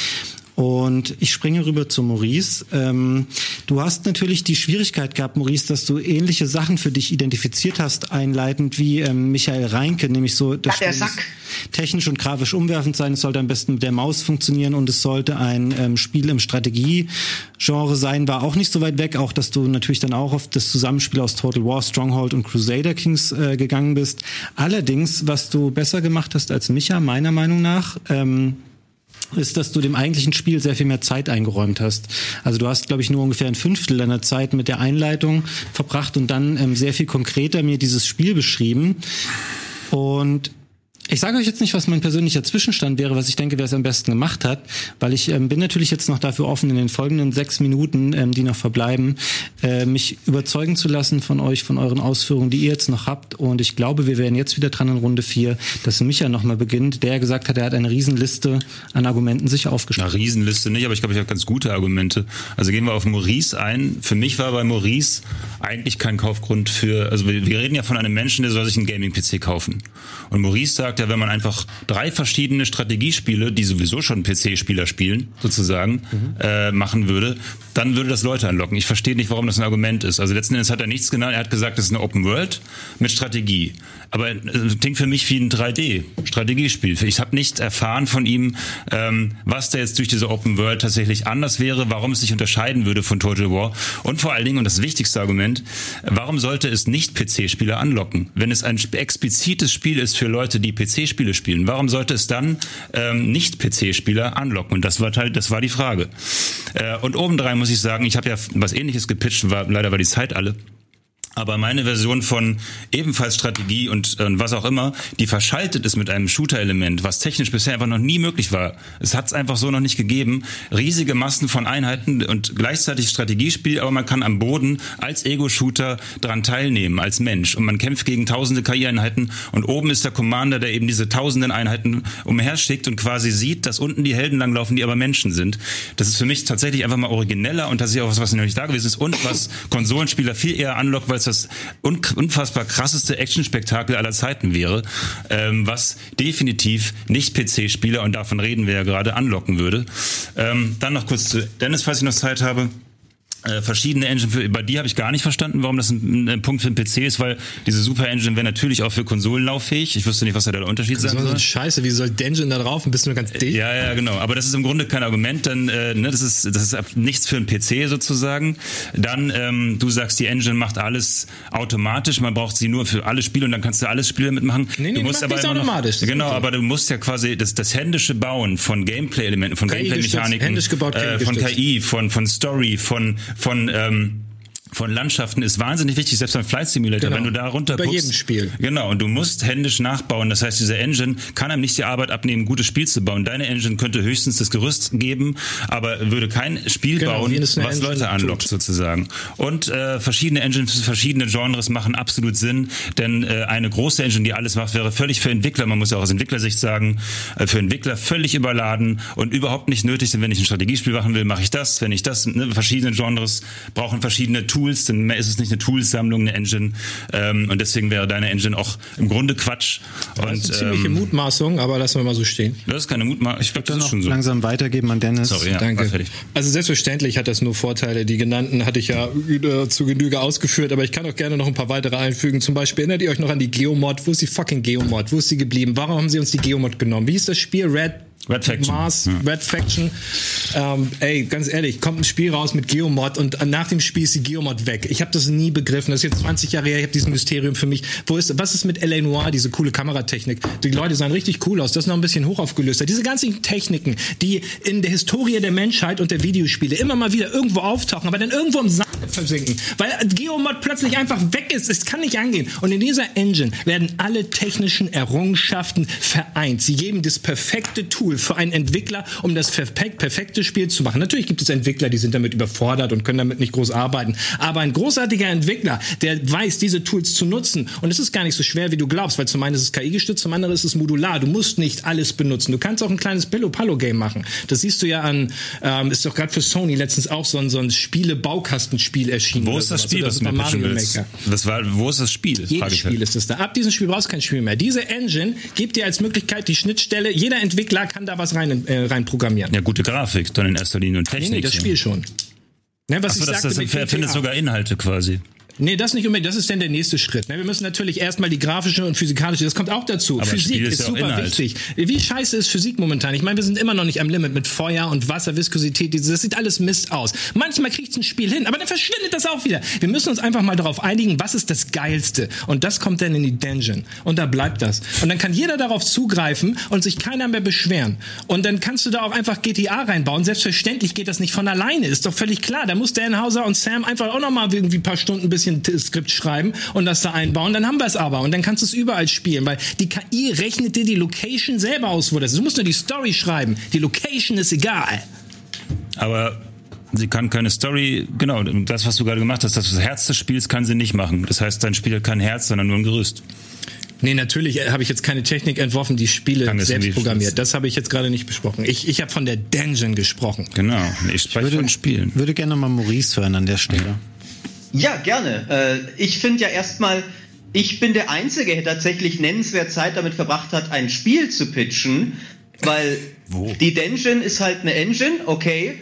Und ich springe rüber zu Maurice. Ähm, du hast natürlich die Schwierigkeit gehabt, Maurice, dass du ähnliche Sachen für dich identifiziert hast, einleitend wie ähm, Michael Reinke, nämlich so, das Ja, Spiel technisch und grafisch umwerfend sein, es sollte am besten mit der Maus funktionieren und es sollte ein ähm, Spiel im Strategie-Genre sein, war auch nicht so weit weg, auch dass du natürlich dann auch auf das Zusammenspiel aus Total War, Stronghold und Crusader Kings äh, gegangen bist. Allerdings, was du besser gemacht hast als Micha, meiner Meinung nach, ähm, ist, dass du dem eigentlichen Spiel sehr viel mehr Zeit eingeräumt hast. Also du hast, glaube ich, nur ungefähr ein Fünftel deiner Zeit mit der Einleitung verbracht und dann ähm, sehr viel konkreter mir dieses Spiel beschrieben. Und Ich sage euch jetzt nicht, was mein persönlicher Zwischenstand wäre, was ich denke, wer es am besten gemacht hat, weil ich ähm, bin natürlich jetzt noch dafür offen, in den folgenden sechs Minuten, ähm, die noch verbleiben, äh, mich überzeugen zu lassen von euch, von euren Ausführungen, die ihr jetzt noch habt. Und ich glaube, wir werden jetzt wieder dran in Runde vier, dass Micha nochmal beginnt, der gesagt hat, er hat eine Riesenliste an Argumenten sich aufgeschrieben. Na, Riesenliste nicht, aber ich glaube, ich habe ganz gute Argumente. Also gehen wir auf Maurice ein. Für mich war bei Maurice eigentlich kein Kaufgrund für, also wir, wir reden ja von einem Menschen, der soll sich einen Gaming-PC kaufen. Und Maurice sagt ja, wenn man einfach drei verschiedene Strategiespiele, die sowieso schon PC-Spieler spielen, sozusagen, mhm. äh, machen würde, dann würde das Leute anlocken. Ich verstehe nicht, warum das ein Argument ist. Also letzten Endes hat er nichts genannt. Er hat gesagt, das ist eine Open World mit Strategie. Aber es klingt für mich wie ein 3D-Strategiespiel. Ich habe nicht erfahren von ihm, ähm, was da jetzt durch diese Open World tatsächlich anders wäre, warum es sich unterscheiden würde von Total War. Und vor allen Dingen, und das wichtigste Argument, warum sollte es nicht PC-Spieler anlocken? Wenn es ein explizites Spiel ist für Leute, die PC-Spiele spielen, warum sollte es dann ähm, nicht PC-Spieler anlocken? Und das war halt, das war die Frage. Äh, und obendrein muss ich sagen, ich habe ja was ähnliches gepitcht, war, leider war die Zeit alle. Aber meine Version von ebenfalls Strategie und äh, was auch immer, die verschaltet ist mit einem Shooter-Element, was technisch bisher einfach noch nie möglich war. Es hat es einfach so noch nicht gegeben. Riesige Massen von Einheiten und gleichzeitig Strategiespiel, aber man kann am Boden als Ego-Shooter dran teilnehmen, als Mensch. Und man kämpft gegen tausende KI-Einheiten und oben ist der Commander, der eben diese tausenden Einheiten umherschickt und quasi sieht, dass unten die Helden langlaufen, die aber Menschen sind. Das ist für mich tatsächlich einfach mal origineller und das ist ja auch was, was noch nicht da gewesen ist und was Konsolenspieler viel eher anlockt, weil das unfassbar krasseste Actionspektakel aller Zeiten wäre, ähm, was definitiv nicht PC-Spieler, und davon reden wir ja gerade, anlocken würde. Ähm, dann noch kurz zu Dennis, falls ich noch Zeit habe äh, verschiedene Engine für, bei dir habe ich gar nicht verstanden, warum das ein, ein, Punkt für den PC ist, weil diese Super Engine wäre natürlich auch für Konsolen lauffähig. Ich wüsste nicht, was da der Unterschied sein soll. Scheiße, wie soll Engine da drauf? Bist du nur ganz dick? Ja, ja, genau. Aber das ist im Grunde kein Argument, denn äh, ne, das ist das ist nichts für einen PC sozusagen. Dann ähm, du sagst, die Engine macht alles automatisch. Man braucht sie nur für alle Spiele und dann kannst du alles Spiele mitmachen. Nee, nee, du musst aber automatisch. Noch, genau, okay. aber du musst ja quasi das, das händische Bauen von Gameplay-Elementen, von Gameplay-Mechaniken, äh, von KI, von von Story, von von ähm, von Landschaften ist wahnsinnig wichtig, selbst beim Flight Simulator, genau. wenn du da runter Bei jedem Spiel. Genau, und du musst händisch nachbauen. Das heißt, diese Engine kann einem nicht die Arbeit abnehmen, ein gutes Spiel zu bauen. Deine Engine könnte höchstens das Gerüst geben, aber würde kein Spiel genau, bauen, was Engine Leute anlockt tut. sozusagen. Und äh, verschiedene Engines für verschiedene Genres machen absolut Sinn, denn äh, eine große Engine, die alles macht, wäre völlig für Entwickler, man muss ja auch aus Entwicklersicht sagen, äh, für Entwickler völlig überladen und überhaupt nicht nötig. Denn wenn ich ein Strategiespiel machen will, mache ich das. Wenn ich das, ne, verschiedene Genres brauchen verschiedene Tools Tools, dann ist es nicht eine Toolsammlung, eine Engine. Ähm, und deswegen wäre deine Engine auch im Grunde Quatsch. Das und, ist eine ziemliche ähm, Mutmaßung, aber lassen wir mal so stehen. Das ist keine Mutmaßung. Ich würde das schon so. langsam weitergeben an Dennis. Sorry, ja, Danke. Also selbstverständlich hat das nur Vorteile. Die genannten hatte ich ja zu Genüge ausgeführt, aber ich kann auch gerne noch ein paar weitere einfügen. Zum Beispiel erinnert ihr euch noch an die Geomod? Wo ist die fucking Geomod? Wo ist sie geblieben? Warum haben sie uns die Geomod genommen? Wie ist das Spiel? Red Red Faction. Mars, ja. Red Faction. Ähm, ey, ganz ehrlich, kommt ein Spiel raus mit Geomod und nach dem Spiel ist die Geomod weg. Ich habe das nie begriffen. Das ist jetzt 20 Jahre her. Ich habe dieses Mysterium für mich. Wo ist, was ist mit LA Noir, diese coole Kameratechnik? Die Leute sahen richtig cool aus. Das ist noch ein bisschen hoch aufgelöster. Diese ganzen Techniken, die in der Historie der Menschheit und der Videospiele immer mal wieder irgendwo auftauchen, aber dann irgendwo im Sand versinken, weil Geomod plötzlich einfach weg ist. Es kann nicht angehen. Und in dieser Engine werden alle technischen Errungenschaften vereint. Sie geben das perfekte Tool Tool für einen Entwickler, um das perfekte Spiel zu machen. Natürlich gibt es Entwickler, die sind damit überfordert und können damit nicht groß arbeiten. Aber ein großartiger Entwickler, der weiß, diese Tools zu nutzen, und es ist gar nicht so schwer, wie du glaubst, weil zum einen ist es KI-gestützt, zum anderen ist es modular. Du musst nicht alles benutzen. Du kannst auch ein kleines Pillow-Pallo-Game machen. Das siehst du ja an, ähm, ist doch gerade für Sony letztens auch so ein, so ein Spiele-Baukastenspiel erschienen. Wo ist das Spiel, was du Mario Maker. Das war, wo ist das Spiel? Jedes Spiel ist das da. Ab diesem Spiel brauchst du kein Spiel mehr. Diese Engine gibt dir als Möglichkeit die Schnittstelle. Jeder Entwickler kann da was rein, äh, rein programmieren. Ja, gute Grafik, dann in erster Linie und Technik. Nee, nee das Spiel schon. Ne, was Achso, ich das, sagte, das findet sogar Inhalte quasi. Nee, das nicht unbedingt. Das ist dann der nächste Schritt. Ne? Wir müssen natürlich erstmal die grafische und physikalische, das kommt auch dazu. Aber Physik ist, ja super wichtig. Wie scheiße ist Physik momentan? Ich meine, wir sind immer noch nicht am Limit mit Feuer und Wasser, Viskosität. Das sieht alles Mist aus. Manchmal kriegt ein Spiel hin, aber dann verschwindet das auch wieder. Wir müssen uns einfach mal darauf einigen, was ist das Geilste? Und das kommt dann in die Dungeon. Und da bleibt das. Und dann kann jeder darauf zugreifen und sich keiner mehr beschweren. Und dann kannst du da auch einfach GTA reinbauen. Selbstverständlich geht das nicht von alleine. Ist doch völlig klar. Da muss Dan Hauser und Sam einfach auch noch mal irgendwie ein paar Stunden ein bisschen Skript schreiben und das da einbauen, dann haben wir es aber und dann kannst du es überall spielen, weil die KI rechnet dir die Location selber aus, wo das ist. Du musst nur die Story schreiben. Die Location ist egal. Aber sie kann keine Story, genau, das, was du gerade gemacht hast, das Herz des Spiels kann sie nicht machen. Das heißt, dein Spiel hat kein Herz, sondern nur ein Gerüst. Nee, natürlich äh, habe ich jetzt keine Technik entworfen, die Spiele Kann selbst programmiert. Das habe ich jetzt gerade nicht besprochen. Ich, ich habe von der Dungeon gesprochen. Genau. Ich spreche von Spielen. würde gerne mal Maurice hören an der Stelle. Ja, gerne. Äh, ich finde ja erstmal, ich bin der Einzige, der tatsächlich nennenswert Zeit damit verbracht hat, ein Spiel zu pitchen, weil die Dungeon ist halt eine Engine, okay.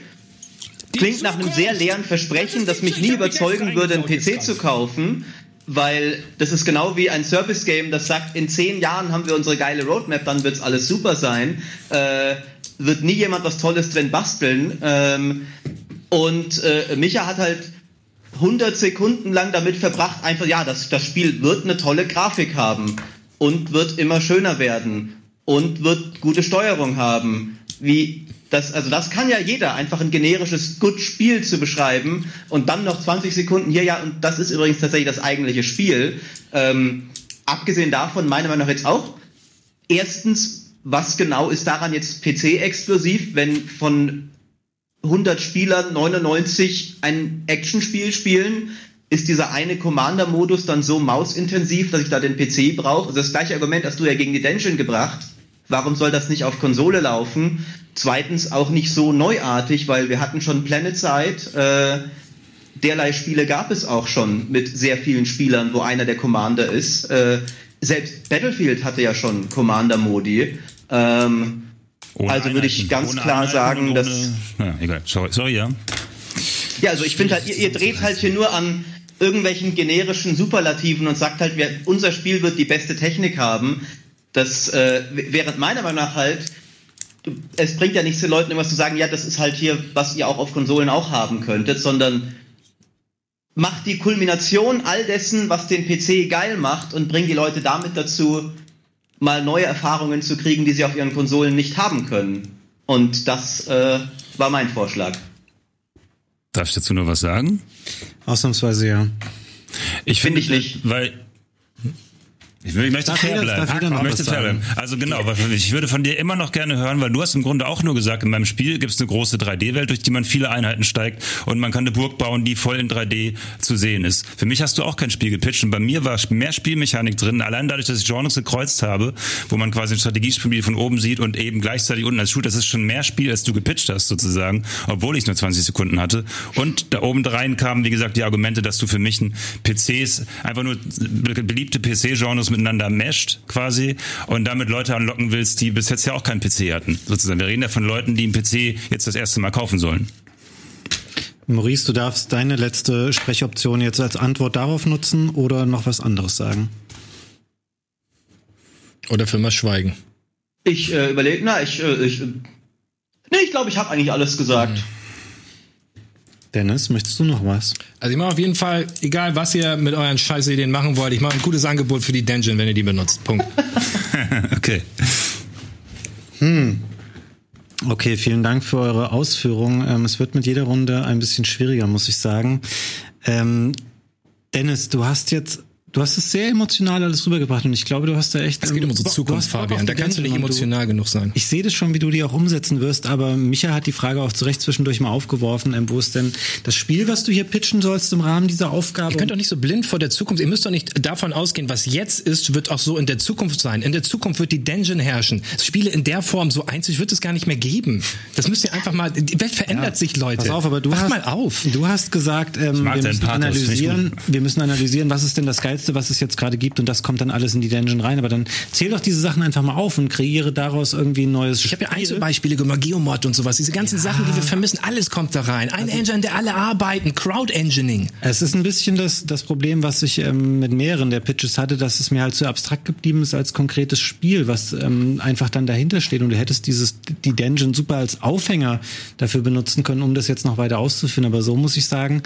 Klingt nach einem sehr leeren Versprechen, das mich nie überzeugen würde, einen PC zu kaufen, weil das ist genau wie ein Service-Game, das sagt, in zehn Jahren haben wir unsere geile Roadmap, dann wird's alles super sein. Äh, wird nie jemand was Tolles drin basteln. Ähm, und äh, Micha hat halt 100 Sekunden lang damit verbracht, einfach, ja, das, das Spiel wird eine tolle Grafik haben und wird immer schöner werden und wird gute Steuerung haben. Wie das, also das kann ja jeder, einfach ein generisches Good Spiel zu beschreiben und dann noch 20 Sekunden hier, ja, und das ist übrigens tatsächlich das eigentliche Spiel. Ähm, abgesehen davon, meiner Meinung nach jetzt auch, erstens, was genau ist daran jetzt PC-exklusiv, wenn von 100 Spielern 99 ein Actionspiel spielen, ist dieser eine Commander-Modus dann so mausintensiv, dass ich da den PC brauche. Also das gleiche Argument hast du ja gegen die Dungeon gebracht. Warum soll das nicht auf Konsole laufen? Zweitens auch nicht so neuartig, weil wir hatten schon Planet Side. Äh, derlei Spiele gab es auch schon mit sehr vielen Spielern, wo einer der Commander ist. Äh, selbst Battlefield hatte ja schon Commander-Modi. Ähm, Ohne also würde ich ganz Ohne klar Einheiten sagen, und dass ohne- Ja, egal. Sorry, sorry ja. Ja, also ich finde halt, ihr, ihr dreht halt hier nur an irgendwelchen generischen Superlativen und sagt halt, wir, unser Spiel wird die beste Technik haben. Das äh, während meiner Meinung nach halt, es bringt ja nichts den Leuten immer zu sagen, ja, das ist halt hier, was ihr auch auf Konsolen auch haben könntet, sondern macht die Kulmination all dessen, was den PC geil macht und bringt die Leute damit dazu, mal neue Erfahrungen zu kriegen, die sie auf ihren Konsolen nicht haben können. Und das äh, war mein Vorschlag. Darf ich dazu nur was sagen? Ausnahmsweise ja. Ich Finde finde ich nicht. Weil ich, will, ich möchte fair bleiben. ich möchte fair bleiben. Also genau, ich würde von dir immer noch gerne hören, weil du hast im Grunde auch nur gesagt, in meinem Spiel gibt es eine große 3D-Welt, durch die man viele Einheiten steigt und man kann eine Burg bauen, die voll in 3D zu sehen ist. Für mich hast du auch kein Spiel gepitcht und bei mir war mehr Spielmechanik drin, allein dadurch, dass ich Genres gekreuzt habe, wo man quasi ein Strategiespiel von oben sieht und eben gleichzeitig unten als Shooter, das ist schon mehr Spiel, als du gepitcht hast sozusagen, obwohl ich nur 20 Sekunden hatte. Und da oben rein kamen, wie gesagt, die Argumente, dass du für mich ein PCs, einfach nur beliebte PC-Genres miteinander mescht quasi und damit Leute anlocken willst, die bis jetzt ja auch keinen PC hatten. Sozusagen. Wir reden ja von Leuten, die einen PC jetzt das erste Mal kaufen sollen. Maurice, du darfst deine letzte Sprechoption jetzt als Antwort darauf nutzen oder noch was anderes sagen. Oder für mal schweigen. Ich äh, überlege, na, ich, äh, ich, äh, nee, ich glaube, ich habe eigentlich alles gesagt. Dennis, möchtest du noch was? Also ich mache auf jeden Fall, egal was ihr mit euren Scheißideen machen wollt, ich mache ein gutes Angebot für die Dungeon, wenn ihr die benutzt. Punkt. Okay. Okay, vielen Dank für eure Ausführungen. Ähm, es wird mit jeder Runde ein bisschen schwieriger, muss ich sagen. Ähm, Dennis, du hast jetzt, du hast es sehr emotional alles rübergebracht und ich glaube, du hast da echt. Es geht um unsere du Zukunft, Fabian. Da kannst du nicht emotional genug sein. Ich sehe das schon, wie du die auch umsetzen wirst, aber Micha hat die Frage auch zu Recht zwischendurch mal aufgeworfen, ähm, wo ist denn das Spiel, was du hier pitchen sollst im Rahmen dieser Aufgabe? Ihr könnt doch nicht so blind vor der Zukunft, ihr müsst doch nicht davon ausgehen, was jetzt ist, wird auch so in der Zukunft sein. In der Zukunft wird die Dungeon herrschen. Spiele in der Form so einzig wird es gar nicht mehr geben. Das müsst ihr einfach mal, die Welt verändert sich, Leute. Pass auf, aber du Wacht hast, mal auf. Du hast gesagt, ähm, wir, müssen Pathos, analysieren, wir müssen analysieren, was ist denn das Geilste, was es jetzt gerade gibt und das kommt dann alles in die Dungeon rein. Aber dann zähl doch diese Sachen einfach mal auf und kreiere daraus irgendwie ein neues Ich habe ja Einzelbeispiele gemacht, Geomod und sowas. Diese ganzen Sachen, die wir vermissen, alles kommt da rein. Ein Engine, der alle arbeiten, Crowd-Engineing. Es ist ein bisschen das, das Problem, was ich ähm, mit mehreren der Pitches hatte, dass es mir halt zu abstrakt geblieben ist als konkretes Spiel, was ähm, einfach dann dahinter steht. Und du hättest dieses, die Dungeon super als Aufhänger dafür benutzen können, um das jetzt noch weiter auszuführen. Aber so muss ich sagen,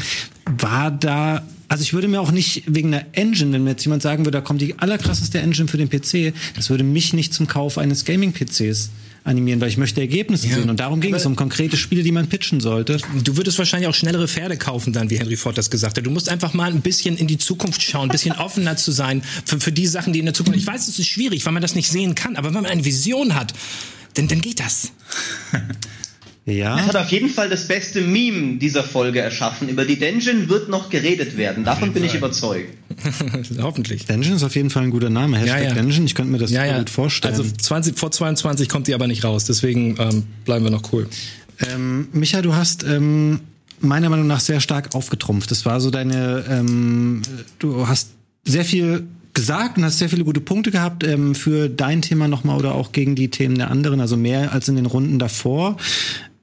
war da Also ich würde mir auch nicht wegen der Engine, wenn mir jetzt jemand sagen würde, da kommt die allerkrasseste Engine für den PC, das würde mich nicht zum Kauf eines Gaming-PCs animieren, weil ich möchte Ergebnisse Ja. sehen. Und darum ging es Aber- um konkrete Spiele, die man pitchen sollte. Du würdest wahrscheinlich auch schnellere Pferde kaufen, dann, wie Henry Ford das gesagt hat. Du musst einfach mal ein bisschen in die Zukunft schauen, ein bisschen offener zu sein für, für die Sachen, die in der Zukunft. Ich weiß, es ist schwierig, weil man das nicht sehen kann, aber wenn man eine Vision hat, dann, dann geht das. Es Ja. hat auf jeden Fall das beste Meme dieser Folge erschaffen. Über die Dungeon wird noch geredet werden. Davon bin ich überzeugt. Hoffentlich. Dungeon ist auf jeden Fall ein guter Name. Hashtag Ja, ja. Dungeon, ich könnte mir das ja. gut vorstellen. Also 20, vor 22 kommt die aber nicht raus, deswegen ähm, bleiben wir noch cool. Ähm, Micha, du hast ähm, meiner Meinung nach sehr stark aufgetrumpft. Das war so deine, ähm, du hast sehr viel gesagt und hast sehr viele gute Punkte gehabt ähm, für dein Thema nochmal oder auch gegen die Themen der anderen, also mehr als in den Runden davor.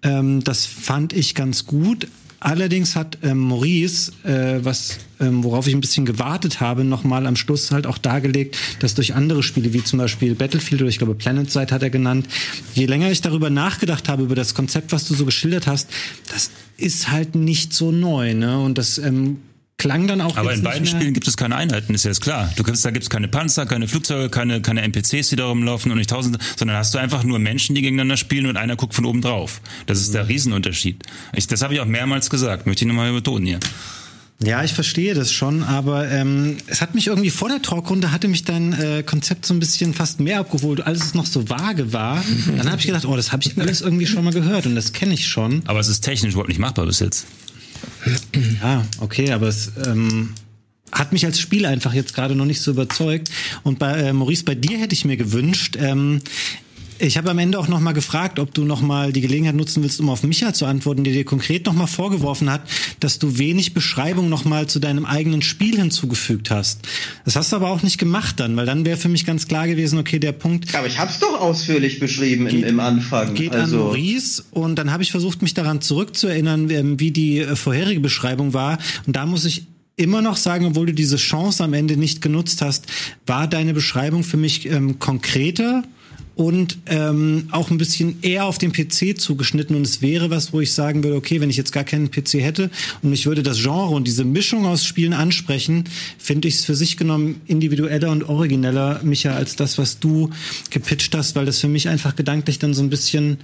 Ähm, das fand ich ganz gut. Allerdings hat ähm, Maurice, äh, was, ähm, worauf ich ein bisschen gewartet habe, nochmal am Schluss halt auch dargelegt, dass durch andere Spiele, wie zum Beispiel Battlefield oder ich glaube PlanetSide hat er genannt, je länger ich darüber nachgedacht habe, über das Konzept, was du so geschildert hast, das ist halt nicht so neu, ne? Und das ähm, klang dann auch Aber in beiden mehr- Spielen gibt es keine Einheiten, ist ja jetzt klar. Du gibst, da gibt es keine Panzer, keine Flugzeuge, keine, keine NPCs, die da rumlaufen und nicht tausende, sondern hast du einfach nur Menschen, die gegeneinander spielen und einer guckt von oben drauf. Das ist der Riesenunterschied. Ich, das habe ich auch mehrmals gesagt, möchte ich nochmal betonen hier. Ja, ich verstehe das schon, aber ähm, es hat mich irgendwie vor der Talkrunde hatte mich dein äh, Konzept so ein bisschen fast mehr abgeholt, als es noch so vage war. Dann habe ich gedacht, oh, das habe ich alles irgendwie schon mal gehört und das kenne ich schon. Aber es ist technisch überhaupt nicht machbar bis jetzt. Ja, okay, aber es ähm, hat mich als Spiel einfach jetzt gerade noch nicht so überzeugt. Und bei äh, Maurice, bei dir hätte ich mir gewünscht, ähm, ich habe am Ende auch noch mal gefragt, ob du noch mal die Gelegenheit nutzen willst, um auf Micha zu antworten, der dir konkret noch mal vorgeworfen hat, dass du wenig Beschreibung noch mal zu deinem eigenen Spiel hinzugefügt hast. Das hast du aber auch nicht gemacht dann, weil dann wäre für mich ganz klar gewesen, okay, der Punkt Aber ich habe es doch ausführlich beschrieben im, im Anfang. geht an also, Maurice und dann habe ich versucht, mich daran zurückzuerinnern, ähm, wie die äh, vorherige Beschreibung war. Und da muss ich immer noch sagen, obwohl du diese Chance am Ende nicht genutzt hast, war deine Beschreibung für mich ähm, konkreter und ähm, auch ein bisschen eher auf den PC zugeschnitten. Und es wäre was, wo ich sagen würde, okay, wenn ich jetzt gar keinen PC hätte und ich würde das Genre und diese Mischung aus Spielen ansprechen, finde ich es für sich genommen individueller und origineller, Micha, als das, was du gepitcht hast, weil das für mich einfach gedanklich dann so ein bisschen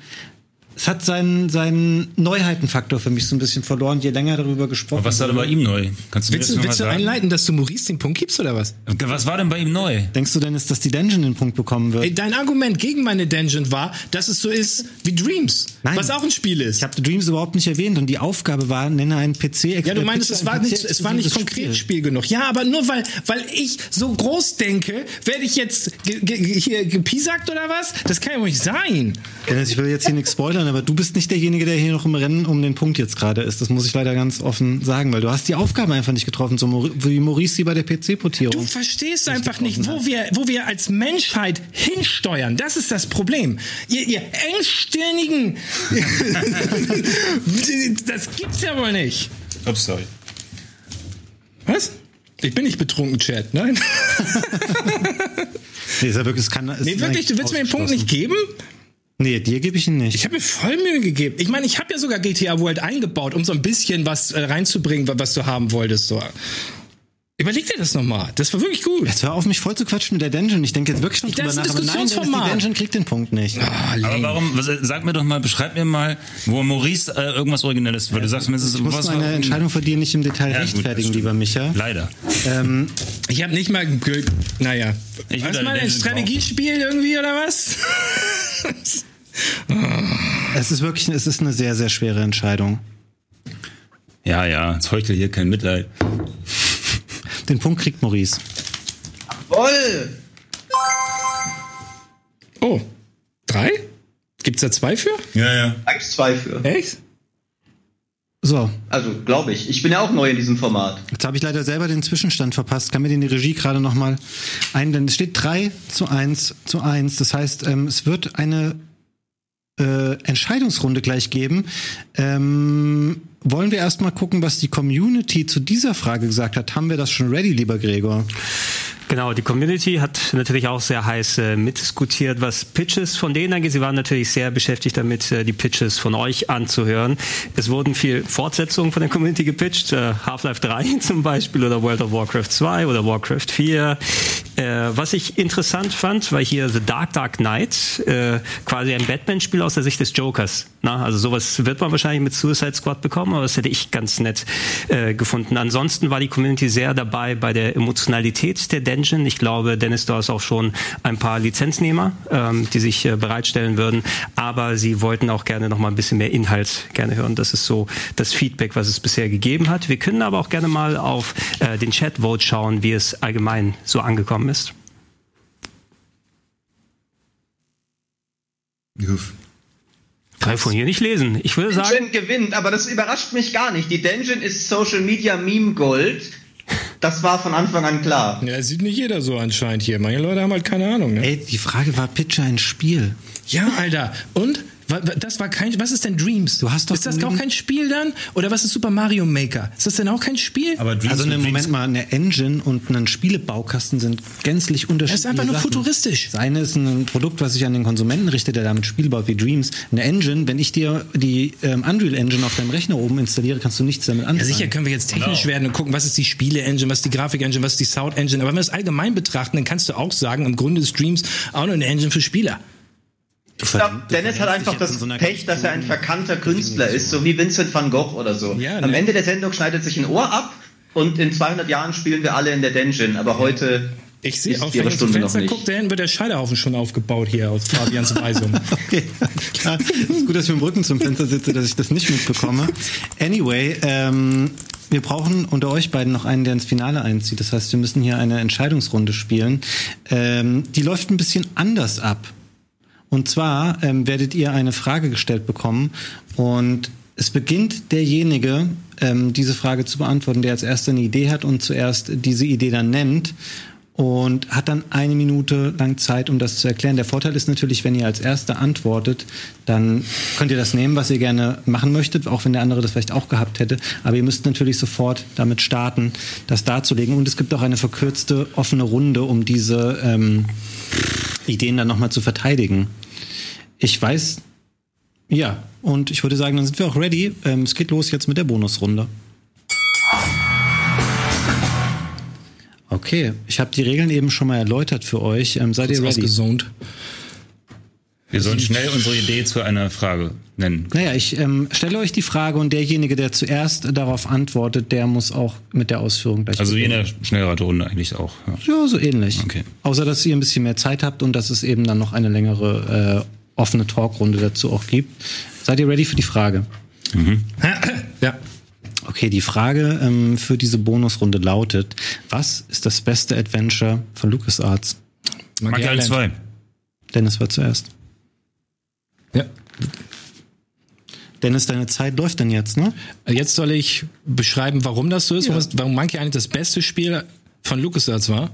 es hat seinen, seinen Neuheitenfaktor für mich so ein bisschen verloren, je länger darüber gesprochen Aber was war denn bei ihm neu? Kannst du mir Willst das du, noch mal willst du sagen? einleiten, dass du Maurice den Punkt gibst oder was? Was war denn bei ihm neu? Denkst du denn, ist, dass die Dungeon den Punkt bekommen wird? Ey, Dein Argument gegen meine Dungeon war, dass es so ist wie Dreams, Nein. was auch ein Spiel ist. Ich habe Dreams überhaupt nicht erwähnt und die Aufgabe war, nenne einen PC. Ja, du meinst, es war nicht, es war nicht konkret Spiel genug. Ja, aber nur weil, weil ich so groß denke, werde ich jetzt hier gepiesackt oder was? Das kann ja wohl nicht sein. Dennis, ich will jetzt hier nichts spoilern, aber du bist nicht derjenige, der hier noch im Rennen um den Punkt jetzt gerade ist. Das muss ich leider ganz offen sagen, weil du hast die Aufgabe einfach nicht getroffen, so wie Maurice sie bei der Du PC-Portierung. verstehst einfach nicht, wo wir, wo wir als Menschheit hinsteuern. Das ist das Problem. Ihr, ihr engstirnigen, das gibt's ja wohl nicht. Ups, sorry. Was? Ich bin nicht betrunken, Chat. Nein. Nee, ist ja wirklich, es kann, ist Nee, wirklich, du willst mir den Punkt nicht geben? Nee, dir gebe ich ihn nicht. Ich habe mir voll Mühe gegeben. Ich meine, ich habe ja sogar GTA World eingebaut, um so ein bisschen was äh, reinzubringen, wa- was du haben wolltest. So. Überleg dir das nochmal. Das war wirklich gut. Jetzt hör auf, mich voll zu quatschen mit der Dungeon. Ich denke jetzt wirklich schon Das drüber ist ein nach. Aber nein, Dennis, die. Dungeon kriegt den Punkt nicht. Ah, Aber warum, was, sag mir doch mal, beschreib mir mal, wo Maurice äh, irgendwas Originelles, weil du sagst mir, es ist Ich muss meine Entscheidung von dir nicht im Detail Ja, gut, rechtfertigen, stimmt. lieber Micha. Leider. Ähm, Ich habe nicht mal. Naja. Ich will was mal ein Strategiespiel irgendwie oder was? es ist wirklich, es ist eine sehr, sehr schwere Entscheidung. Ja, ja, jetzt heuchel hier kein Mitleid. Den Punkt kriegt Maurice. Voll! Oh. Drei? Gibt's da zwei für? Ja, ja. Eins, zwei für. Echt? So, Also, glaube ich. Ich bin ja auch neu in diesem Format. jetzt habe ich leider selber den Zwischenstand verpasst. Kann mir den die Regie gerade nochmal einblenden? Es steht 3 zu 1 zu 1. Das heißt, ähm, es wird eine äh, Entscheidungsrunde gleich geben. Ähm, wollen wir erstmal gucken, was die Community zu dieser Frage gesagt hat? Haben wir das schon ready, lieber Gregor? Genau, die Community hat natürlich auch sehr heiß äh, mitdiskutiert, was Pitches von denen angeht. Sie waren natürlich sehr beschäftigt damit, äh, die Pitches von euch anzuhören. Es wurden viel Fortsetzungen von der Community gepitcht, äh, Half-Life 3 zum Beispiel oder World of Warcraft 2 oder Warcraft 4. Äh, was ich interessant fand, war hier The Dark Dark Knight, äh, quasi ein Batman-Spiel aus der Sicht des Jokers. Na, also sowas wird man wahrscheinlich mit Suicide Squad bekommen, aber das hätte ich ganz nett äh, gefunden. Ansonsten war die Community sehr dabei bei der Emotionalität der Dungeon. Ich glaube, Dennis, du hast auch schon ein paar Lizenznehmer, ähm, die sich äh, bereitstellen würden, aber sie wollten auch gerne noch mal ein bisschen mehr Inhalt gerne hören. Das ist so das Feedback, was es bisher gegeben hat. Wir können aber auch gerne mal auf äh, den Chat-Vote schauen, wie es allgemein so angekommen ist. Kann ich von hier nicht lesen. Ich würde sagen, Denjin gewinnt, aber das überrascht mich gar nicht. Die Denjin ist Social Media Meme Gold. Das war von Anfang an klar. Ja, sieht nicht jeder so anscheinend hier. Manche Leute haben halt keine Ahnung. Ne? Ey, die Frage war Pitcher ein Spiel. Ja, Alter. Und? Das war kein. Was ist denn Dreams? Du hast doch Ist das auch kein Spiel dann? Oder was ist Super Mario Maker? Ist das denn auch kein Spiel? Aber Dreams Also ne, Moment mal, eine Engine und ein Spielebaukasten sind gänzlich unterschiedliche einfach nur Sachen. futuristisch. Das eine ist ein Produkt, was sich an den Konsumenten richtet, der damit Spiele baut wie Dreams. Eine Engine, wenn ich dir die ähm, Unreal Engine auf deinem Rechner oben installiere, kannst du nichts damit anfangen. Ja, sicher können wir jetzt technisch werden und gucken, was ist die Spiele-Engine, was ist die Grafik-Engine, was ist die Sound-Engine. Aber wenn wir es allgemein betrachten, dann kannst du auch sagen, im Grunde ist Dreams auch nur eine Engine für Spieler. Ich glaube, Dennis hat einfach das Pech, dass er ein verkannter Künstler ist, so wie Vincent van Gogh oder so. Ja, Am ne? Ende der Sendung schneidet sich ein Ohr ab und in 200 Jahren spielen wir alle in der Denjin. Aber heute Ich sehe auf, wenn ich zum Fenster gucke, da hinten wird der Scheiterhaufen schon aufgebaut hier aus Fabians Weisung. Okay, klar. ist gut, dass ich mit dem Rücken zum Fenster sitze, dass ich das nicht mitbekomme. Anyway, ähm, wir brauchen unter euch beiden noch einen, der ins Finale einzieht. Das heißt, wir müssen hier eine Entscheidungsrunde spielen. Ähm, die läuft ein bisschen anders ab. Und zwar ähm, werdet ihr eine Frage gestellt bekommen und es beginnt derjenige, ähm, diese Frage zu beantworten, der als erster eine Idee hat und zuerst diese Idee dann nennt und hat dann eine Minute lang Zeit, um das zu erklären. Der Vorteil ist natürlich, wenn ihr als Erster antwortet, dann könnt ihr das nehmen, was ihr gerne machen möchtet, auch wenn der andere das vielleicht auch gehabt hätte. Aber ihr müsst natürlich sofort damit starten, das darzulegen. Und es gibt auch eine verkürzte offene Runde, um diese ähm, Ideen dann nochmal zu verteidigen. Ich weiß, ja, und ich würde sagen, dann sind wir auch ready. Ähm, es geht los jetzt mit der Bonusrunde. Okay, ich habe die Regeln eben schon mal erläutert für euch. Ähm, seid ihr ready? Wir sollen schnell unsere Idee zu einer Frage nennen. Naja, ich ähm, stelle euch die Frage und derjenige, der zuerst darauf antwortet, der muss auch mit der Ausführung gleich. Also wie in der Schnellraterunde eigentlich auch. Ja. Ja, so ähnlich. Okay. Außer, dass ihr ein bisschen mehr Zeit habt und dass es eben dann noch eine längere äh, offene Talkrunde dazu auch gibt. Seid ihr ready für die Frage? Ja. Okay, die Frage ähm, für diese Bonusrunde lautet: Was ist das beste Adventure von LucasArts? Island 2. Dennis war zuerst. Ja. Dennis, deine Zeit läuft denn jetzt, ne? Jetzt soll ich beschreiben, warum das so ist, Ja. warum Monkey eigentlich das beste Spiel von LucasArts war.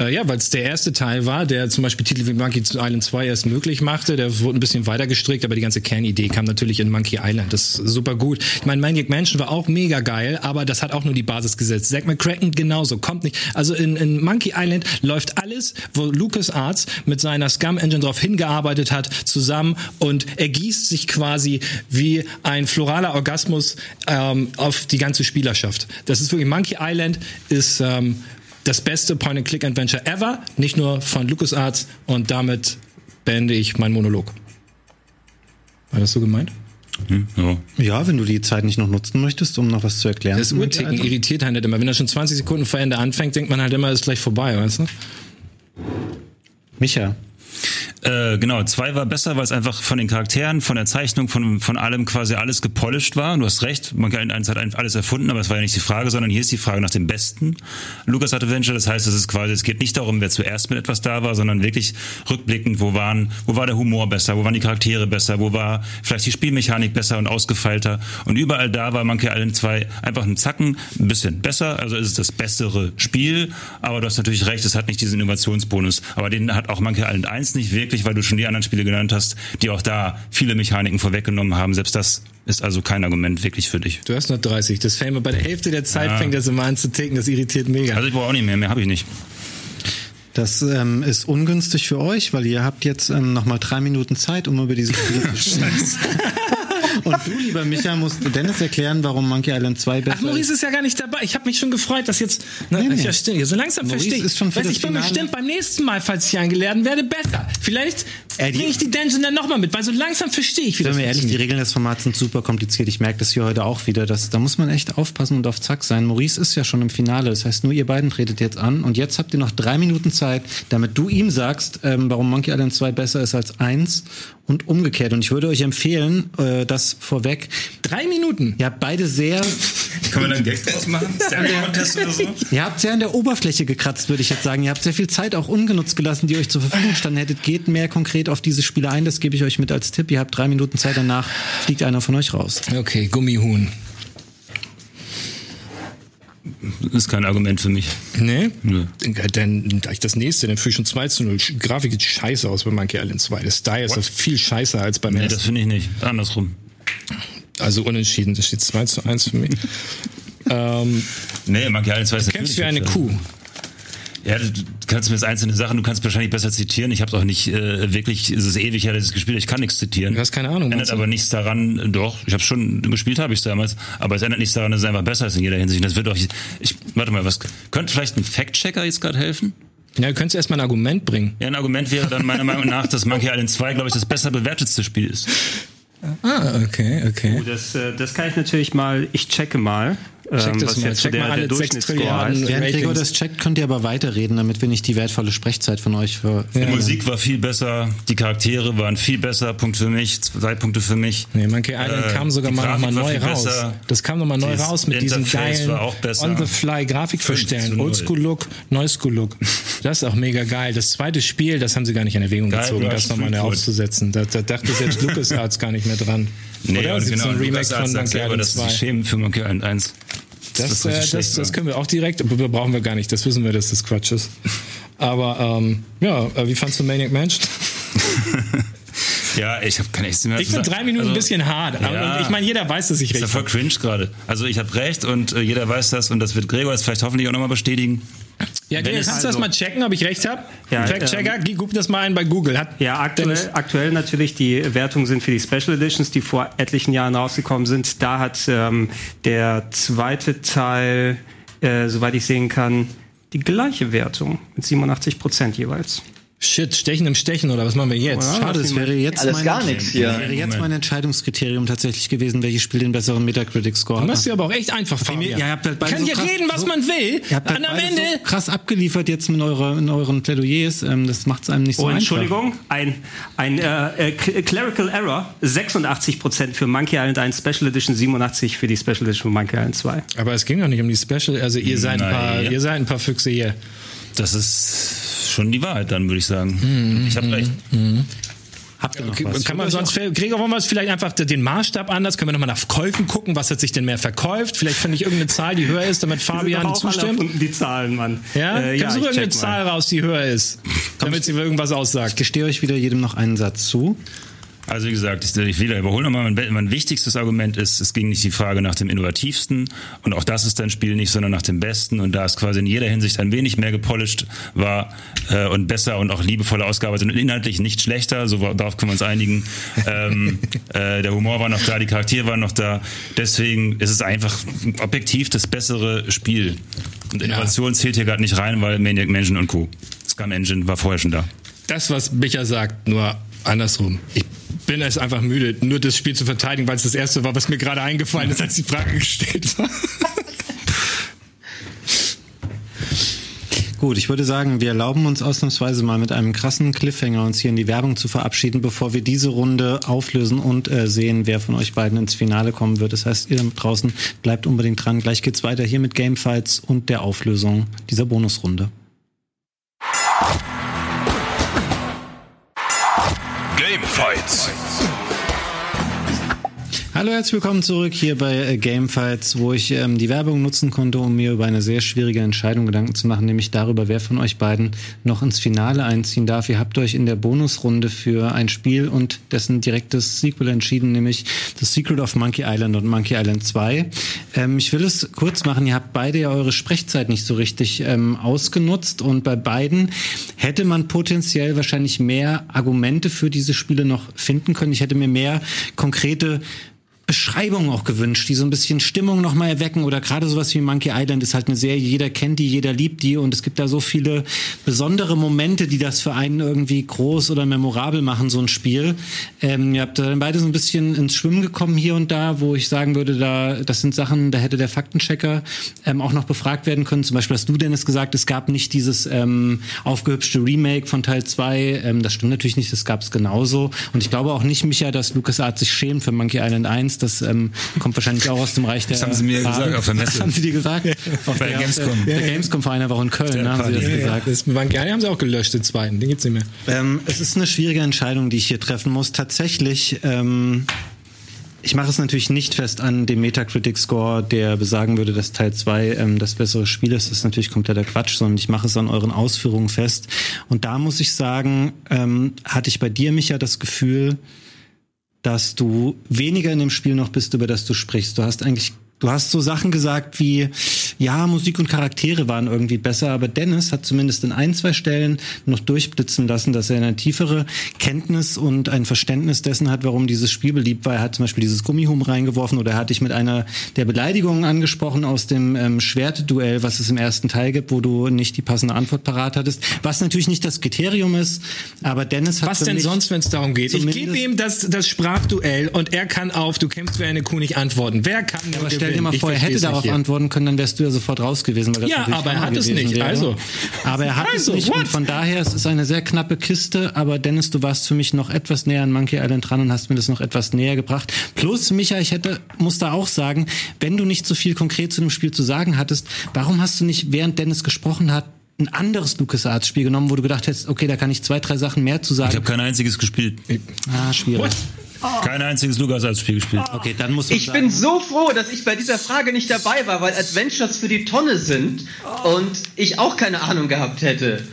Äh, ja, weil es der erste Teil war, der zum Beispiel Titel wie Monkey Island 2 erst möglich machte. Der wurde ein bisschen weiter gestrickt, aber die ganze Kernidee kam natürlich in Monkey Island. Das ist super gut. Ich meine, Maniac Mansion war auch mega geil, aber das hat auch nur die Basis gesetzt. Zack McCracken genauso, kommt nicht. Also in, in Monkey Island läuft alles, wo LucasArts mit seiner Scum Engine drauf hingearbeitet hat, zusammen und ergießt sich quasi wie ein floraler Orgasmus ähm, auf die ganze Spielerschaft. Das ist wirklich Monkey Island ist ähm, das beste Point-and-Click-Adventure ever, nicht nur von LucasArts und damit beende ich meinen Monolog. War das so gemeint? Hm, ja. Ja, wenn du die Zeit nicht noch nutzen möchtest, um noch was zu erklären. Das Uhrticken irritiert halt nicht immer. Wenn er schon 20 Sekunden vor Ende anfängt, denkt man halt immer, ist gleich vorbei, weißt du? Micha. Äh, genau, zwei war besser, weil es einfach von den Charakteren, von der Zeichnung, von, von allem quasi alles gepolished war. Du hast recht, man kann eins hat alles erfunden, aber das war ja nicht die Frage, sondern hier ist die Frage nach dem besten Lucas Adventure. Das heißt, es ist quasi, es geht nicht darum, wer zuerst mit etwas da war, sondern wirklich rückblickend, wo waren, wo war der Humor besser, wo waren die Charaktere besser, wo war vielleicht die Spielmechanik besser und ausgefeilter. Und überall da war Monkey Island 2 einfach ein Zacken, ein bisschen besser. Also es ist das bessere Spiel, aber du hast natürlich recht, es hat nicht diesen Innovationsbonus. Aber den hat auch Monkey Island 1 nicht wirklich, weil du schon die anderen Spiele genannt hast, die auch da viele Mechaniken vorweggenommen haben. Selbst das ist also kein Argument wirklich für dich. Du hast noch 30. Das fängt bei der Hälfte der Zeit Ja. fängt das immer an zu ticken. Das irritiert mega. Also ich brauche auch nicht mehr, mehr habe ich nicht. Das ähm, ist ungünstig für euch, weil ihr habt jetzt ähm, nochmal drei Minuten Zeit, um über diese Spiele zu sprechen. Und du, lieber Micha, musst Dennis erklären, warum Monkey Island 2 besser Ach, Maurice ist ja gar nicht dabei. Ich habe mich schon gefreut, dass jetzt. Ne, Nee, nee. Stimmt. So langsam Maurice verstehe ich. ist schon für Weiß, das ich bin bestimmt beim nächsten Mal, falls ich eingeladen werde, besser. Vielleicht bringe ich die Dungeon dann nochmal mit, weil so langsam verstehe ich, wie das wir ehrlich, die. Regeln des Formats sind super kompliziert. Ich merke das hier heute auch wieder. Das, da muss man echt aufpassen und auf Zack sein. Maurice ist ja schon im Finale. Das heißt, nur ihr beiden tretet jetzt an. Und jetzt habt ihr noch drei Minuten Zeit, damit du ihm sagst, ähm, warum Monkey Island 2 besser ist als 1 und umgekehrt. Und ich würde euch empfehlen, äh, das vorweg. Drei Minuten. Ihr habt beide sehr, Kann man dann Gag draus machen? Stereo-Contest oder so? ihr habt sehr an der Oberfläche gekratzt, würde ich jetzt sagen. Ihr habt sehr viel Zeit auch ungenutzt gelassen, die euch zur Verfügung standen hättet. Geht mehr konkret auf diese Spiele ein. Das gebe ich euch mit als Tipp. Ihr habt drei Minuten Zeit. Danach fliegt einer von euch raus. Okay, Gummihuhn. Das ist kein Argument für mich. Nee? Nö. Dann gleich das nächste, dann führe ich schon 2 zu 0. Sch- Grafik sieht scheiße aus bei Monkey Island 2. Das Style ist das viel scheißer als beim Nee, ersten. das finde ich nicht. Andersrum. Also unentschieden, das steht 2 zu 1 für mich. ähm, Nee, Monkey Island 2 ist du kämpfst wie eine natürlich Kuh. Ja, du kannst mir jetzt einzelne Sachen, du kannst wahrscheinlich besser zitieren. Ich habe auch nicht äh, wirklich, es ist ewig her, dass ich es gespielt. Ich kann nichts zitieren. Du hast keine Ahnung, Ändert aber nichts daran, doch, ich habe schon gespielt, habe ich damals, aber es ändert nichts daran, dass es einfach besser ist in jeder Hinsicht. Das wird auch, ich, warte mal, was, könnte vielleicht ein Fact-Checker jetzt gerade helfen? Ja, du könntest erstmal ein Argument bringen. Ja, ein Argument wäre dann meiner Meinung nach, dass Monkey Island 2, glaube ich, das besser bewertetste Spiel ist. Ah, okay, okay. Oh, das, äh, das kann ich natürlich mal, ich checke mal, Check ähm, das was mal. Check der, mal alle sechs Durchschnittsscore Trilliarden. heißt. Während Ratings. Gregor das checkt, könnt ihr aber weiterreden, damit wir nicht die wertvolle Sprechzeit von euch für. Die Musik war viel besser, die Charaktere waren viel besser, Punkt für mich, zwei Punkte für mich. Nee, Monkey Island Äh, kam sogar mal nochmal neu raus. besser. Das kam nochmal neu Das raus mit diesem Interface geilen war auch besser. On-the-Fly Fünf Grafikverstellen. zu null. Oldschool-Look, Neuschool-Look. Das ist auch mega geil. Das zweite Spiel, das haben sie gar nicht in Erwägung Geil, gezogen, das nochmal neu aufzusetzen. Da, da dachte selbst LucasArts gar nicht mehr dran. Nee, Oder? und Sie genau, ein Remake LucasArts von Monkey selber, Island dass sie 2. sich schämen für Monkey Island 1. Das, das äh, das, das können wir auch direkt, aber brauchen wir gar nicht. Das wissen wir, dass das Quatsch ist. Aber ähm, ja, äh, wie fandst du Maniac Mansion? Ja, ich habe keine mehr Ich finde drei Minuten Also, ein bisschen hart. ja. Aber ich meine, jeder weiß, dass ich Ist ja recht voll habe. cringe gerade. Also ich habe recht und äh, jeder weiß das und das wird Gregor jetzt vielleicht hoffentlich auch nochmal bestätigen. Ja, Wenn kannst du das also- mal checken, ob ich recht habe? Ja, Fact-Checker, guck das mal ein bei Google. Hat Ja, aktuell, aktuell natürlich die Wertungen sind für die Special Editions, die vor etlichen Jahren rausgekommen sind. Da hat ähm, der zweite Teil, äh, soweit ich sehen kann, die gleiche Wertung mit 87 Prozent jeweils. Shit, Stechen im Stechen oder was machen wir jetzt? Ja. Schade, es wäre jetzt Alles mein, gar nichts hier. wäre jetzt mein Entscheidungskriterium tatsächlich gewesen, welches Spiel den besseren Metacritic-Score Du hat. machst dir aber auch echt einfach Fabian. Ja, ihr habt halt beide Kann so hier krass- reden, was so- man will. Ihr habt halt Und am Ende. so krass abgeliefert jetzt mit eurer, in euren Plädoyers. Ähm, das macht es einem nicht so Oh, einfach. Entschuldigung, ein, ein äh, äh, Cl- Clerical Error, 86 Prozent für Monkey Island 1 Special Edition, 87 für die Special Edition von Monkey Island 2. Aber es ging doch nicht um die Special. Also ihr seid ein paar, ihr seid ein paar Füchse hier. Das ist schon die Wahrheit dann, würde ich sagen. Ich habe recht. Habt ihr noch was? kann man sonst, Gregor, wollen wir es vielleicht einfach den Maßstab anders? Können wir nochmal nach Käufen gucken? Was hat sich denn mehr verkauft? Vielleicht finde ich irgendeine Zahl, die höher ist, damit Fabian zustimmt. Unten die Zahlen, Mann. Ja? äh, Kannst du ich irgendeine Zahl mal. raus, die höher ist? Damit sie irgendwas aussagt. Ich gestehe euch wieder jedem noch einen Satz zu. Also wie gesagt, ich, ich will überholen nochmal, mein, mein wichtigstes Argument ist, es ging nicht die Frage nach dem Innovativsten und auch das ist dein Spiel nicht, sondern nach dem Besten und da es quasi in jeder Hinsicht ein wenig mehr gepolished war äh, und besser und auch liebevoller ausgearbeitet und inhaltlich nicht schlechter, so darauf können wir uns einigen. ähm, äh, der Humor war noch da, die Charaktere waren noch da, deswegen ist es einfach objektiv das bessere Spiel. Und Innovation zählt hier gerade nicht rein, weil Maniac Mansion und Co. Scum Engine war vorher schon da. Das, was Micha sagt, nur andersrum. Ich bin es einfach müde, nur das Spiel zu verteidigen, weil es das erste war, was mir gerade eingefallen ist, als die Frage gestellt war. Gut, ich würde sagen, wir erlauben uns ausnahmsweise mal mit einem krassen Cliffhanger uns hier in die Werbung zu verabschieden, bevor wir diese Runde auflösen und äh, sehen, wer von euch beiden ins Finale kommen wird. Das heißt, ihr draußen bleibt unbedingt dran. Gleich geht's weiter hier mit Gamefights und der Auflösung dieser Bonusrunde. fights. Hallo, herzlich willkommen zurück hier bei äh, Gamefights, wo ich ähm, die Werbung nutzen konnte, um mir über eine sehr schwierige Entscheidung Gedanken zu machen, nämlich darüber, wer von euch beiden noch ins Finale einziehen darf. Ihr habt euch in der Bonusrunde für ein Spiel und dessen direktes Sequel entschieden, nämlich The Secret of Monkey Island und Monkey Island 2. Ähm, ich will es kurz machen, ihr habt beide ja eure Sprechzeit nicht so richtig ähm, ausgenutzt und bei beiden hätte man potenziell wahrscheinlich mehr Argumente für diese Spiele noch finden können. Ich hätte mir mehr konkrete Beschreibungen auch gewünscht, die so ein bisschen Stimmung nochmal erwecken oder gerade sowas wie Monkey Island ist halt eine Serie, jeder kennt die, jeder liebt die und es gibt da so viele besondere Momente, die das für einen irgendwie groß oder memorabel machen, so ein Spiel. Ähm, ihr habt dann beide so ein bisschen ins Schwimmen gekommen hier und da, wo ich sagen würde, da das sind Sachen, da hätte der Faktenchecker ähm, auch noch befragt werden können. Zum Beispiel hast du, Dennis, gesagt, es gab nicht dieses ähm, aufgehübschte Remake von Teil 2. Ähm, das stimmt natürlich nicht, das gab es genauso. Und ich glaube auch nicht, Micha, dass LucasArts sich schämt für Monkey Island 1 das ähm, kommt wahrscheinlich auch aus dem Reich der. Das haben sie mir Farben. gesagt auf der Messe. Das haben sie dir gesagt? Auf Bei der, Gamescom. Auf der, der Gamescom vor einer Woche in Köln, ne, haben sie das Ja, ja, gesagt. das waren gerne, haben sie auch gelöscht, den zweiten. Den gibt's nicht mehr. Ähm, es ist eine schwierige Entscheidung, die ich hier treffen muss. Tatsächlich, ähm, ich mache es natürlich nicht fest an dem Metacritic-Score, der besagen würde, dass Teil 2 ähm, das bessere Spiel ist. Das ist natürlich kompletter Quatsch, sondern ich mache es an euren Ausführungen fest. Und da muss ich sagen, ähm, hatte ich bei dir, Micha, das Gefühl, dass du weniger in dem Spiel noch bist, über das du sprichst. Du hast eigentlich Du hast so Sachen gesagt wie, ja, Musik und Charaktere waren irgendwie besser, aber Dennis hat zumindest in ein, zwei Stellen noch durchblitzen lassen, dass er eine tiefere Kenntnis und ein Verständnis dessen hat, warum dieses Spiel beliebt war. Er hat zum Beispiel dieses Gummihum reingeworfen oder er hat dich mit einer der Beleidigungen angesprochen aus dem ähm, Schwertduell, was es im ersten Teil gibt, wo du nicht die passende Antwort parat hattest. Was natürlich nicht das Kriterium ist, aber Dennis hat Was denn sonst, wenn es darum geht? Ich gebe ihm das, das Sprachduell und er kann auf, du kämpfst wie eine Kuh nicht antworten. Wer kann nur Aber stell dir mal vor, er hätte darauf hier. antworten können, dann wärst du ja sofort raus gewesen. Weil das Ja, aber er hat es nicht, wäre. also. Aber er hat Also, es nicht what? und von daher es ist eine sehr knappe Kiste. Aber Dennis, du warst für mich noch etwas näher an Monkey Island dran und hast mir das noch etwas näher gebracht. Plus, Micha, ich hätte, muss da auch sagen, wenn du nicht so viel konkret zu dem Spiel zu sagen hattest, warum hast du nicht, während Dennis gesprochen hat, ein anderes LucasArts-Spiel genommen, wo du gedacht hättest, okay, da kann ich zwei, drei Sachen mehr zu Ich sagen. habe kein einziges gespielt. ah, schwierig. What? Kein einziges LucasArts-Spiel gespielt. Okay, dann muss Ich sagen, bin so froh, dass ich bei dieser Frage nicht dabei war, weil Adventures für die Tonne sind und ich auch keine Ahnung gehabt hätte.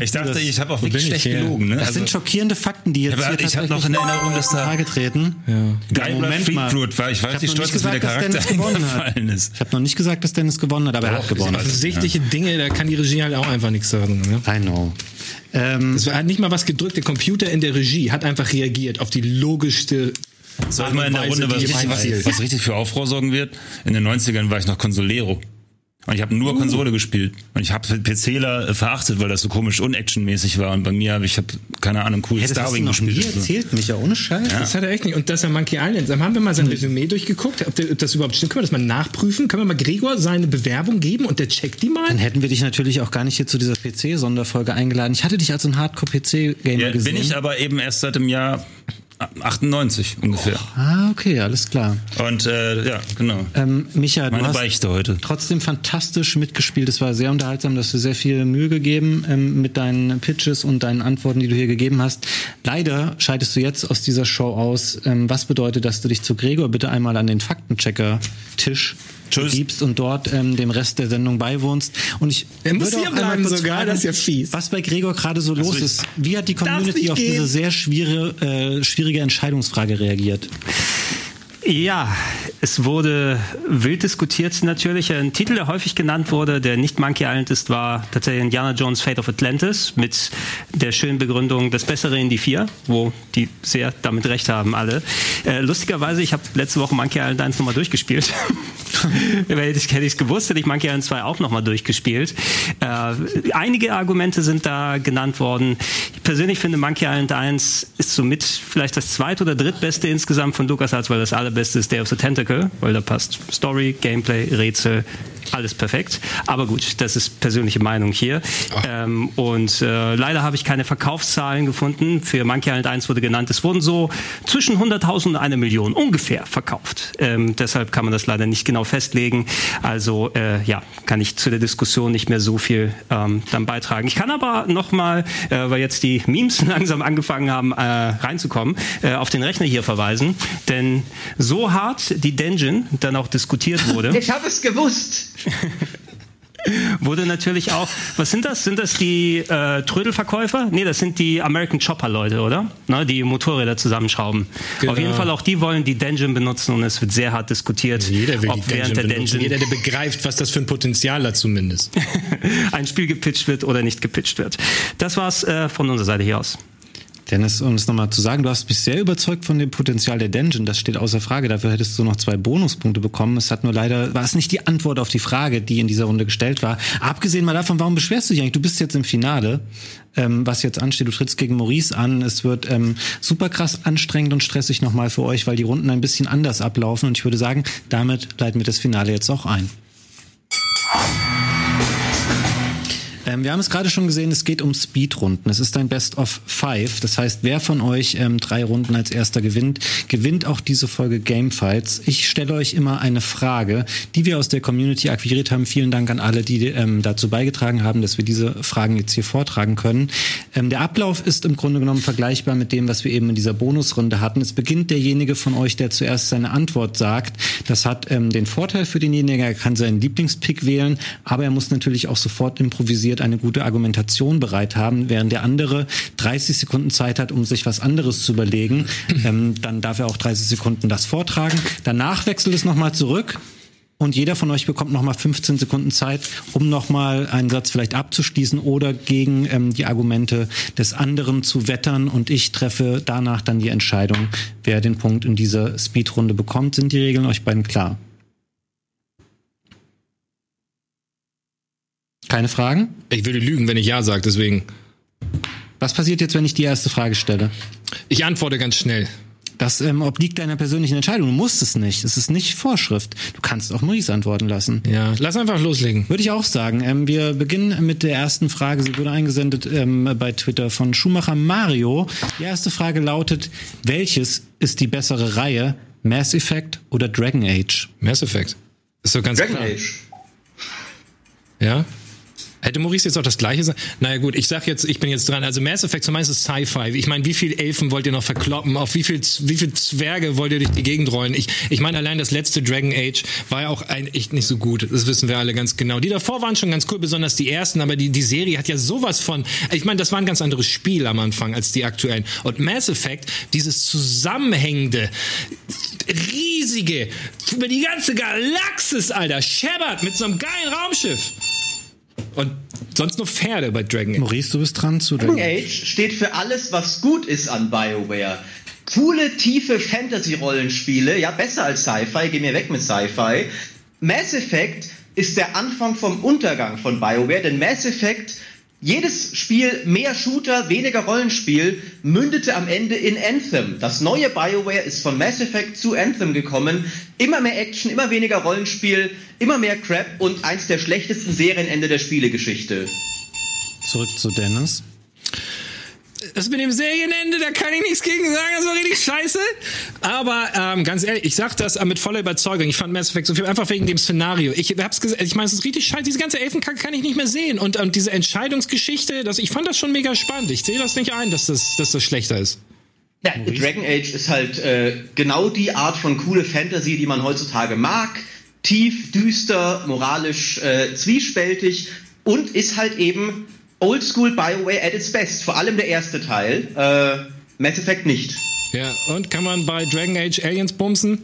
Ich dachte, ich habe auch wirklich ich schlecht hier? gelogen. Ne? das Also, sind schockierende Fakten, die jetzt Aber hier ich hab tatsächlich noch in Erinnerung, dass da- getreten. Geil Moment mal. War. Ich weiß hab nicht stolz, dass mir der gesagt, dass Charakter Dennis gewonnen hat. eingefallen ist. Ich habe noch nicht gesagt, dass Dennis gewonnen hat, aber er hat Doch, gewonnen. das Offensichtliche Dinge, da kann die Regie halt auch einfach nichts sagen. Ne? I know. Ähm, Es hat nicht mal was gedrückt. Der Computer in der Regie hat einfach reagiert auf die logischste Soll ich mal in der Runde, was richtig, was, was richtig für Aufruhr sorgen wird? In den 90ern war ich noch Consolero. Und ich habe nur Uh. Konsole gespielt. Und ich habe PCler äh, verachtet, weil das so komisch unactionmäßig war. Und bei mir habe ich, hab, keine Ahnung, cool ja, das noch nie gespielt. erzählt, Micha, ohne Scheiß. Das hat er echt nicht. Und das ist ja Monkey Island. Dann haben wir mal sein Resümee durchgeguckt, ob, der, ob das überhaupt stimmt. Können wir das mal nachprüfen? Können wir mal Gregor seine Bewerbung geben und der checkt die mal? Dann hätten wir dich natürlich auch gar nicht hier zu dieser PC-Sonderfolge eingeladen. Ich hatte dich als ein Hardcore-PC-Gamer Ja, gesehen. bin ich aber eben erst seit dem Jahr 98 ungefähr. ah, okay, alles klar. Und äh, ja, genau. Ähm, Micha, du Meine hast Beichte heute. trotzdem fantastisch mitgespielt. Es war sehr unterhaltsam, dass du sehr viel Mühe gegeben ähm, mit deinen Pitches und deinen Antworten, die du hier gegeben hast. Leider scheidest du jetzt aus dieser Show aus. Ähm, was bedeutet, dass du dich zu Gregor bitte einmal an den Faktenchecker-Tisch Tschüss. gibst und dort ähm, dem Rest der Sendung beiwohnst. Und ich Er muss würde hier bleiben sogar, das ist ja fies. Was bei Gregor gerade so los ich- ist. Wie hat die Community auf gehen. diese sehr schwierige, äh, schwierige Entscheidungsfrage reagiert? Ja, es wurde wild diskutiert natürlich. Ein Titel, der häufig genannt wurde, der nicht Monkey Island ist, war tatsächlich Indiana Jones Fate of Atlantis mit der schönen Begründung Das Bessere in die Vier, wo die sehr damit recht haben alle. Äh, lustigerweise, ich habe letzte Woche Monkey Island 1 nochmal durchgespielt. hätte ich es gewusst, hätte ich Monkey Island 2 auch nochmal durchgespielt. Äh, einige Argumente sind da genannt worden. Ich persönlich finde Monkey Island 1 ist somit vielleicht das zweit- oder drittbeste insgesamt von LucasArts, weil das allerbeste ist Day of the Tentacle, weil da passt Story, Gameplay, Rätsel, alles perfekt. Aber gut, das ist persönliche Meinung hier. Ähm, und äh, leider habe ich keine Verkaufszahlen gefunden. Für Monkey Island 1 wurde genannt, es wurden so zwischen 100.000 und eine Million ungefähr verkauft. Ähm, deshalb kann man das leider nicht genau festlegen. Also äh, ja, kann ich zu der Diskussion nicht mehr so viel ähm, dann beitragen. Ich kann aber nochmal, äh, weil jetzt die Memes langsam angefangen haben äh, reinzukommen, äh, auf den Rechner hier verweisen. Denn so hart die Dungeon dann auch diskutiert wurde. Ich habe es gewusst. wurde natürlich auch, was sind das? Sind das die äh, Trödelverkäufer? Nee, das sind die American Chopper Leute, oder? Ne, die Motorräder zusammenschrauben. Genau. Auf jeden Fall auch die wollen die Dungeon benutzen und es wird sehr hart diskutiert, Jeder will ob die während der Dungeon benutzen. Dungeon Jeder, der begreift, was das für ein Potenzial hat zumindest. ein Spiel gepitcht wird oder nicht gepitcht wird. Das war's äh, von unserer Seite hier aus. Dennis, um es nochmal zu sagen, du hast mich sehr überzeugt von dem Potenzial der Dungeon. Das steht außer Frage. Dafür hättest du noch zwei Bonuspunkte bekommen. Es hat nur leider, war es nicht die Antwort auf die Frage, die in dieser Runde gestellt war. Abgesehen mal davon, warum beschwerst du dich eigentlich? Du bist jetzt im Finale, ähm, was jetzt ansteht. Du trittst gegen Maurice an. Es wird ähm, super krass anstrengend und stressig nochmal für euch, weil die Runden ein bisschen anders ablaufen. Und ich würde sagen, damit leiten wir das Finale jetzt auch ein. Ähm, wir haben es gerade schon gesehen, es geht um Speedrunden. Es ist ein Best of Five. Das heißt, wer von euch ähm, drei Runden als erster gewinnt, gewinnt auch diese Folge Gamefights. Ich stelle euch immer eine Frage, die wir aus der Community akquiriert haben. Vielen Dank an alle, die ähm, dazu beigetragen haben, dass wir diese Fragen jetzt hier vortragen können. Ähm, der Ablauf ist im Grunde genommen vergleichbar mit dem, was wir eben in dieser Bonusrunde hatten. Es beginnt derjenige von euch, der zuerst seine Antwort sagt. Das hat ähm, den Vorteil für denjenigen, er kann seinen Lieblingspick wählen, aber er muss natürlich auch sofort improvisiert eine gute Argumentation bereit haben, während der andere 30 Sekunden Zeit hat, um sich was anderes zu überlegen. Ähm, dann darf er auch 30 Sekunden das vortragen. Danach wechselt es nochmal zurück. Und jeder von euch bekommt nochmal 15 Sekunden Zeit, um nochmal einen Satz vielleicht abzuschließen oder gegen ähm, die Argumente des anderen zu wettern. Und ich treffe danach dann die Entscheidung, wer den Punkt in dieser Speedrunde bekommt. Sind die Regeln euch beiden klar? Keine Fragen? Ich würde lügen, wenn ich Ja sage, deswegen. Was passiert jetzt, wenn ich die erste Frage stelle? Ich antworte ganz schnell. Das ähm, obliegt deiner persönlichen Entscheidung. Du musst es nicht. Es ist nicht Vorschrift. Du kannst auch Maurice antworten lassen. Ja, lass einfach loslegen. Würde ich auch sagen. Ähm, wir beginnen mit der ersten Frage. Sie wurde eingesendet ähm, bei Twitter von Schumacher Mario. Die erste Frage lautet, welches ist die bessere Reihe? Mass Effect oder Dragon Age? Mass Effect. Ist doch ganz Dragon klar. Age. Ja? Hätte Maurice jetzt auch das gleiche sagen? Naja gut, ich sag jetzt, ich bin jetzt dran. Also Mass Effect, meinst du Sci-Fi. Ich meine, wie viel Elfen wollt ihr noch verkloppen? Auf wie viel, wie viel Zwerge wollt ihr durch die Gegend rollen? Ich, ich meine, allein das letzte Dragon Age war ja auch ein, echt nicht so gut. Das wissen wir alle ganz genau. Die davor waren schon ganz cool, besonders die ersten, aber die, die Serie hat ja sowas von, ich meine, das war ein ganz anderes Spiel am Anfang als die aktuellen. Und Mass Effect, dieses zusammenhängende, riesige, über die ganze Galaxis, Alter, scheppert mit so einem geilen Raumschiff. Und sonst nur Pferde bei Dragon Age. Maurice, du bist dran zu Dragon Dragon Age steht für alles, was gut ist an BioWare. Coole, tiefe Fantasy-Rollenspiele, ja, besser als Sci-Fi, geh mir weg mit Sci-Fi. Mass Effect ist der Anfang vom Untergang von BioWare, denn Mass Effect, jedes Spiel mehr Shooter, weniger Rollenspiel, mündete am Ende in Anthem. Das neue BioWare ist von Mass Effect zu Anthem gekommen. Immer mehr Action, immer weniger Rollenspiel, immer mehr Crap und eins der schlechtesten Serienende der Spielegeschichte. Zurück zu Dennis. Das mit dem Serienende, da kann ich nichts gegen sagen, das war richtig scheiße. Aber ähm, ganz ehrlich, ich sag das äh, mit voller Überzeugung. Ich fand Mass Effect so viel, einfach wegen dem Szenario. Ich hab's gesagt, ich meine, es ist richtig scheiße. Diese ganze Elfenkacke kann ich nicht mehr sehen. Und ähm, diese Entscheidungsgeschichte, das, ich fand das schon mega spannend. Ich sehe das nicht ein, dass das, dass das schlechter ist. Ja, Dragon Age ist halt äh, genau die Art von coole Fantasy, die man heutzutage mag. Tief, düster, moralisch äh, zwiespältig und ist halt eben Oldschool BioWare at its best. Vor allem der erste Teil. Äh, Mass Effect nicht. Ja, und kann man bei Dragon Age Aliens bumsen?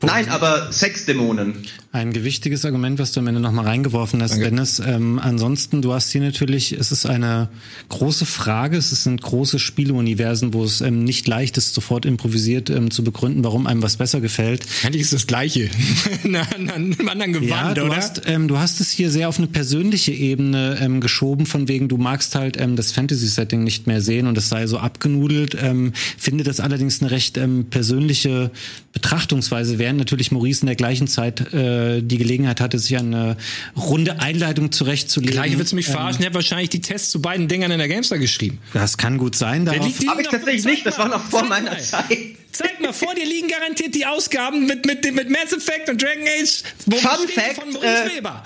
Nein, aber Sexdämonen. Ein gewichtiges Argument, was du am Ende nochmal reingeworfen hast, Danke. Dennis. Ähm, ansonsten, du hast hier natürlich, es ist eine große Frage, es sind große Spieleuniversen, wo es ähm, nicht leicht ist, sofort improvisiert ähm, zu begründen, warum einem was besser gefällt. Eigentlich ist das Gleiche. Na, na, einem anderen Gewand, Ja, du oder? hast, ähm, du hast es hier sehr auf eine persönliche Ebene ähm, geschoben, von wegen, du magst halt ähm, das Fantasy-Setting nicht mehr sehen und es sei so abgenudelt. Finde das allerdings eine recht persönliche Betrachtungsweise, während während natürlich Maurice in der gleichen Zeit äh, die Gelegenheit hatte, sich eine runde Einleitung zurechtzulegen. Gleich willst du mich verarschen. Ich habe wahrscheinlich die Tests zu beiden Dingern in der Gamestar geschrieben. Das kann gut sein. Der Darauf, Habe ich tatsächlich nicht, das zeig war mal, noch vor meiner. Zeit. Zeig mal, vor dir liegen garantiert die Ausgaben mit, mit, mit Mass Effect und Dragon Age. Wo Fun Fact, von Maurice äh, Weber.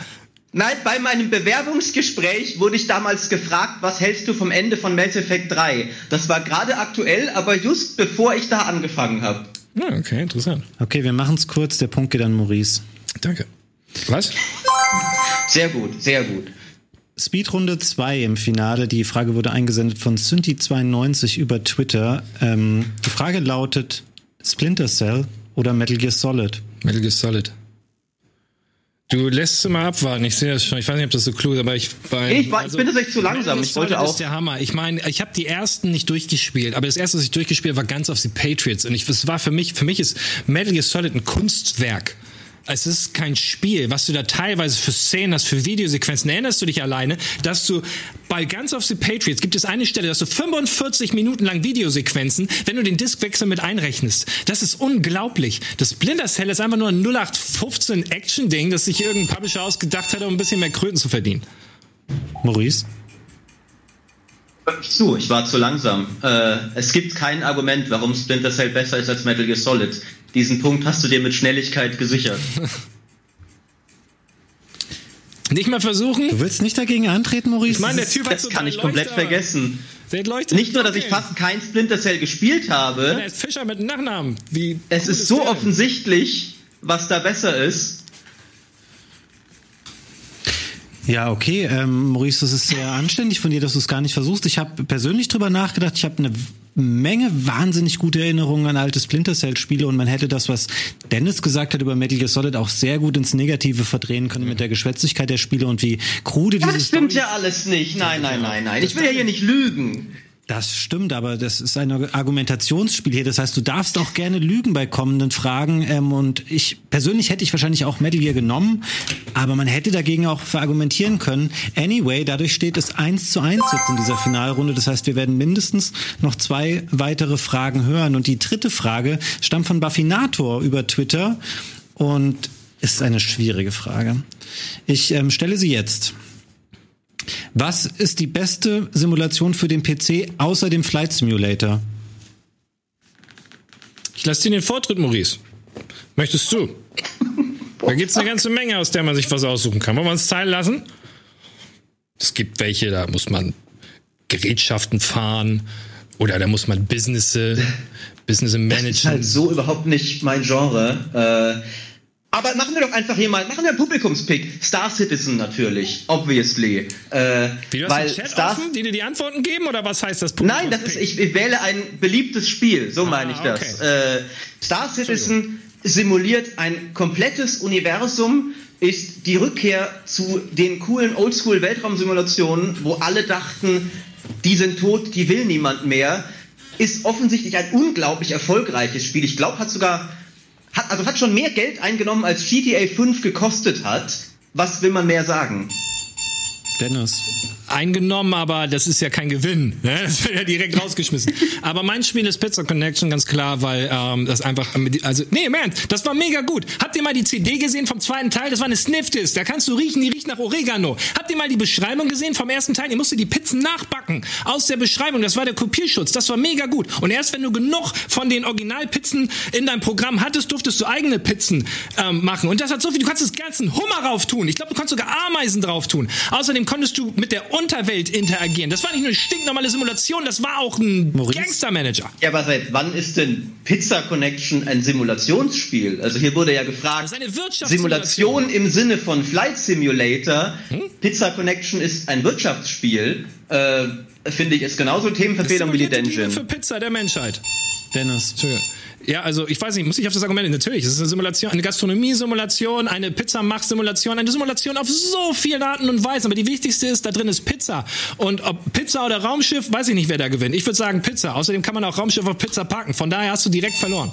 Nein, bei meinem Bewerbungsgespräch wurde ich damals gefragt, was hältst du vom Ende von Mass Effect 3? Das war gerade aktuell, aber just bevor ich da angefangen habe. Ja, okay, interessant. okay, wir machen es kurz. Der Punkt geht an Maurice. Danke. Was? Sehr gut, sehr gut. Speedrunde 2 im Finale. Die Frage wurde eingesendet von Synthi92 über Twitter. Ähm, die Frage lautet: Splinter Cell oder Metal Gear Solid? Metal Gear Solid. Du lässt es mal abwarten. Ich sehe das schon. Ich weiß nicht, ob das so klug ist, aber ich bei. Ich war- ich bin tatsächlich zu langsam. Ich wollte auch- ist der Hammer. Ich meine, ich habe die ersten nicht durchgespielt, aber das erste, was ich durchgespielt habe, war ganz auf die Patriots. Und ich, es war für mich, für mich ist Metal Gear Solid ein Kunstwerk. Es ist kein Spiel, was du da teilweise für Szenen hast, für Videosequenzen. Erinnerst du dich alleine, dass du bei Guns of the Patriots gibt es eine Stelle, dass du 45 Minuten lang Videosequenzen, wenn du den Diskwechsel mit einrechnest. Das ist unglaublich. Das Splinter Cell ist einfach nur ein 0815 Action-Ding, das sich irgendein Publisher ausgedacht hat, um ein bisschen mehr Kröten zu verdienen. Maurice? Mich zu, ich war zu langsam. Äh, es gibt kein Argument, warum Splinter Cell besser ist als Metal Gear Solid. Diesen Punkt hast du dir mit Schnelligkeit gesichert. Nicht mal versuchen? Du willst nicht dagegen antreten, Maurice? Ich meine, der Das Typ hat Das so kann ich komplett Leuchter. vergessen. Der leuchtet. Nicht nur, dass ich fast kein Splinter Cell gespielt Er habe, ist Fischer mit Nachnamen. Wie es cool ist so der denn? offensichtlich, was da besser ist. Ja, okay, ähm, Maurice, das ist sehr anständig von dir, dass du es gar nicht versuchst. Ich habe persönlich drüber nachgedacht. Ich habe eine Menge wahnsinnig gute Erinnerungen an alte Splinter Cell-Spiele und man hätte das, was Dennis gesagt hat über Metal Gear Solid, auch sehr gut ins Negative verdrehen können mit der Geschwätzigkeit der Spiele und wie krude Ja, diese das stimmt Story- ja alles nicht. Nein, nein, nein, nein. Ich will ja hier nicht lügen. Das stimmt, aber das ist ein Argumentationsspiel hier. Das heißt, du darfst auch gerne lügen bei kommenden Fragen. Ähm, und ich persönlich hätte ich wahrscheinlich auch Metal Gear genommen, aber man hätte dagegen auch verargumentieren können. Anyway, dadurch steht es eins zu eins jetzt in dieser Finalrunde. Das heißt, wir werden mindestens noch zwei weitere Fragen hören. Und die dritte Frage stammt von Buffinator über Twitter und ist eine schwierige Frage. Ich ähm, stelle sie jetzt. Was ist die beste Simulation für den PC außer dem Flight Simulator? Ich lasse dir den Vortritt, Maurice. Möchtest du? Da gibt's eine ganze Menge, aus der man sich was aussuchen kann. Wollen wir uns teilen lassen? Es gibt welche, da muss man Gerätschaften fahren oder da muss man Business, Business Das ist halt managen. so überhaupt nicht mein Genre. Äh, aber machen wir doch einfach hier mal, machen wir einen Publikumspick. Star Citizen natürlich, obviously. Äh, Wie, du hast weil Chat Star offen, die dir die Antworten geben oder was heißt das? Nein, das ist, ich, ich wähle ein beliebtes Spiel, so meine ich das. Äh, Star Citizen simuliert ein komplettes Universum, ist die Rückkehr zu den coolen Oldschool-Weltraumsimulationen, wo alle dachten, die sind tot, die will niemand mehr, ist offensichtlich ein unglaublich erfolgreiches Spiel. Ich glaube, hat sogar, hat, also hat schon mehr Geld eingenommen, als GTA 5 gekostet hat. Was will man mehr sagen? Dennis. Eingenommen, aber das ist ja kein Gewinn. Ne? Das wird ja direkt rausgeschmissen. Aber mein Spiel ist Pizza Connection, ganz klar, weil ähm, das einfach, also nee, man, das war mega gut. Habt ihr mal die CD gesehen vom zweiten Teil? Das war eine Sniff-Disc. Da kannst du riechen, die riecht nach Oregano. Habt ihr mal die Beschreibung gesehen vom ersten Teil? Ihr musstet die Pizzen nachbacken aus der Beschreibung. Das war der Kopierschutz. Das war mega gut. Und erst wenn du genug von den Originalpizzen in deinem Programm hattest, durftest du eigene Pizzen ähm, machen. Und das hat so viel. Du kannst das ganzen Hummer rauf tun. Ich glaube, du kannst sogar Ameisen drauf tun. Außerdem konntest du mit der Unterwelt interagieren. Das war nicht nur eine stinknormale Simulation, das war auch ein? Gangster-Manager. Ja, aber seit wann ist denn Pizza Connection ein Simulationsspiel? Also hier wurde ja gefragt, Das ist eine Wirtschaftssimulation. Simulation im Sinne von Flight Simulator. Pizza Connection ist ein Wirtschaftsspiel. Äh, Finde ich, ist genauso Themenverfehlung wie die Liebe für Dungeon. Pizza der Menschheit. Dennis. Entschuldigung. Ja, also ich weiß nicht, muss ich auf das Argument? Natürlich, es ist eine Simulation, eine Gastronomie-Simulation, eine Pizzamach-Simulation, eine Simulation auf so vielen Arten und Weisen. Aber die wichtigste ist, da drin ist Pizza. Und ob Pizza oder Raumschiff, weiß ich nicht, wer da gewinnt. Ich würde sagen Pizza. Außerdem kann man auch Raumschiff auf Pizza packen. Von daher hast du direkt verloren.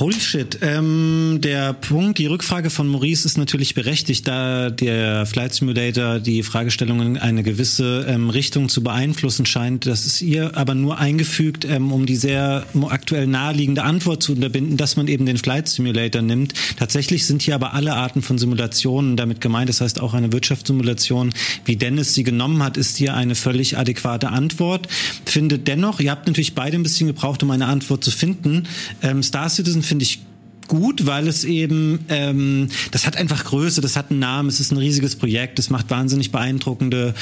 Holy shit. Ähm, der Punkt, die Rückfrage von Maurice ist natürlich berechtigt, da der Flight Simulator die Fragestellungen eine gewisse ähm, Richtung zu beeinflussen scheint. Das ist ihr aber nur eingefügt, ähm, um die sehr aktuell naheliegende Antwort zu unterbinden, dass man eben den Flight Simulator nimmt. Tatsächlich sind hier aber alle Arten von Simulationen damit gemeint. Das heißt auch eine Wirtschaftssimulation, wie Dennis sie genommen hat, ist hier eine völlig adäquate Antwort. Finde dennoch, ihr habt natürlich beide ein bisschen gebraucht, um eine Antwort zu finden. Ähm, Star Citizen finde ich gut, weil es eben, ähm, das hat einfach Größe, das hat einen Namen, es ist ein riesiges Projekt, es macht wahnsinnig beeindruckende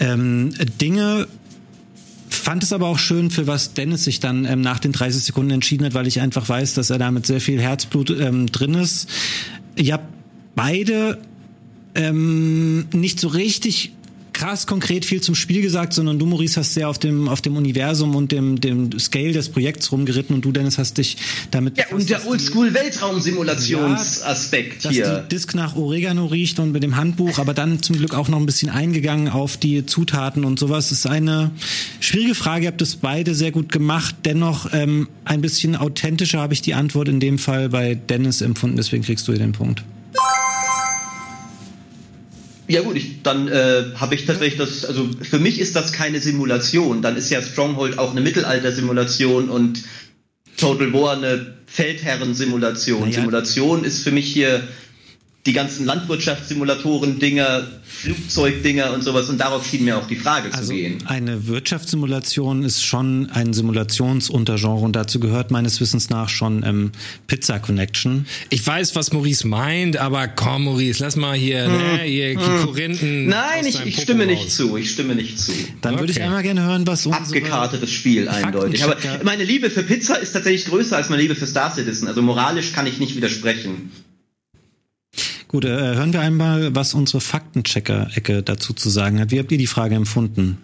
ähm, Dinge. Fand es aber auch schön, für was Dennis sich dann ähm, nach den 30 Sekunden entschieden hat, weil ich einfach weiß, dass er da mit sehr viel Herzblut ähm, drin ist. Habt beide ähm, nicht so richtig krass konkret viel zum Spiel gesagt, sondern du, Maurice, hast sehr auf dem, auf dem Universum und dem, dem Scale des Projekts rumgeritten und du, Dennis, hast dich damit Ja, und der Oldschool-Weltraumsimulationsaspekt ja, hier. Dass die Disk nach Oregano riecht und mit dem Handbuch, aber dann zum Glück auch noch ein bisschen eingegangen auf die Zutaten und sowas. Das ist eine schwierige Frage. Ihr habt das beide sehr gut gemacht. Dennoch ähm, ein bisschen authentischer habe ich die Antwort in dem Fall bei Dennis empfunden. Deswegen kriegst du hier den Punkt. Ja gut, ich, dann äh, habe ich tatsächlich das, also für mich ist das keine Simulation. Dann ist ja Stronghold auch eine Mittelalter-Simulation und Total War eine Feldherren-Simulation. Naja. Simulation ist für mich hier die ganzen Landwirtschaftssimulatoren-Dinger, Flugzeugdinger und sowas und darauf schien mir auch die Frage zu Also gehen. eine Wirtschaftssimulation ist schon ein Simulationsuntergenre und dazu gehört meines Wissens nach schon ähm, Pizza Connection. Ich weiß, was Maurice meint, aber komm, Maurice, lass mal hier, ne, hier Korinthen. Hm. Nein, aus ich, ich stimme nicht raus. zu. Ich stimme nicht zu. Dann würde ich Okay. einmal gerne hören, was unsere Abgekartetes Spiel eindeutig. Aber meine Liebe für Pizza ist tatsächlich größer als meine Liebe für Star Citizen. Also moralisch kann ich nicht widersprechen. Gut, äh, hören wir einmal, was unsere Faktenchecker-Ecke dazu zu sagen hat. Wie habt ihr die Frage empfunden?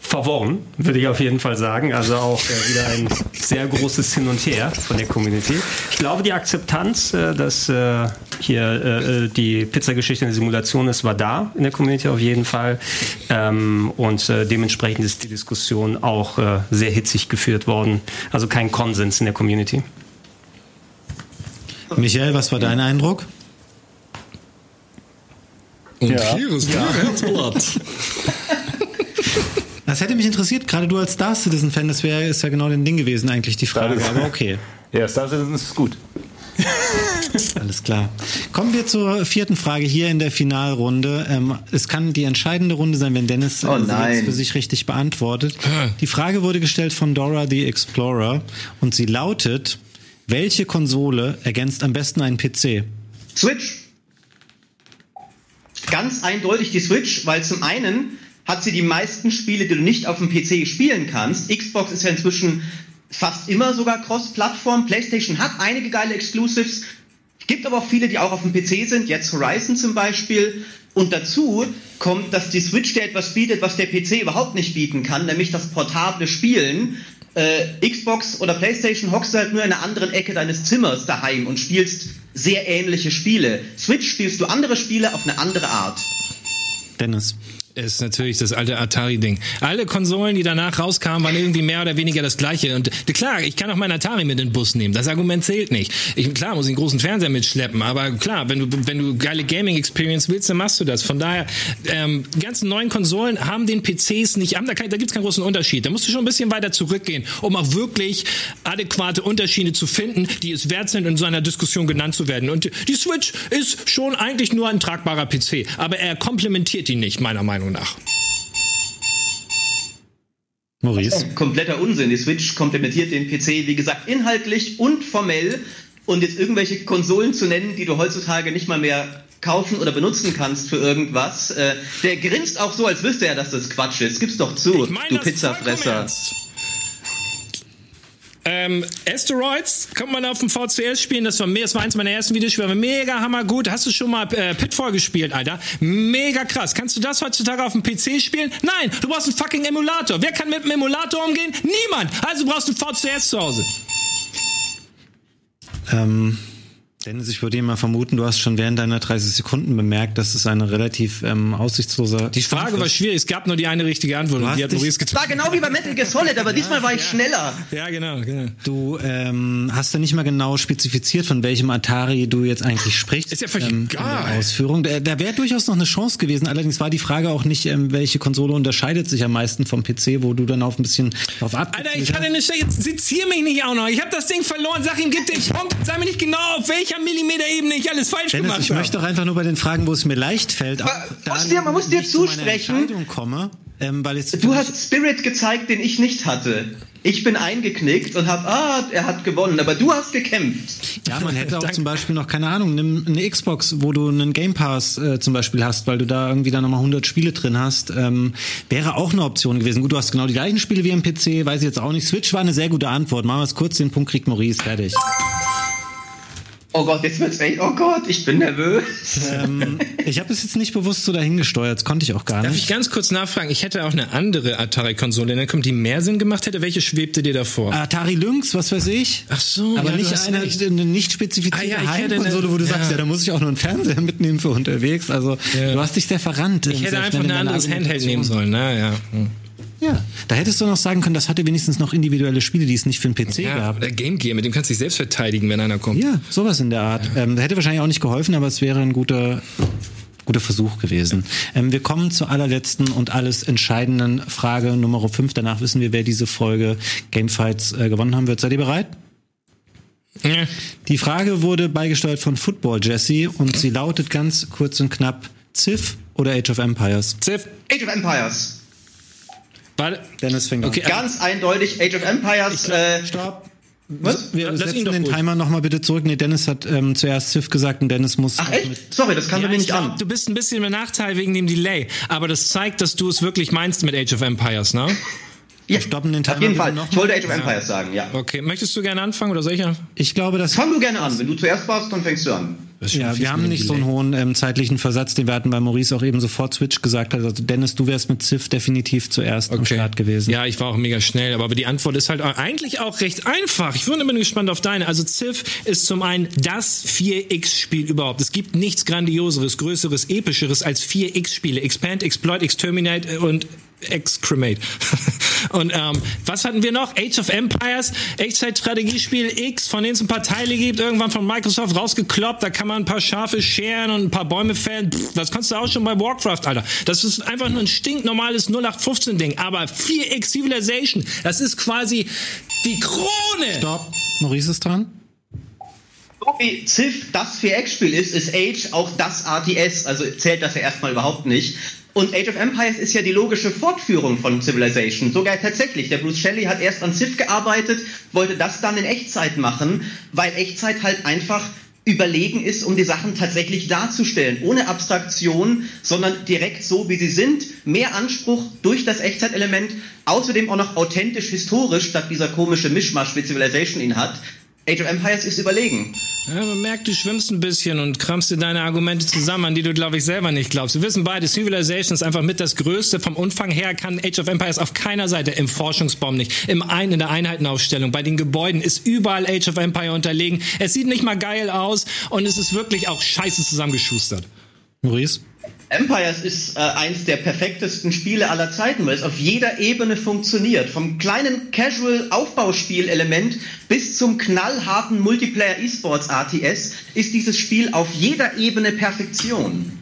verworren, würde ich auf jeden Fall sagen. Also auch äh, wieder ein sehr großes Hin und Her von der Community. Ich glaube, die Akzeptanz, äh, dass äh, hier äh, die Pizzageschichte eine Simulation ist, war da in der Community auf jeden Fall. Ähm, und äh, dementsprechend ist die Diskussion auch äh, sehr hitzig geführt worden. Also kein Konsens in der Community. Michael, was war dein Eindruck? Und hier ist ja. Herzblatt. Das hätte mich interessiert, gerade du als Star Citizen-Fan, das wäre ist ja genau dein Ding gewesen, eigentlich die Frage. Aber okay, Ja, Star Citizen ist gut. alles klar. Kommen wir zur vierten Frage hier in der Finalrunde. Ähm, es kann die entscheidende Runde sein, wenn Dennis äh, Oh sie für sich richtig beantwortet. Die Frage wurde gestellt von Dora the Explorer und sie lautet: Welche Konsole ergänzt am besten einen PC? Switch. Ganz eindeutig die Switch, weil zum einen hat sie die meisten Spiele, die du nicht auf dem PC spielen kannst. Xbox ist ja inzwischen fast immer sogar Cross-Plattform. PlayStation hat einige geile Exclusives. Gibt aber auch viele, die auch auf dem PC sind. Jetzt Horizon zum Beispiel. Und dazu kommt, dass die Switch dir etwas bietet, was der PC überhaupt nicht bieten kann, nämlich das portable Spielen. Äh, Xbox oder PlayStation hockst du halt nur in einer anderen Ecke deines Zimmers daheim und spielst sehr ähnliche Spiele. Switch spielst du andere Spiele auf eine andere Art. Dennis. Ist natürlich das alte Atari-Ding. Alle Konsolen, die danach rauskamen, waren irgendwie mehr oder weniger das gleiche. Und klar, ich kann auch meinen Atari mit in den Bus nehmen. Das Argument zählt nicht. Ich, klar, muss ich einen großen Fernseher mitschleppen, aber klar, wenn du, wenn du geile Gaming-Experience willst, dann machst du das. Von daher, ähm, die ganzen neuen Konsolen haben den PCs nicht, haben da, kein, da gibt's keinen großen Unterschied. Da musst du schon ein bisschen weiter zurückgehen, um auch wirklich adäquate Unterschiede zu finden, die es wert sind, in so einer Diskussion genannt zu werden. Und die Switch ist schon eigentlich nur ein tragbarer PC, aber er komplementiert ihn nicht, meiner Meinung nach. Maurice. Kompletter Unsinn. Die Switch komplementiert den PC, wie gesagt, inhaltlich und formell. Und jetzt irgendwelche Konsolen zu nennen, die du heutzutage nicht mal mehr kaufen oder benutzen kannst für irgendwas. Äh, der grinst auch so, als wüsste er, dass das Quatsch ist. Gib's doch zu, Ich meine du Pizzafresser. Ähm, Asteroids kann man auf dem VCS spielen. Das war, mir- das war eins meiner ersten Videospiele. War mega hammergut. Hast du schon mal äh, Pitfall gespielt, Alter? Mega krass. Kannst du das heutzutage auf dem PC spielen? Nein, du brauchst einen fucking Emulator. Wer kann mit einem Emulator umgehen? Niemand. Also brauchst du ein VCS zu Hause. Ähm, Dennis, ich würde dir mal vermuten, du hast schon während deiner 30 Sekunden bemerkt, dass es eine relativ ähm, aussichtsloser. Die Frage war schwierig, es gab nur die eine richtige Antwort und die hat Maurice getan. War genau wie bei Metal Gear Solid, aber diesmal war ich schneller. Ja, genau, genau. Du ähm, hast ja nicht mal genau spezifiziert, von welchem Atari du jetzt eigentlich sprichst. Ist ja völlig ähm, egal. Ausführung. Da, da wäre durchaus noch eine Chance gewesen. Allerdings war die Frage auch nicht, ähm, welche Konsole unterscheidet sich am meisten vom PC, wo du dann auf ein bisschen auf ab. Alter, ich hatte eine Stelle, jetzt sezier mich nicht auch noch. Ich habe das Ding verloren. Sag ihm, gib den Punkt. Sag mir nicht genau, auf welcher Millimeter-Ebene ich alles falsch Dennis, gemacht ich habe. möchte doch einfach nur bei den Fragen, wo es mir leicht fällt, auch muss dir- man muss dir ich zu zusprechen. Entscheidung komme, ähm, weil jetzt Du hast Spirit gezeigt, den ich nicht hatte. Ich bin eingeknickt und hab, ah, er hat gewonnen, aber du hast gekämpft. Ja, man hätte auch zum Beispiel noch, keine Ahnung, nimm eine Xbox, wo du einen Game Pass äh, zum Beispiel hast, weil du da irgendwie dann nochmal 100 Spiele drin hast, ähm, wäre auch eine Option gewesen. Gut, du hast genau die gleichen Spiele wie im PC, weiß ich jetzt auch nicht. Switch war eine sehr gute Antwort. Machen wir es kurz, den Punkt kriegt Maurice, fertig. Oh Gott, jetzt wird's echt, oh Gott, ich bin nervös. ähm, ich habe es jetzt nicht bewusst so dahingesteuert, das konnte ich auch gar Darf ich nicht. ganz kurz nachfragen? Ich hätte auch eine andere Atari-Konsole, dann kommt die mehr Sinn gemacht hätte. Welche schwebte dir davor? Atari Lynx, was weiß ich. Ach so, aber ja, du nicht hast eine, recht. eine nicht spezifizierte Ah, ja, ich hätte Heimkonsole, wo du ja. sagst, ja, da muss ich auch nur einen Fernseher mitnehmen für unterwegs. Also Ja. du hast dich sehr verrannt. ich hätte einfach ein anderes Handheld nehmen sollen. Na, ja. Hm. Ja, da hättest du noch sagen können, das hatte wenigstens noch individuelle Spiele, die es nicht für den PC ja gab. oder Game Gear, mit dem kannst du dich selbst verteidigen, wenn einer kommt. Ja, sowas in der Art. Ähm, hätte wahrscheinlich auch nicht geholfen, aber es wäre ein guter, guter Versuch gewesen. Ähm, wir kommen zur allerletzten und alles entscheidenden Frage Nummer 5. Danach wissen wir, wer diese Folge Gamefights äh, gewonnen haben wird. Seid ihr bereit? Ja. Die Frage wurde beigesteuert von Football Jesse und sie lautet ganz kurz und knapp Civ oder Age of Empires? Ziff. Age of Empires. Warte. Dennis fängt Okay, an. Ganz eindeutig, Age of Empires. Äh, Stopp. was? Wir Lass setzen den. Timer nochmal bitte zurück. Nee, Dennis hat ähm, zuerst Civ gesagt und Dennis muss. Ach echt? Sorry, das kam Ja, mir ich nicht glaub, an. du bist ein bisschen im Nachteil wegen dem Delay, aber das zeigt, dass du es wirklich meinst mit Age of Empires, ne? Ja, stoppen den Timer Auf jeden Fall. noch Ich wollte Age of Empires sagen, ja. Okay, möchtest du gerne anfangen oder soll ich anfangen? Ich glaube, dass Fang du gerne an. Wenn du zuerst warst, dann fängst du an. Ja, wir haben nicht so einen hohen ähm, zeitlichen Versatz, den wir hatten, weil Maurice auch eben sofort Switch gesagt hat. Also Dennis, du wärst mit Civ definitiv zuerst am Start gewesen. Ja, ich war auch mega schnell, aber die Antwort ist halt eigentlich auch recht einfach. Ich bin immer gespannt auf deine. Also Civ ist zum einen das 4X-Spiel überhaupt. Es gibt nichts Grandioseres, Größeres, Epischeres als 4X-Spiele. Expand, Exploit, Exterminate und Excremate. und ähm, was hatten wir noch? Age of Empires, Echtzeitstrategiespiel X, von denen es ein paar Teile gibt, irgendwann von Microsoft rausgekloppt. Da kann man ein paar Schafe scheren und ein paar Bäume fällen. Pff, das kannst du auch schon bei Warcraft, Alter. Das ist einfach nur ein stinknormales 0815-Ding. Aber 4X Civilization, das ist quasi die Krone. Stopp. Maurice ist dran. So wie Civ das 4X-Spiel ist, ist Age auch das RTS, also zählt das ja erstmal überhaupt nicht. Und Age of Empires ist ja die logische Fortführung von Civilization. Sogar tatsächlich. Der Bruce Shelley hat erst an Civ gearbeitet, wollte das dann in Echtzeit machen, weil Echtzeit halt einfach überlegen ist, um die Sachen tatsächlich darzustellen. Ohne Abstraktion, sondern direkt so, wie sie sind. Mehr Anspruch durch das Echtzeitelement. Außerdem auch noch authentisch historisch, statt dieser komische Mischmasch, wie Civilization ihn hat. Age of Empires ist überlegen. Ja, man merkt, du schwimmst ein bisschen und kramst dir deine Argumente zusammen, an die du, glaube ich, selber nicht glaubst. Wir wissen beide, Civilization ist einfach mit das Größte. Vom Umfang her kann Age of Empires auf keiner Seite, im Forschungsbaum nicht, im Ein, in der Einheitenaufstellung, bei den Gebäuden ist überall Age of Empire unterlegen. Es sieht nicht mal geil aus und es ist wirklich auch scheiße zusammengeschustert. Maurice? Empires ist äh, eins der perfektesten Spiele aller Zeiten, weil es auf jeder Ebene funktioniert. Vom kleinen Casual-Aufbauspielelement bis zum knallharten Multiplayer-E-Sports-RTS ist dieses Spiel auf jeder Ebene Perfektion.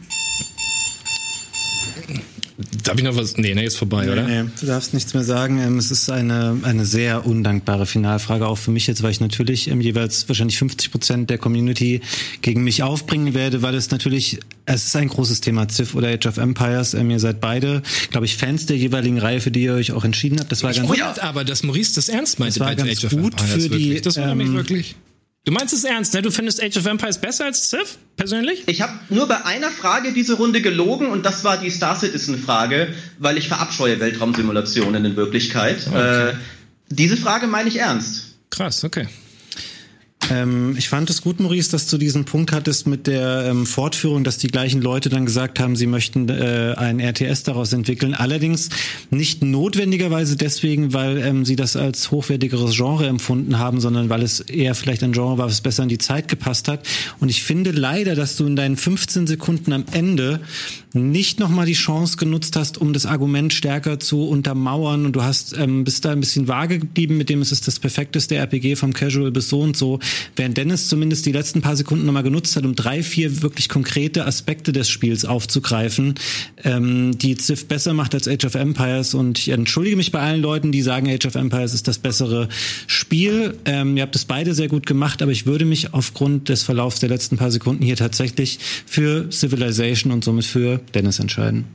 Darf ich noch was? Nee, nee, ist vorbei, oder? Nee, du darfst nichts mehr sagen. Ähm, es ist eine, eine sehr undankbare Finalfrage, auch für mich jetzt, weil ich natürlich ähm, jeweils wahrscheinlich 50 Prozent der Community gegen mich aufbringen werde, weil es natürlich, es ist ein großes Thema, Civ oder Age of Empires. Ähm, ihr seid beide, glaube ich, Fans der jeweiligen Reihe, für die ihr euch auch entschieden habt. Das war ganz Wundert aber, dass Maurice das ernst meinte Das war bei ganz Age of gut Empires. für die, wirklich. Das mich ähm, wirklich. Du meinst es ernst, ne? Du findest Age of Empires besser als Civ, persönlich? Ich habe nur bei einer Frage diese Runde gelogen und das war die Star Citizen-Frage, weil ich verabscheue Weltraumsimulationen in Wirklichkeit. Äh, diese Frage meine ich ernst. Krass, okay. Ähm, ich fand es gut, Maurice, dass du diesen Punkt hattest mit der ähm, Fortführung, dass die gleichen Leute dann gesagt haben, sie möchten äh, ein RTS daraus entwickeln. Allerdings nicht notwendigerweise deswegen, weil ähm, sie das als hochwertigeres Genre empfunden haben, sondern weil es eher vielleicht ein Genre war, was besser in die Zeit gepasst hat. Und ich finde leider, dass du in deinen 15 Sekunden am Ende nicht nochmal die Chance genutzt hast, um das Argument stärker zu untermauern. Und du hast ähm, bist da ein bisschen vage geblieben, mit dem es ist das perfekteste RPG vom Casual bis so und so, während Dennis zumindest die letzten paar Sekunden nochmal genutzt hat, um drei, vier wirklich konkrete Aspekte des Spiels aufzugreifen, ähm, die Civ besser macht als Age of Empires. Und ich entschuldige mich bei allen Leuten, die sagen, Age of Empires ist das bessere Spiel. Ähm, ihr habt es beide sehr gut gemacht, aber ich würde mich aufgrund des Verlaufs der letzten paar Sekunden hier tatsächlich für Civilization und somit für Dennis entscheiden.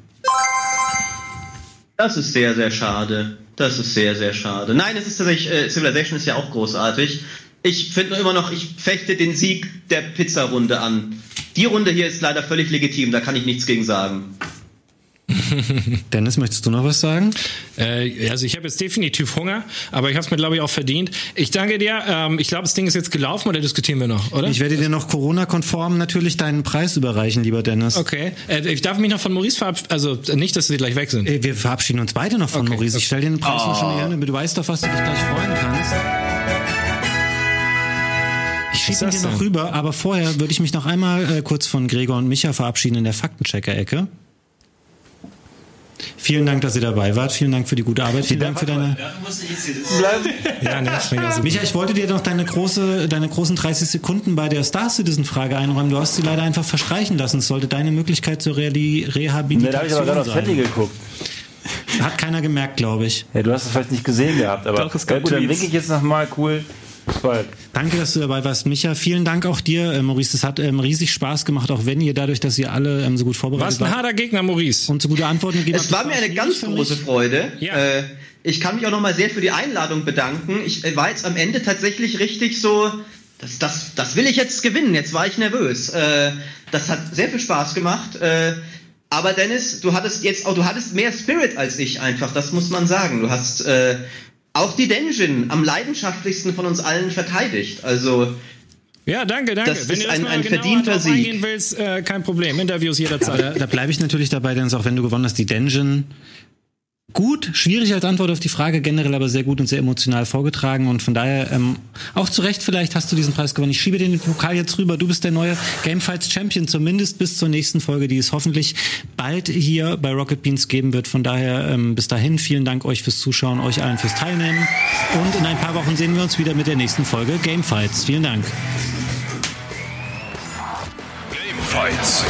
Das ist sehr, sehr schade. Das ist sehr, sehr schade. Nein, es ist tatsächlich, äh, Civilization ist ja auch großartig. Ich finde immer noch, ich fechte den Sieg der Pizzarunde an. Die Runde hier ist leider völlig legitim, da kann ich nichts gegen sagen. Dennis, möchtest du noch was sagen? Äh, also ich habe jetzt definitiv Hunger, aber ich habe es mir, glaube ich, auch verdient. Ich danke dir. Ähm, ich glaube, das Ding ist jetzt gelaufen oder diskutieren wir noch, oder? Ich werde dir noch Corona-konform natürlich deinen Preis überreichen, lieber Dennis. Okay. Äh, ich darf mich noch von Maurice verabschieden. Also nicht, dass sie gleich weg sind. Äh, wir verabschieden uns beide noch von okay. Maurice. Ich stelle dir den Preis oh. noch schon gerne. Du weißt doch, was du dich gleich freuen kannst. Ich schiebe ihn dir noch rüber, aber vorher würde ich mich noch einmal äh, kurz von Gregor und Micha verabschieden in der Faktenchecker-Ecke. Vielen Dank, dass ihr dabei wart. Vielen Dank für die gute Arbeit. Vielen Dank für deine. Ja. Ja, ne, mega Micha, ich wollte dir noch deine große, deine großen 30 Sekunden bei der Star Citizen Frage einräumen. Du hast sie leider einfach verstreichen lassen. Es sollte deine Möglichkeit zur Reali Rehabilitation nee, da habe ich aber gerade aufs Handy geguckt. Hat keiner gemerkt, glaube ich. Ja, du hast es vielleicht nicht gesehen gehabt, aber Doch, es gab gut, dann winke ich jetzt nochmal cool. Toll. Danke, dass du dabei warst, Micha. Vielen Dank auch dir, äh, Maurice. Es hat ähm, riesig Spaß gemacht, auch wenn ihr dadurch, dass ihr alle ähm, so gut vorbereitet wart. Was ein harter Gegner, Maurice. Und so gute Antworten gegeben Es war mir eine ganz große Freude. Ja. Äh, ich kann mich auch nochmal sehr für die Einladung bedanken. Ich äh, war jetzt am Ende tatsächlich richtig so, das, das, das will ich jetzt gewinnen. Jetzt war ich nervös. Äh, das hat sehr viel Spaß gemacht. Äh, aber Dennis, du hattest jetzt auch, du hattest mehr Spirit als ich einfach, das muss man sagen. Du hast äh, auch die Denjin am leidenschaftlichsten von uns allen verteidigt. Also ja, danke, danke. Das wenn ist du das ein, ein verdienter Sieg. eingehen willst, äh, kein Problem. Interviews jederzeit. Ja, da, da bleibe ich natürlich dabei, denn auch wenn du gewonnen hast, die Denjin gut, schwierig als Antwort auf die Frage, generell aber sehr gut und sehr emotional vorgetragen und von daher ähm, auch zu Recht vielleicht hast du diesen Preis gewonnen. Ich schiebe den Pokal jetzt rüber. Du bist der neue Gamefights Champion, zumindest bis zur nächsten Folge, die es hoffentlich bald hier bei Rocket Beans geben wird. Von daher ähm, bis dahin vielen Dank euch fürs Zuschauen, euch allen fürs Teilnehmen und in ein paar Wochen sehen wir uns wieder mit der nächsten Folge Gamefights. Vielen Dank. Gamefights